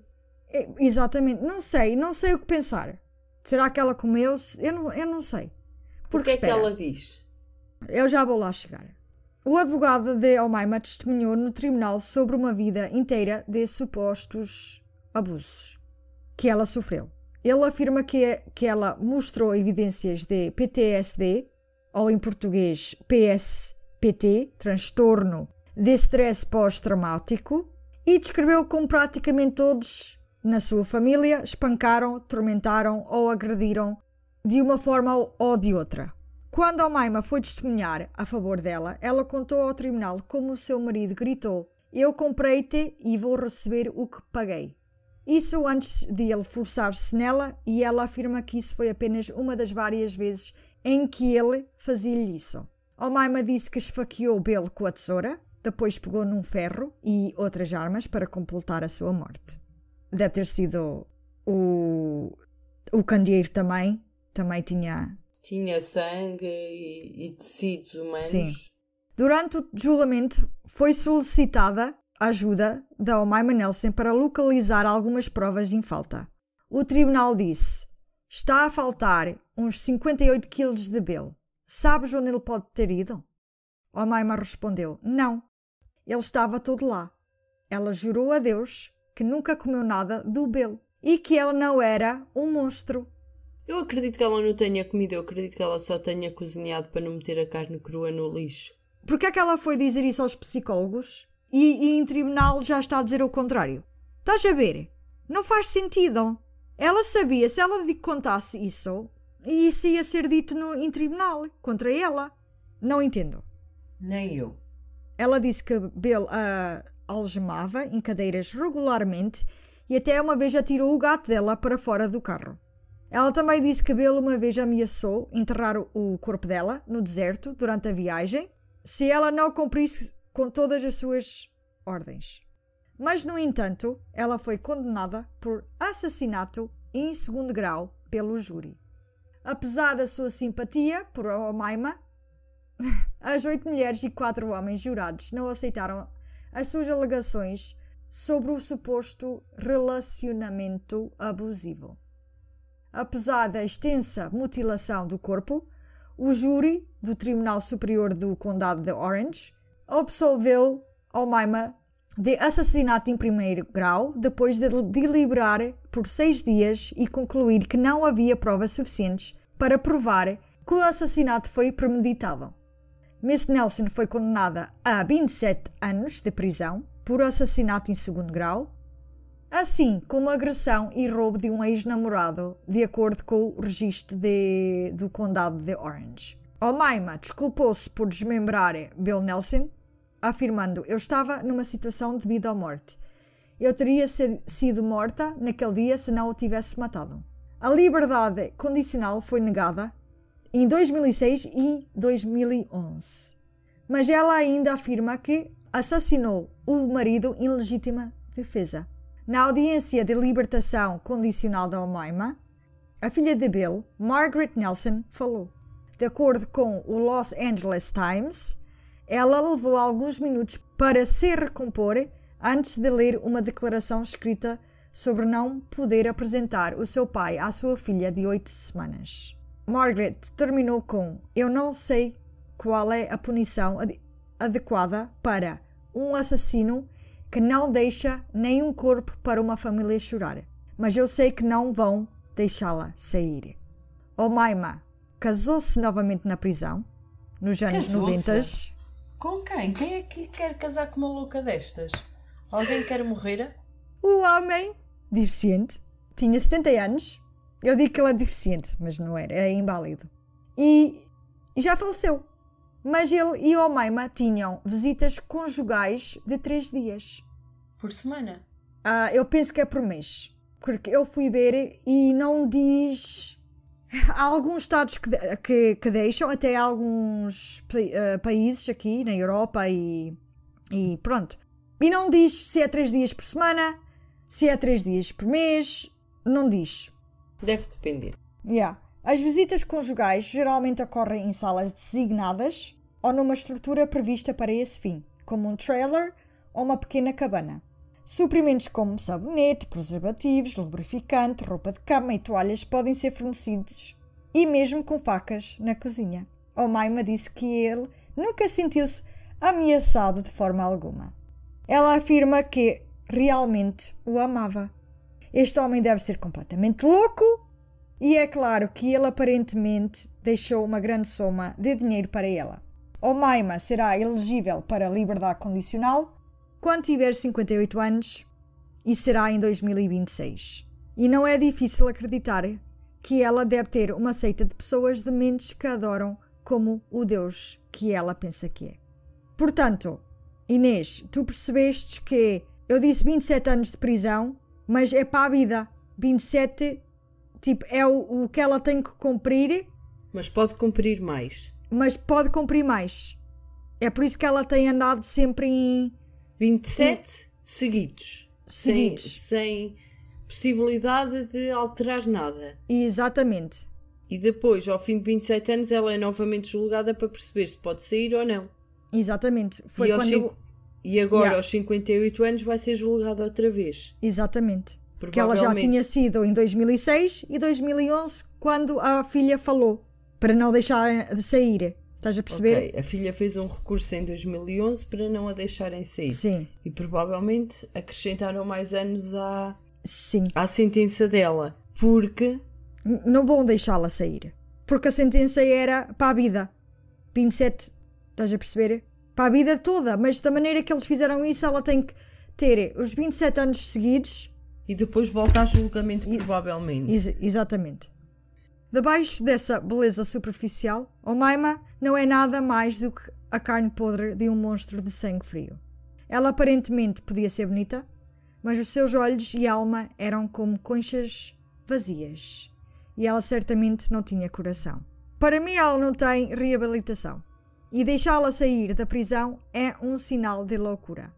Speaker 1: É, Exatamente, não sei, não sei o que pensar. Será que ela comeu-se? Eu não, eu não sei.
Speaker 2: O
Speaker 1: Porque
Speaker 2: que é que
Speaker 1: espera,
Speaker 2: ela diz?
Speaker 1: eu já vou lá chegar. O advogado de Almaima testemunhou no tribunal sobre uma vida inteira de supostos abusos que ela sofreu. Ele afirma que, que ela mostrou evidências de PTSD, ou em português PSPT, transtorno de stress pós-traumático, e descreveu como praticamente todos na sua família espancaram, tormentaram ou agrediram de uma forma ou de outra. Quando Almaima foi testemunhar a favor dela, ela contou ao tribunal como o seu marido gritou: Eu comprei-te e vou receber o que paguei. Isso antes de ele forçar-se nela, e ela afirma que isso foi apenas uma das várias vezes em que ele fazia-lhe isso. Almaima disse que esfaqueou Belo com a tesoura, depois pegou num ferro e outras armas para completar a sua morte. Deve ter sido o, o candeeiro também, também tinha
Speaker 2: Tinha sangue e, e tecidos humanos.
Speaker 1: Sim. Durante o julgamento, foi solicitada ajuda da Omaima Nelson para localizar algumas provas em falta. O tribunal disse: Está a faltar uns 58 quilos de belo. Sabes onde ele pode ter ido? Omaima respondeu: Não. Ele estava todo lá. Ela jurou a Deus que nunca comeu nada do belo e que ela não era um monstro.
Speaker 2: Eu acredito que ela não tenha comido, eu acredito que ela só tenha cozinhado para não meter a carne crua no lixo.
Speaker 1: Porquê é que ela foi dizer isso aos psicólogos e, e em tribunal já está a dizer o contrário? Estás a ver? Não faz sentido. Ela sabia, se ela lhe contasse isso, isso ia ser dito no, em tribunal contra ela. Não entendo.
Speaker 2: Nem eu.
Speaker 1: Ela disse que Bill a algemava em cadeiras regularmente e até uma vez atirou o gato dela para fora do carro. Ela também disse que Bill uma vez ameaçou enterrar o corpo dela no deserto durante a viagem se ela não cumprisse com todas as suas ordens. Mas, no entanto, ela foi condenada por assassinato em segundo grau pelo júri. Apesar da sua simpatia por Omaima, *laughs* as oito mulheres e quatro homens jurados não aceitaram as suas alegações sobre o suposto relacionamento abusivo. Apesar da extensa mutilação do corpo, o júri do Tribunal Superior do Condado de Orange absolveu Almaima de assassinato em primeiro grau depois de deliberar por seis dias e concluir que não havia provas suficientes para provar que o assassinato foi premeditado. Miss Nelson foi condenada a 27 anos de prisão por assassinato em segundo grau, assim como agressão e roubo de um ex-namorado, de acordo com o registro de- do condado de Orange. Omaima desculpou-se por desmembrar Bill Nelson, afirmando: Eu estava numa situação de vida ou morte. Eu teria sido morta naquele dia se não o tivesse matado. A liberdade condicional foi negada em 2006 e 2011. Mas ela ainda afirma que assassinou o marido em legítima defesa. Na audiência de libertação condicional da Omaima, a filha de Bill, Margaret Nelson, falou. De acordo com o Los Angeles Times, ela levou alguns minutos para se recompor antes de ler uma declaração escrita sobre não poder apresentar o seu pai à sua filha de oito semanas. Margaret terminou com: Eu não sei qual é a punição ad- adequada para um assassino que não deixa nenhum corpo para uma família chorar, mas eu sei que não vão deixá-la sair. Omaima casou-se novamente na prisão, nos anos
Speaker 2: Casou-se?
Speaker 1: 90.
Speaker 2: Com quem? Quem é que quer casar com uma louca destas? Alguém quer morrer?
Speaker 1: O homem, deficiente, tinha 70 anos. Eu digo que ele é deficiente, mas não era, era inválido. E, e já faleceu. Mas ele e Omaima tinham visitas conjugais de 3 dias.
Speaker 2: Por semana.
Speaker 1: Ah, eu penso que é por mês. Porque eu fui ver e não diz. Há *laughs* alguns estados que, que, que deixam, até alguns eh, países aqui na Europa e, e pronto. E não diz se é 3 dias por semana, se é 3 dias por mês, não diz.
Speaker 2: Deve depender.
Speaker 1: Yeah. As visitas conjugais geralmente ocorrem em salas designadas ou numa estrutura prevista para esse fim, como um trailer ou uma pequena cabana. Suprimentos como sabonete, preservativos, lubrificante, roupa de cama e toalhas podem ser fornecidos, e mesmo com facas na cozinha. Omaima disse que ele nunca sentiu-se ameaçado de forma alguma. Ela afirma que realmente o amava. Este homem deve ser completamente louco e é claro que ele aparentemente deixou uma grande soma de dinheiro para ela. Omaima será elegível para liberdade condicional quando tiver 58 anos e será em 2026. E não é difícil acreditar que ela deve ter uma seita de pessoas dementes que adoram como o Deus que ela pensa que é. Portanto, Inês, tu percebeste que eu disse 27 anos de prisão, mas é para a vida. 27, tipo, é o, o que ela tem que cumprir,
Speaker 2: Mas pode cumprir mais.
Speaker 1: mas pode cumprir mais. É por isso que ela tem andado sempre em.
Speaker 2: 27 seguidos. Sem,
Speaker 1: Seguidos.
Speaker 2: sem possibilidade de alterar nada.
Speaker 1: Exatamente.
Speaker 2: E depois, ao fim de 27 anos, ela é novamente julgada para perceber se pode sair ou não.
Speaker 1: Exatamente. Foi
Speaker 2: e,
Speaker 1: quando.
Speaker 2: cinco- e agora,
Speaker 1: Yeah.
Speaker 2: aos 58 anos, vai ser julgada outra vez.
Speaker 1: Exatamente. Porque ela já tinha sido em 2006 e 2011 quando a filha falou para não deixar de sair. Estás a perceber?
Speaker 2: Ok, a filha fez um recurso em 2011 para não a deixarem sair.
Speaker 1: Sim.
Speaker 2: E provavelmente acrescentaram mais anos à,
Speaker 1: Sim.
Speaker 2: à sentença dela. Porque
Speaker 1: N- Não vão deixá-la sair. Porque a sentença era para a vida. 27, estás a perceber? Para a vida toda. Mas da maneira que eles fizeram isso, ela tem que ter os 27 anos seguidos.
Speaker 2: E depois volta a julgamento, provavelmente.
Speaker 1: Ex- exatamente. Debaixo dessa beleza superficial, Omaima não é nada mais do que a carne podre de um monstro de sangue frio. Ela aparentemente podia ser bonita, mas os seus olhos e alma eram como conchas vazias. E ela certamente não tinha coração. Para mim, ela não tem reabilitação. E deixá-la sair da prisão é um sinal de loucura.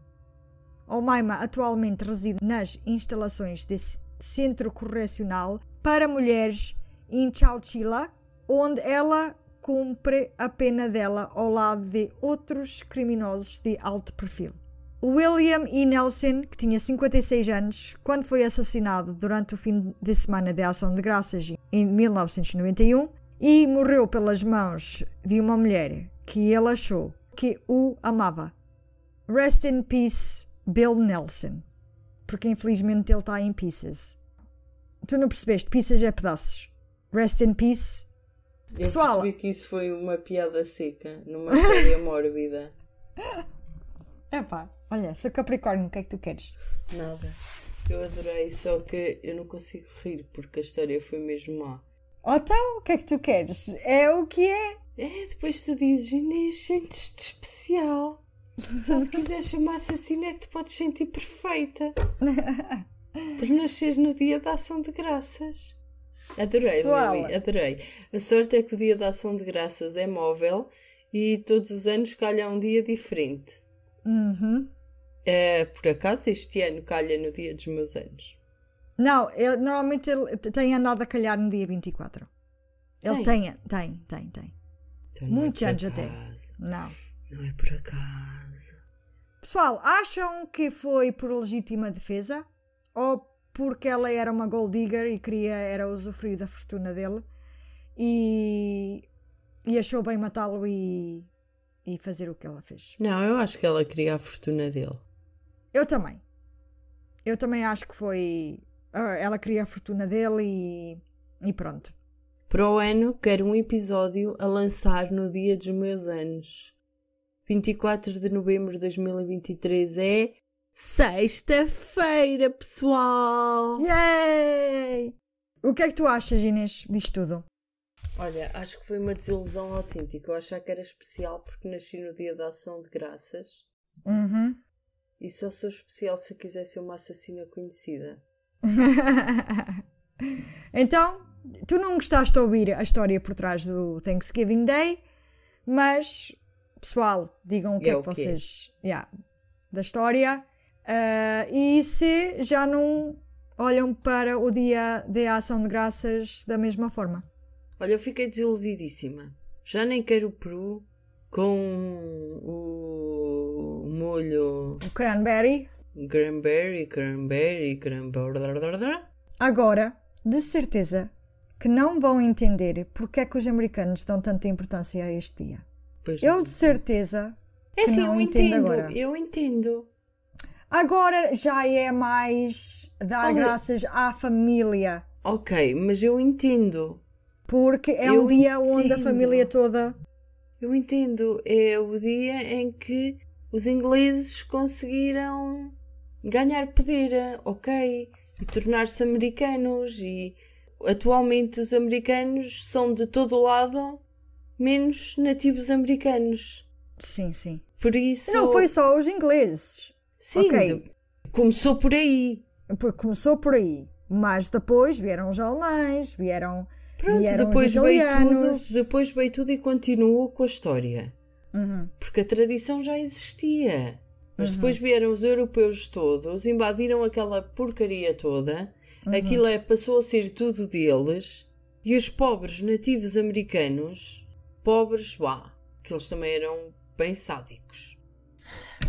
Speaker 1: Omaima atualmente reside nas instalações desse centro correcional para mulheres em Chowchilla, onde ela cumpre a pena dela ao lado de outros criminosos de alto perfil. William E. Nelson, que tinha 56 anos, quando foi assassinado durante o fim de semana de Ação de Graças em 1991 e morreu pelas mãos de uma mulher que ele achou que o amava. Rest in peace, Bill Nelson. Porque infelizmente ele está em pieces. Tu não percebeste? Pieces é pedaços. Rest in peace.
Speaker 2: Eu
Speaker 1: Pessoal-
Speaker 2: percebi que isso foi uma piada seca, numa história *laughs* mórbida.
Speaker 1: Epá, olha, sou Capricórnio, o que é que tu queres?
Speaker 2: Nada. Eu adorei, só que eu não consigo rir porque a história foi mesmo má.
Speaker 1: Ou então, o que é que tu queres? É o que é.
Speaker 2: É, depois tu dizes, Inês, sentes-te especial. Só se quiseres chamar assassina é que te podes sentir perfeita. *laughs* Por nascer no dia da ação de graças. Adorei,
Speaker 1: Pessoal.
Speaker 2: Lili, adorei. A sorte é que o dia da ação de graças é móvel e todos os anos calha um dia diferente.
Speaker 1: Uhum.
Speaker 2: É, por acaso este ano calha no dia dos meus anos.
Speaker 1: Não, ele, normalmente ele tem andado a calhar no dia 24. Ele tem, tem, tem, tem.
Speaker 2: Então não é
Speaker 1: Muitos
Speaker 2: por
Speaker 1: anos até.
Speaker 2: acaso.
Speaker 1: Não.
Speaker 2: Não é por acaso.
Speaker 1: Pessoal, acham que foi por legítima defesa? Ou porque ela era uma gold digger e queria era usufruir da fortuna dele e, e achou bem matá-lo e, e fazer o que ela fez?
Speaker 2: Não, eu acho que ela queria a fortuna dele.
Speaker 1: Eu também. Eu também acho que foi. ah, Ela queria a fortuna dele e, e pronto.
Speaker 2: Para o ano, quero um episódio a lançar no dia dos meus anos. 24 de novembro de 2023 é sexta-feira, pessoal!
Speaker 1: Yay! O que é que tu achas, Inês, disto tudo?
Speaker 2: Olha, acho que foi uma desilusão autêntica. Eu achava que era especial porque nasci no dia da ação de graças.
Speaker 1: Uhum.
Speaker 2: E só sou especial se eu quiser ser uma assassina conhecida. *laughs*
Speaker 1: então, tu não gostaste de ouvir a história por trás do Thanksgiving Day, mas, pessoal, digam o que
Speaker 2: É
Speaker 1: é, que vocês. Yeah, da história. Ah, e se já não olham para o dia da ação de graças da mesma forma.
Speaker 2: Olha, eu fiquei desiludidíssima. Já nem quero o peru com o molho
Speaker 1: O cranberry.
Speaker 2: cranberry, cranberry, cranberry.
Speaker 1: Agora, de certeza que não vão entender porque é que os americanos dão tanta importância a este dia.
Speaker 2: Pois
Speaker 1: Eu de certeza
Speaker 2: é assim, eu
Speaker 1: entendo
Speaker 2: entendo,
Speaker 1: agora.
Speaker 2: eu entendo.
Speaker 1: Agora já é mais dar
Speaker 2: Olha-
Speaker 1: graças à família,
Speaker 2: Ok, mas eu entendo.
Speaker 1: porque é
Speaker 2: Eu
Speaker 1: um dia onde a
Speaker 2: entendo.
Speaker 1: família toda.
Speaker 2: Eu entendo. É o dia em que os ingleses conseguiram ganhar poder, ok? E tornar-se americanos. E atualmente os americanos são de todo o lado menos nativos americanos.
Speaker 1: Sim, sim.
Speaker 2: Por isso.
Speaker 1: Não foi só os ingleses.
Speaker 2: Sim,
Speaker 1: ok.
Speaker 2: de- começou por aí.
Speaker 1: Começou por aí. Mas depois vieram os alemães, vieram,
Speaker 2: Pronto,
Speaker 1: vieram
Speaker 2: depois
Speaker 1: os
Speaker 2: veio tudo, depois veio tudo e continuou com a história.
Speaker 1: Uhum.
Speaker 2: Porque a tradição já existia. Mas depois vieram os europeus todos, invadiram aquela porcaria toda,
Speaker 1: Uhum.
Speaker 2: aquilo é, passou a ser tudo deles, e os pobres nativos americanos, pobres, vá, que eles também eram bem sádicos.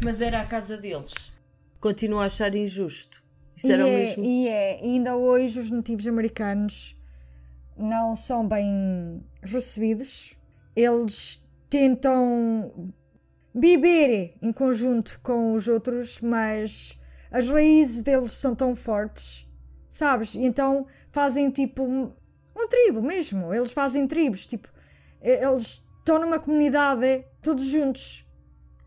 Speaker 2: Mas era a casa deles. Continuo a achar injusto. Isso
Speaker 1: E
Speaker 2: era o
Speaker 1: é,
Speaker 2: mesmo.
Speaker 1: e é, e ainda hoje os nativos americanos não são bem recebidos. Eles tentam viver em conjunto com os outros, mas as raízes deles são tão fortes, sabes? Então fazem tipo um, um tribo mesmo. Eles fazem tribos, tipo, eles estão numa comunidade todos juntos,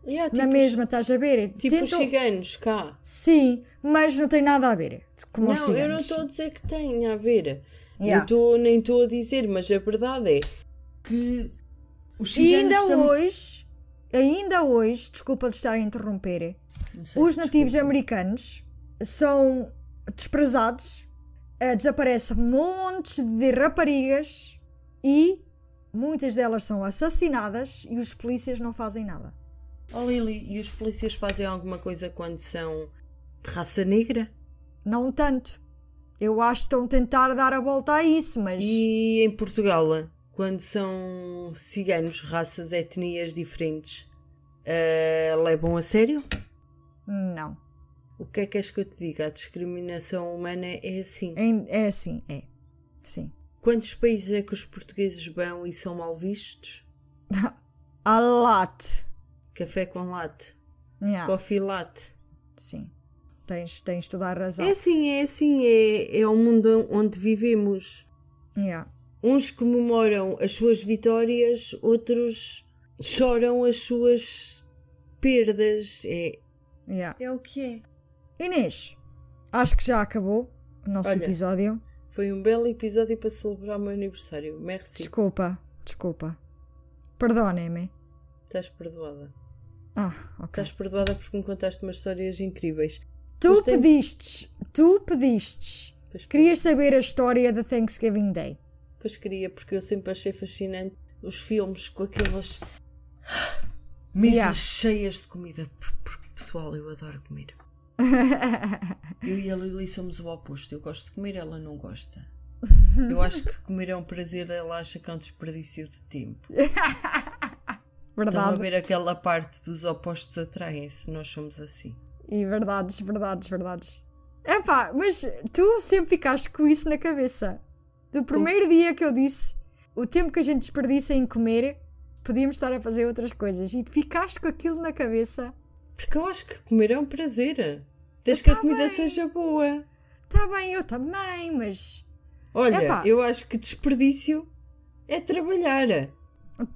Speaker 2: Yeah,
Speaker 1: na
Speaker 2: tipo
Speaker 1: mesma, estás a ver?
Speaker 2: Tipo os
Speaker 1: Tentam-
Speaker 2: ciganos cá.
Speaker 1: Sim, mas não tem nada a ver como
Speaker 2: Não, eu não estou a dizer que tenha a ver.
Speaker 1: Yeah.
Speaker 2: Eu tô- nem estou a dizer, mas a verdade é que os
Speaker 1: E
Speaker 2: ciganos
Speaker 1: ainda
Speaker 2: tam-
Speaker 1: hoje, ainda hoje, desculpa de estar a interromper, os nativos
Speaker 2: desculpa.
Speaker 1: americanos são desprezados, eh, desaparecem montes de raparigas e muitas delas são assassinadas e os polícias não fazem nada.
Speaker 2: Oh Lili, e os polícias fazem alguma coisa quando são raça negra?
Speaker 1: Não tanto. Eu acho que estão a tentar dar a volta a isso, mas
Speaker 2: E em Portugal, quando são ciganos, raças, etnias diferentes, ah, levam a sério?
Speaker 1: não.
Speaker 2: O que é que queres que eu te diga? A discriminação humana é assim.
Speaker 1: É, é assim, é. Sim.
Speaker 2: Quantos países é que os portugueses vão e são mal vistos? *laughs*
Speaker 1: A lot.
Speaker 2: Café com latte,
Speaker 1: Yeah,
Speaker 2: coffee latte.
Speaker 1: Sim. Tens, tens toda a razão.
Speaker 2: É assim, é assim, é, é o mundo onde vivemos.
Speaker 1: Yeah.
Speaker 2: Uns comemoram as suas vitórias, outros choram as suas perdas. É,
Speaker 1: Yeah.
Speaker 2: é o que é.
Speaker 1: Inês, acho que já acabou o nosso
Speaker 2: Olha.
Speaker 1: episódio.
Speaker 2: Foi um belo episódio para celebrar o meu aniversário. Merci.
Speaker 1: Desculpa, desculpa. Perdonem-me.
Speaker 2: Estás perdoada.
Speaker 1: Ah, ok.
Speaker 2: Estás perdoada porque me contaste umas histórias incríveis.
Speaker 1: Tu
Speaker 2: Mas tem-
Speaker 1: pedistes, tu pedistes.
Speaker 2: Pois,
Speaker 1: Querias saber a história da Thanksgiving Day.
Speaker 2: pois queria, porque eu sempre achei fascinante os filmes com aquelas mesas
Speaker 1: Yeah.
Speaker 2: cheias de comida. Por- Porque, pessoal, eu adoro comer. *laughs* Eu e a Lili somos o oposto. Eu gosto de comer, ela não gosta. *laughs* Eu acho que comer é um prazer, ela acha que é um desperdício de tempo. *laughs* Estão a
Speaker 1: Verdade.
Speaker 2: ver aquela parte dos opostos atraem-se, nós somos assim.
Speaker 1: E verdades, verdades, verdades. Epá, mas tu sempre ficaste com isso na cabeça. Do primeiro dia que eu disse o tempo que a gente desperdiça em comer, podíamos estar a fazer outras coisas. E tu ficaste com aquilo na cabeça.
Speaker 2: Porque eu acho que comer é um prazer. Desde que a
Speaker 1: Tá
Speaker 2: comida
Speaker 1: bem.
Speaker 2: seja boa.
Speaker 1: Tá bem, eu também, mas.
Speaker 2: Olha,
Speaker 1: Epá.
Speaker 2: eu acho que desperdício é trabalhar.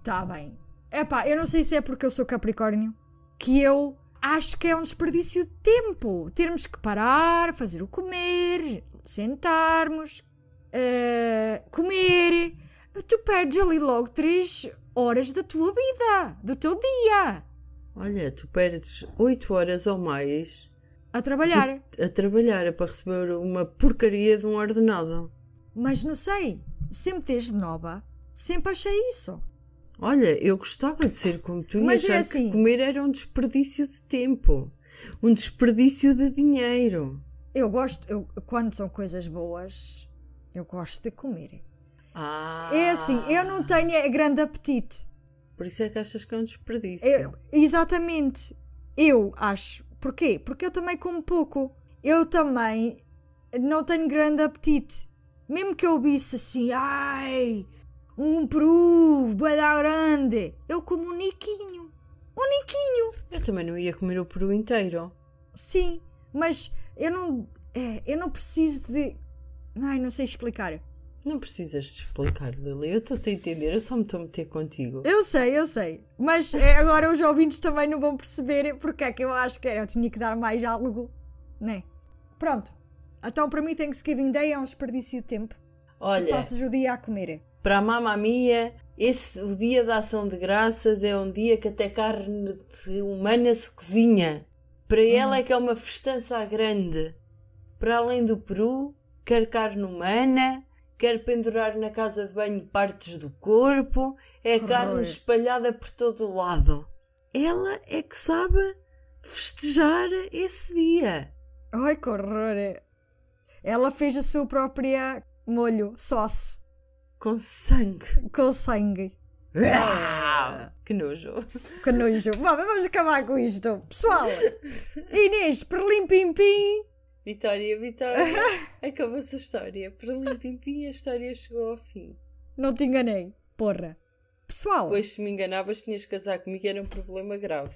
Speaker 1: Tá bem. Epá, eu não sei se é porque eu sou Capricórnio que eu acho que é um desperdício de tempo. Termos que parar, fazer o comer, sentarmos, eh, comer. Tu perdes ali logo três horas da tua vida, do teu dia,
Speaker 2: Olha, tu perdes 8 horas ou mais
Speaker 1: a trabalhar.
Speaker 2: a trabalhar para receber uma porcaria de um ordenado.
Speaker 1: Mas não sei. sempre desde nova, sempre achei isso.
Speaker 2: Olha, eu gostava de ser como tu
Speaker 1: Mas
Speaker 2: e
Speaker 1: é
Speaker 2: achar
Speaker 1: assim-
Speaker 2: que comer era um desperdício de tempo, um desperdício de dinheiro.
Speaker 1: Eu gosto, eu, quando são coisas boas, eu gosto de comer.
Speaker 2: Ah,
Speaker 1: É assim, eu não tenho é, grande apetite.
Speaker 2: Por isso é que achas que é um desperdício.
Speaker 1: Eu- exatamente. Eu acho. Porquê? Porque eu também como pouco. Eu também não tenho grande apetite. Mesmo que eu visse assim, ai, um peru, bué da grande, eu como um niquinho. Um niquinho.
Speaker 2: Eu também não ia comer o peru inteiro.
Speaker 1: Sim, mas eu não, é, eu não preciso de. Ai, não sei explicar.
Speaker 2: Não precisas de explicar, Lili. Eu estou-te a entender, eu só me estou a meter contigo.
Speaker 1: Eu sei, eu sei. Mas é, agora os ouvintes também não vão perceber porque é que eu acho que era. Eu tinha que dar mais algo, né? Pronto. Então para mim Thanksgiving Day é um desperdício de tempo.
Speaker 2: Olha,
Speaker 1: Passas o dia a comer.
Speaker 2: para a mamma mia, esse, o dia da ação de graças é um dia que até carne de humana se cozinha. Para ela é que é uma festança grande. Para além do peru, quer carne humana, quer pendurar na casa de banho partes do corpo, é carne espalhada por todo o lado. Ela é que sabe festejar esse dia.
Speaker 1: Ai, que horror! Ela fez a sua própria molho, sauce,
Speaker 2: Com sangue.
Speaker 1: com sangue.
Speaker 2: Que nojo.
Speaker 1: Que nojo. Bom, vamos acabar com isto. Pessoal, *laughs* Inês, perlim pim pim.
Speaker 2: Vitória, Vitória. *laughs* Acabou-se a história. Para limpim a história chegou ao fim.
Speaker 1: Não te enganei, porra. Pessoal,
Speaker 2: Pois, se me enganavas, tinhas de casar comigo, era um problema grave.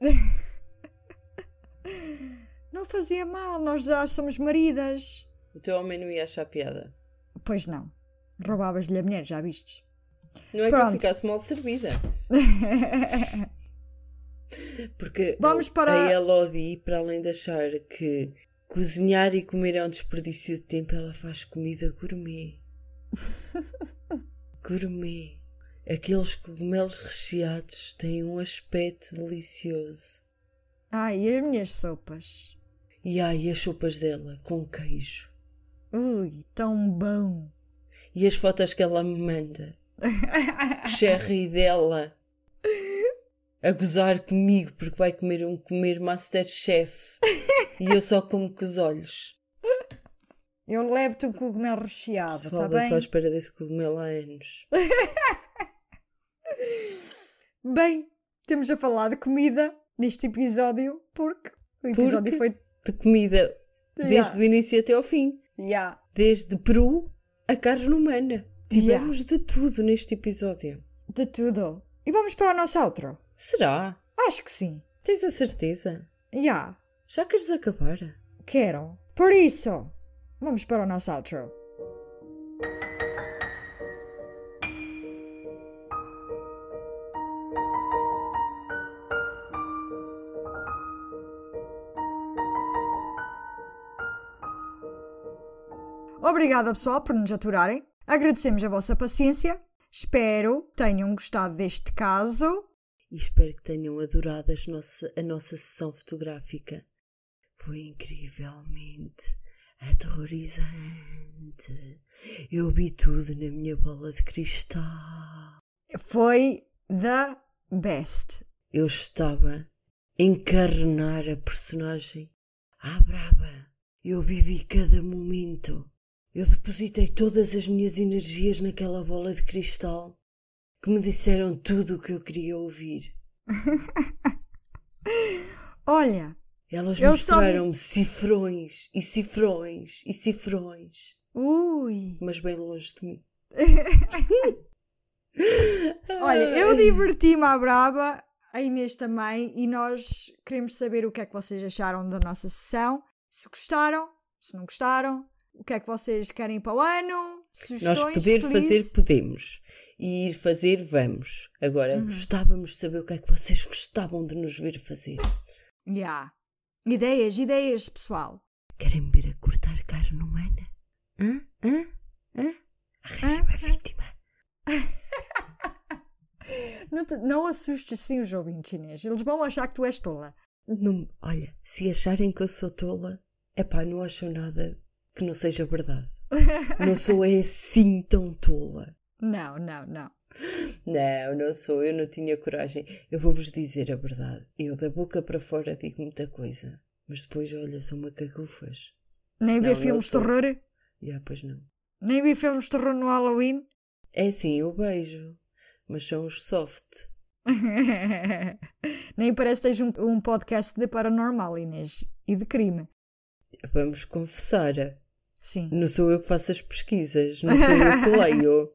Speaker 2: *laughs*
Speaker 1: não fazia mal, nós já somos maridas.
Speaker 2: O teu homem não ia achar piada.
Speaker 1: Pois não. Roubavas-lhe a mulher, já vistes?
Speaker 2: Não é que eu
Speaker 1: Pronto.
Speaker 2: ficasse mal servida. *laughs* Porque
Speaker 1: Vamos para-
Speaker 2: a Elodie, para além de achar que cozinhar e comer é um desperdício de tempo, ela faz comida gourmet. *laughs* gourmet. Aqueles cogumelos recheados têm um aspecto delicioso.
Speaker 1: Ai, e as minhas sopas?
Speaker 2: E ai, as sopas dela, com queijo.
Speaker 1: Ui, tão bom.
Speaker 2: E as fotos que ela me manda. *laughs* O cherry dela. A gozar comigo porque vai comer um comer Masterchef. *laughs* E eu só como com os olhos.
Speaker 1: Eu levo-te um cogumelo recheado, está
Speaker 2: Pessoal, eu
Speaker 1: bem?
Speaker 2: estou à espera desse cogumelo há anos. *laughs*
Speaker 1: Bem, temos a falar de comida neste episódio porque o episódio
Speaker 2: Porque-
Speaker 1: foi.
Speaker 2: De comida, desde
Speaker 1: Yeah.
Speaker 2: o início até ao fim.
Speaker 1: Ya.
Speaker 2: Desde Peru a carne humana. Tivemos de tudo neste episódio.
Speaker 1: De tudo. E vamos para o nosso outro?
Speaker 2: Será?
Speaker 1: Acho que sim.
Speaker 2: Tens a certeza?
Speaker 1: Ya.
Speaker 2: Já queres acabar?
Speaker 1: Quero. Por isso, vamos para o nosso outro. Obrigada, pessoal, por nos aturarem. Agradecemos a vossa paciência. Espero que tenham gostado deste caso.
Speaker 2: E espero que tenham adorado nossa, a nossa sessão fotográfica. Foi incrivelmente aterrorizante. Eu vi tudo na minha bola de cristal.
Speaker 1: Foi the best.
Speaker 2: Eu estava a encarnar a personagem à braba. Eu vivi cada momento. Eu depositei todas as minhas energias naquela bola de cristal que me disseram tudo o que eu queria ouvir. *laughs*
Speaker 1: Olha,
Speaker 2: Elas mostraram-me cifrões e cifrões e cifrões,
Speaker 1: ui.
Speaker 2: mas bem longe de mim. *laughs*
Speaker 1: Olha, eu diverti-me à braba, a Inês também, e nós queremos saber o que é que vocês acharam da nossa sessão. Se gostaram, se não gostaram, o que é que vocês querem para o ano, sugestões,
Speaker 2: Nós poder
Speaker 1: please.
Speaker 2: fazer, podemos. E ir fazer, vamos. Agora,
Speaker 1: Uhum.
Speaker 2: gostávamos de saber o que é que vocês gostavam de nos ver fazer.
Speaker 1: Yeah. Ideias, ideias, pessoal.
Speaker 2: Querem me ver a cortar carne humana? Hã? Hã? Hã? Arranja uma vítima. *laughs*
Speaker 1: Não, te- não assustes sim os ouvintes, Inês. Eles vão achar que tu és tola.
Speaker 2: Não, olha, se acharem que eu sou tola, é pá, não acham nada que não seja verdade. Não sou assim tão tola. *laughs*
Speaker 1: Não, não, não.
Speaker 2: Não, não sou, eu não tinha coragem. Eu vou-vos dizer a verdade. Eu da boca para fora digo muita coisa. Mas depois, olha, são macagufas.
Speaker 1: Nem vê
Speaker 2: não
Speaker 1: filmes de terror?
Speaker 2: Ah, pois não.
Speaker 1: Nem vi filmes de terror no Halloween?
Speaker 2: É sim, eu beijo. Mas são os soft. *laughs*
Speaker 1: Nem parece que tens um, um podcast de paranormal, Inês. E de crime.
Speaker 2: Vamos confessar.
Speaker 1: Sim.
Speaker 2: Não sou eu que faço as pesquisas. Não sou eu que leio. *laughs*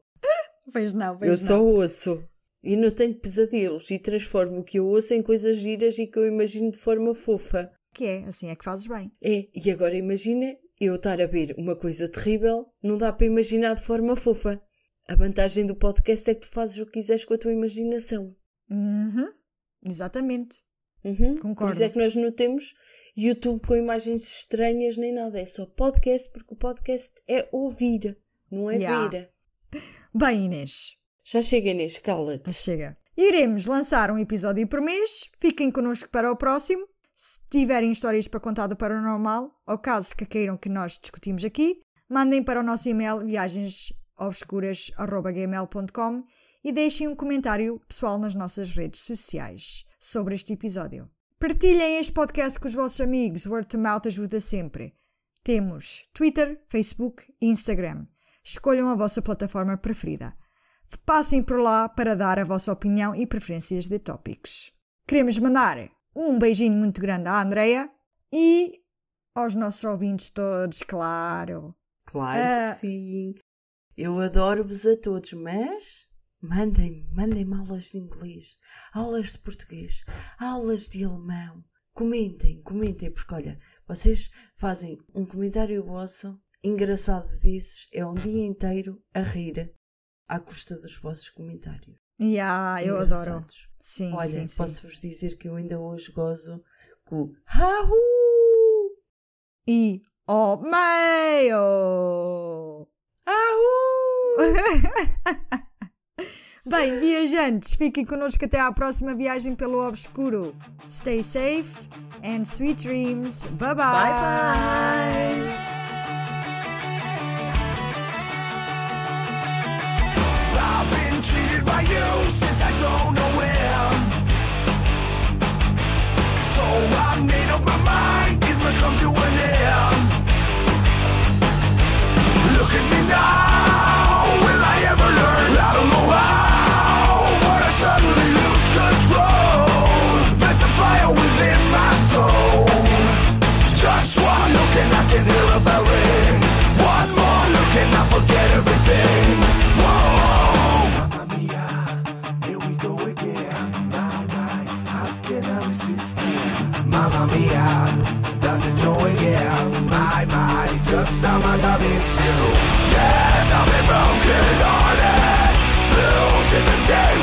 Speaker 1: Pois não, pois
Speaker 2: Eu
Speaker 1: não.
Speaker 2: só ouço. E não tenho pesadelos. E transformo o que eu ouço em coisas giras e que eu imagino de forma fofa.
Speaker 1: Que é, assim é que fazes bem.
Speaker 2: É, e agora imagina eu estar a ver uma coisa terrível, não dá para imaginar de forma fofa. A vantagem do podcast é que tu fazes o que quiseres com a tua imaginação.
Speaker 1: Uhum. Exatamente.
Speaker 2: Uhum. Por
Speaker 1: Concordo.
Speaker 2: isso é que nós não temos YouTube com imagens estranhas nem nada. É só podcast, porque o podcast é ouvir, não é
Speaker 1: Yeah.
Speaker 2: ver.
Speaker 1: Bem, Inês,
Speaker 2: Já chega, Inês, cala-te.
Speaker 1: chega. Iremos lançar um episódio por mês. Fiquem connosco para o próximo. Se tiverem histórias para contar do paranormal, ou casos que queiram que nós discutimos aqui, mandem para o nosso e-mail viagensobscuras.gmail.com e deixem um comentário pessoal nas nossas redes sociais sobre este episódio. Partilhem este podcast com os vossos amigos, word to mouth ajuda sempre. Temos Twitter, Facebook e Instagram. Escolham a vossa plataforma preferida. Passem por lá para dar a vossa opinião e preferências de tópicos. Queremos mandar um beijinho muito grande à Andreia e aos nossos ouvintes todos, claro.
Speaker 2: Claro
Speaker 1: Ah.
Speaker 2: que sim. Eu adoro-vos a todos, mas mandem-me, mandem-me aulas de inglês, aulas de português, aulas de alemão. Comentem, comentem, porque olha, vocês fazem um comentário vosso, engraçado desses, é um dia inteiro a rir à custa dos vossos comentários.
Speaker 1: Yeah, eu adoro. Sim,
Speaker 2: Olha,
Speaker 1: sim.
Speaker 2: posso-vos dizer que eu ainda hoje gozo com o Ahu!
Speaker 1: E ao meio!
Speaker 2: Ahu! *laughs*
Speaker 1: Bem, viajantes, fiquem connosco até à próxima viagem pelo obscuro. Stay safe and sweet dreams. Bye bye.
Speaker 2: Bye bye!
Speaker 4: By you since I don't know when. So I made up my mind, it must come to an end. Look at me I just how much I miss you. Yes, I've been broken hearted Blues is the day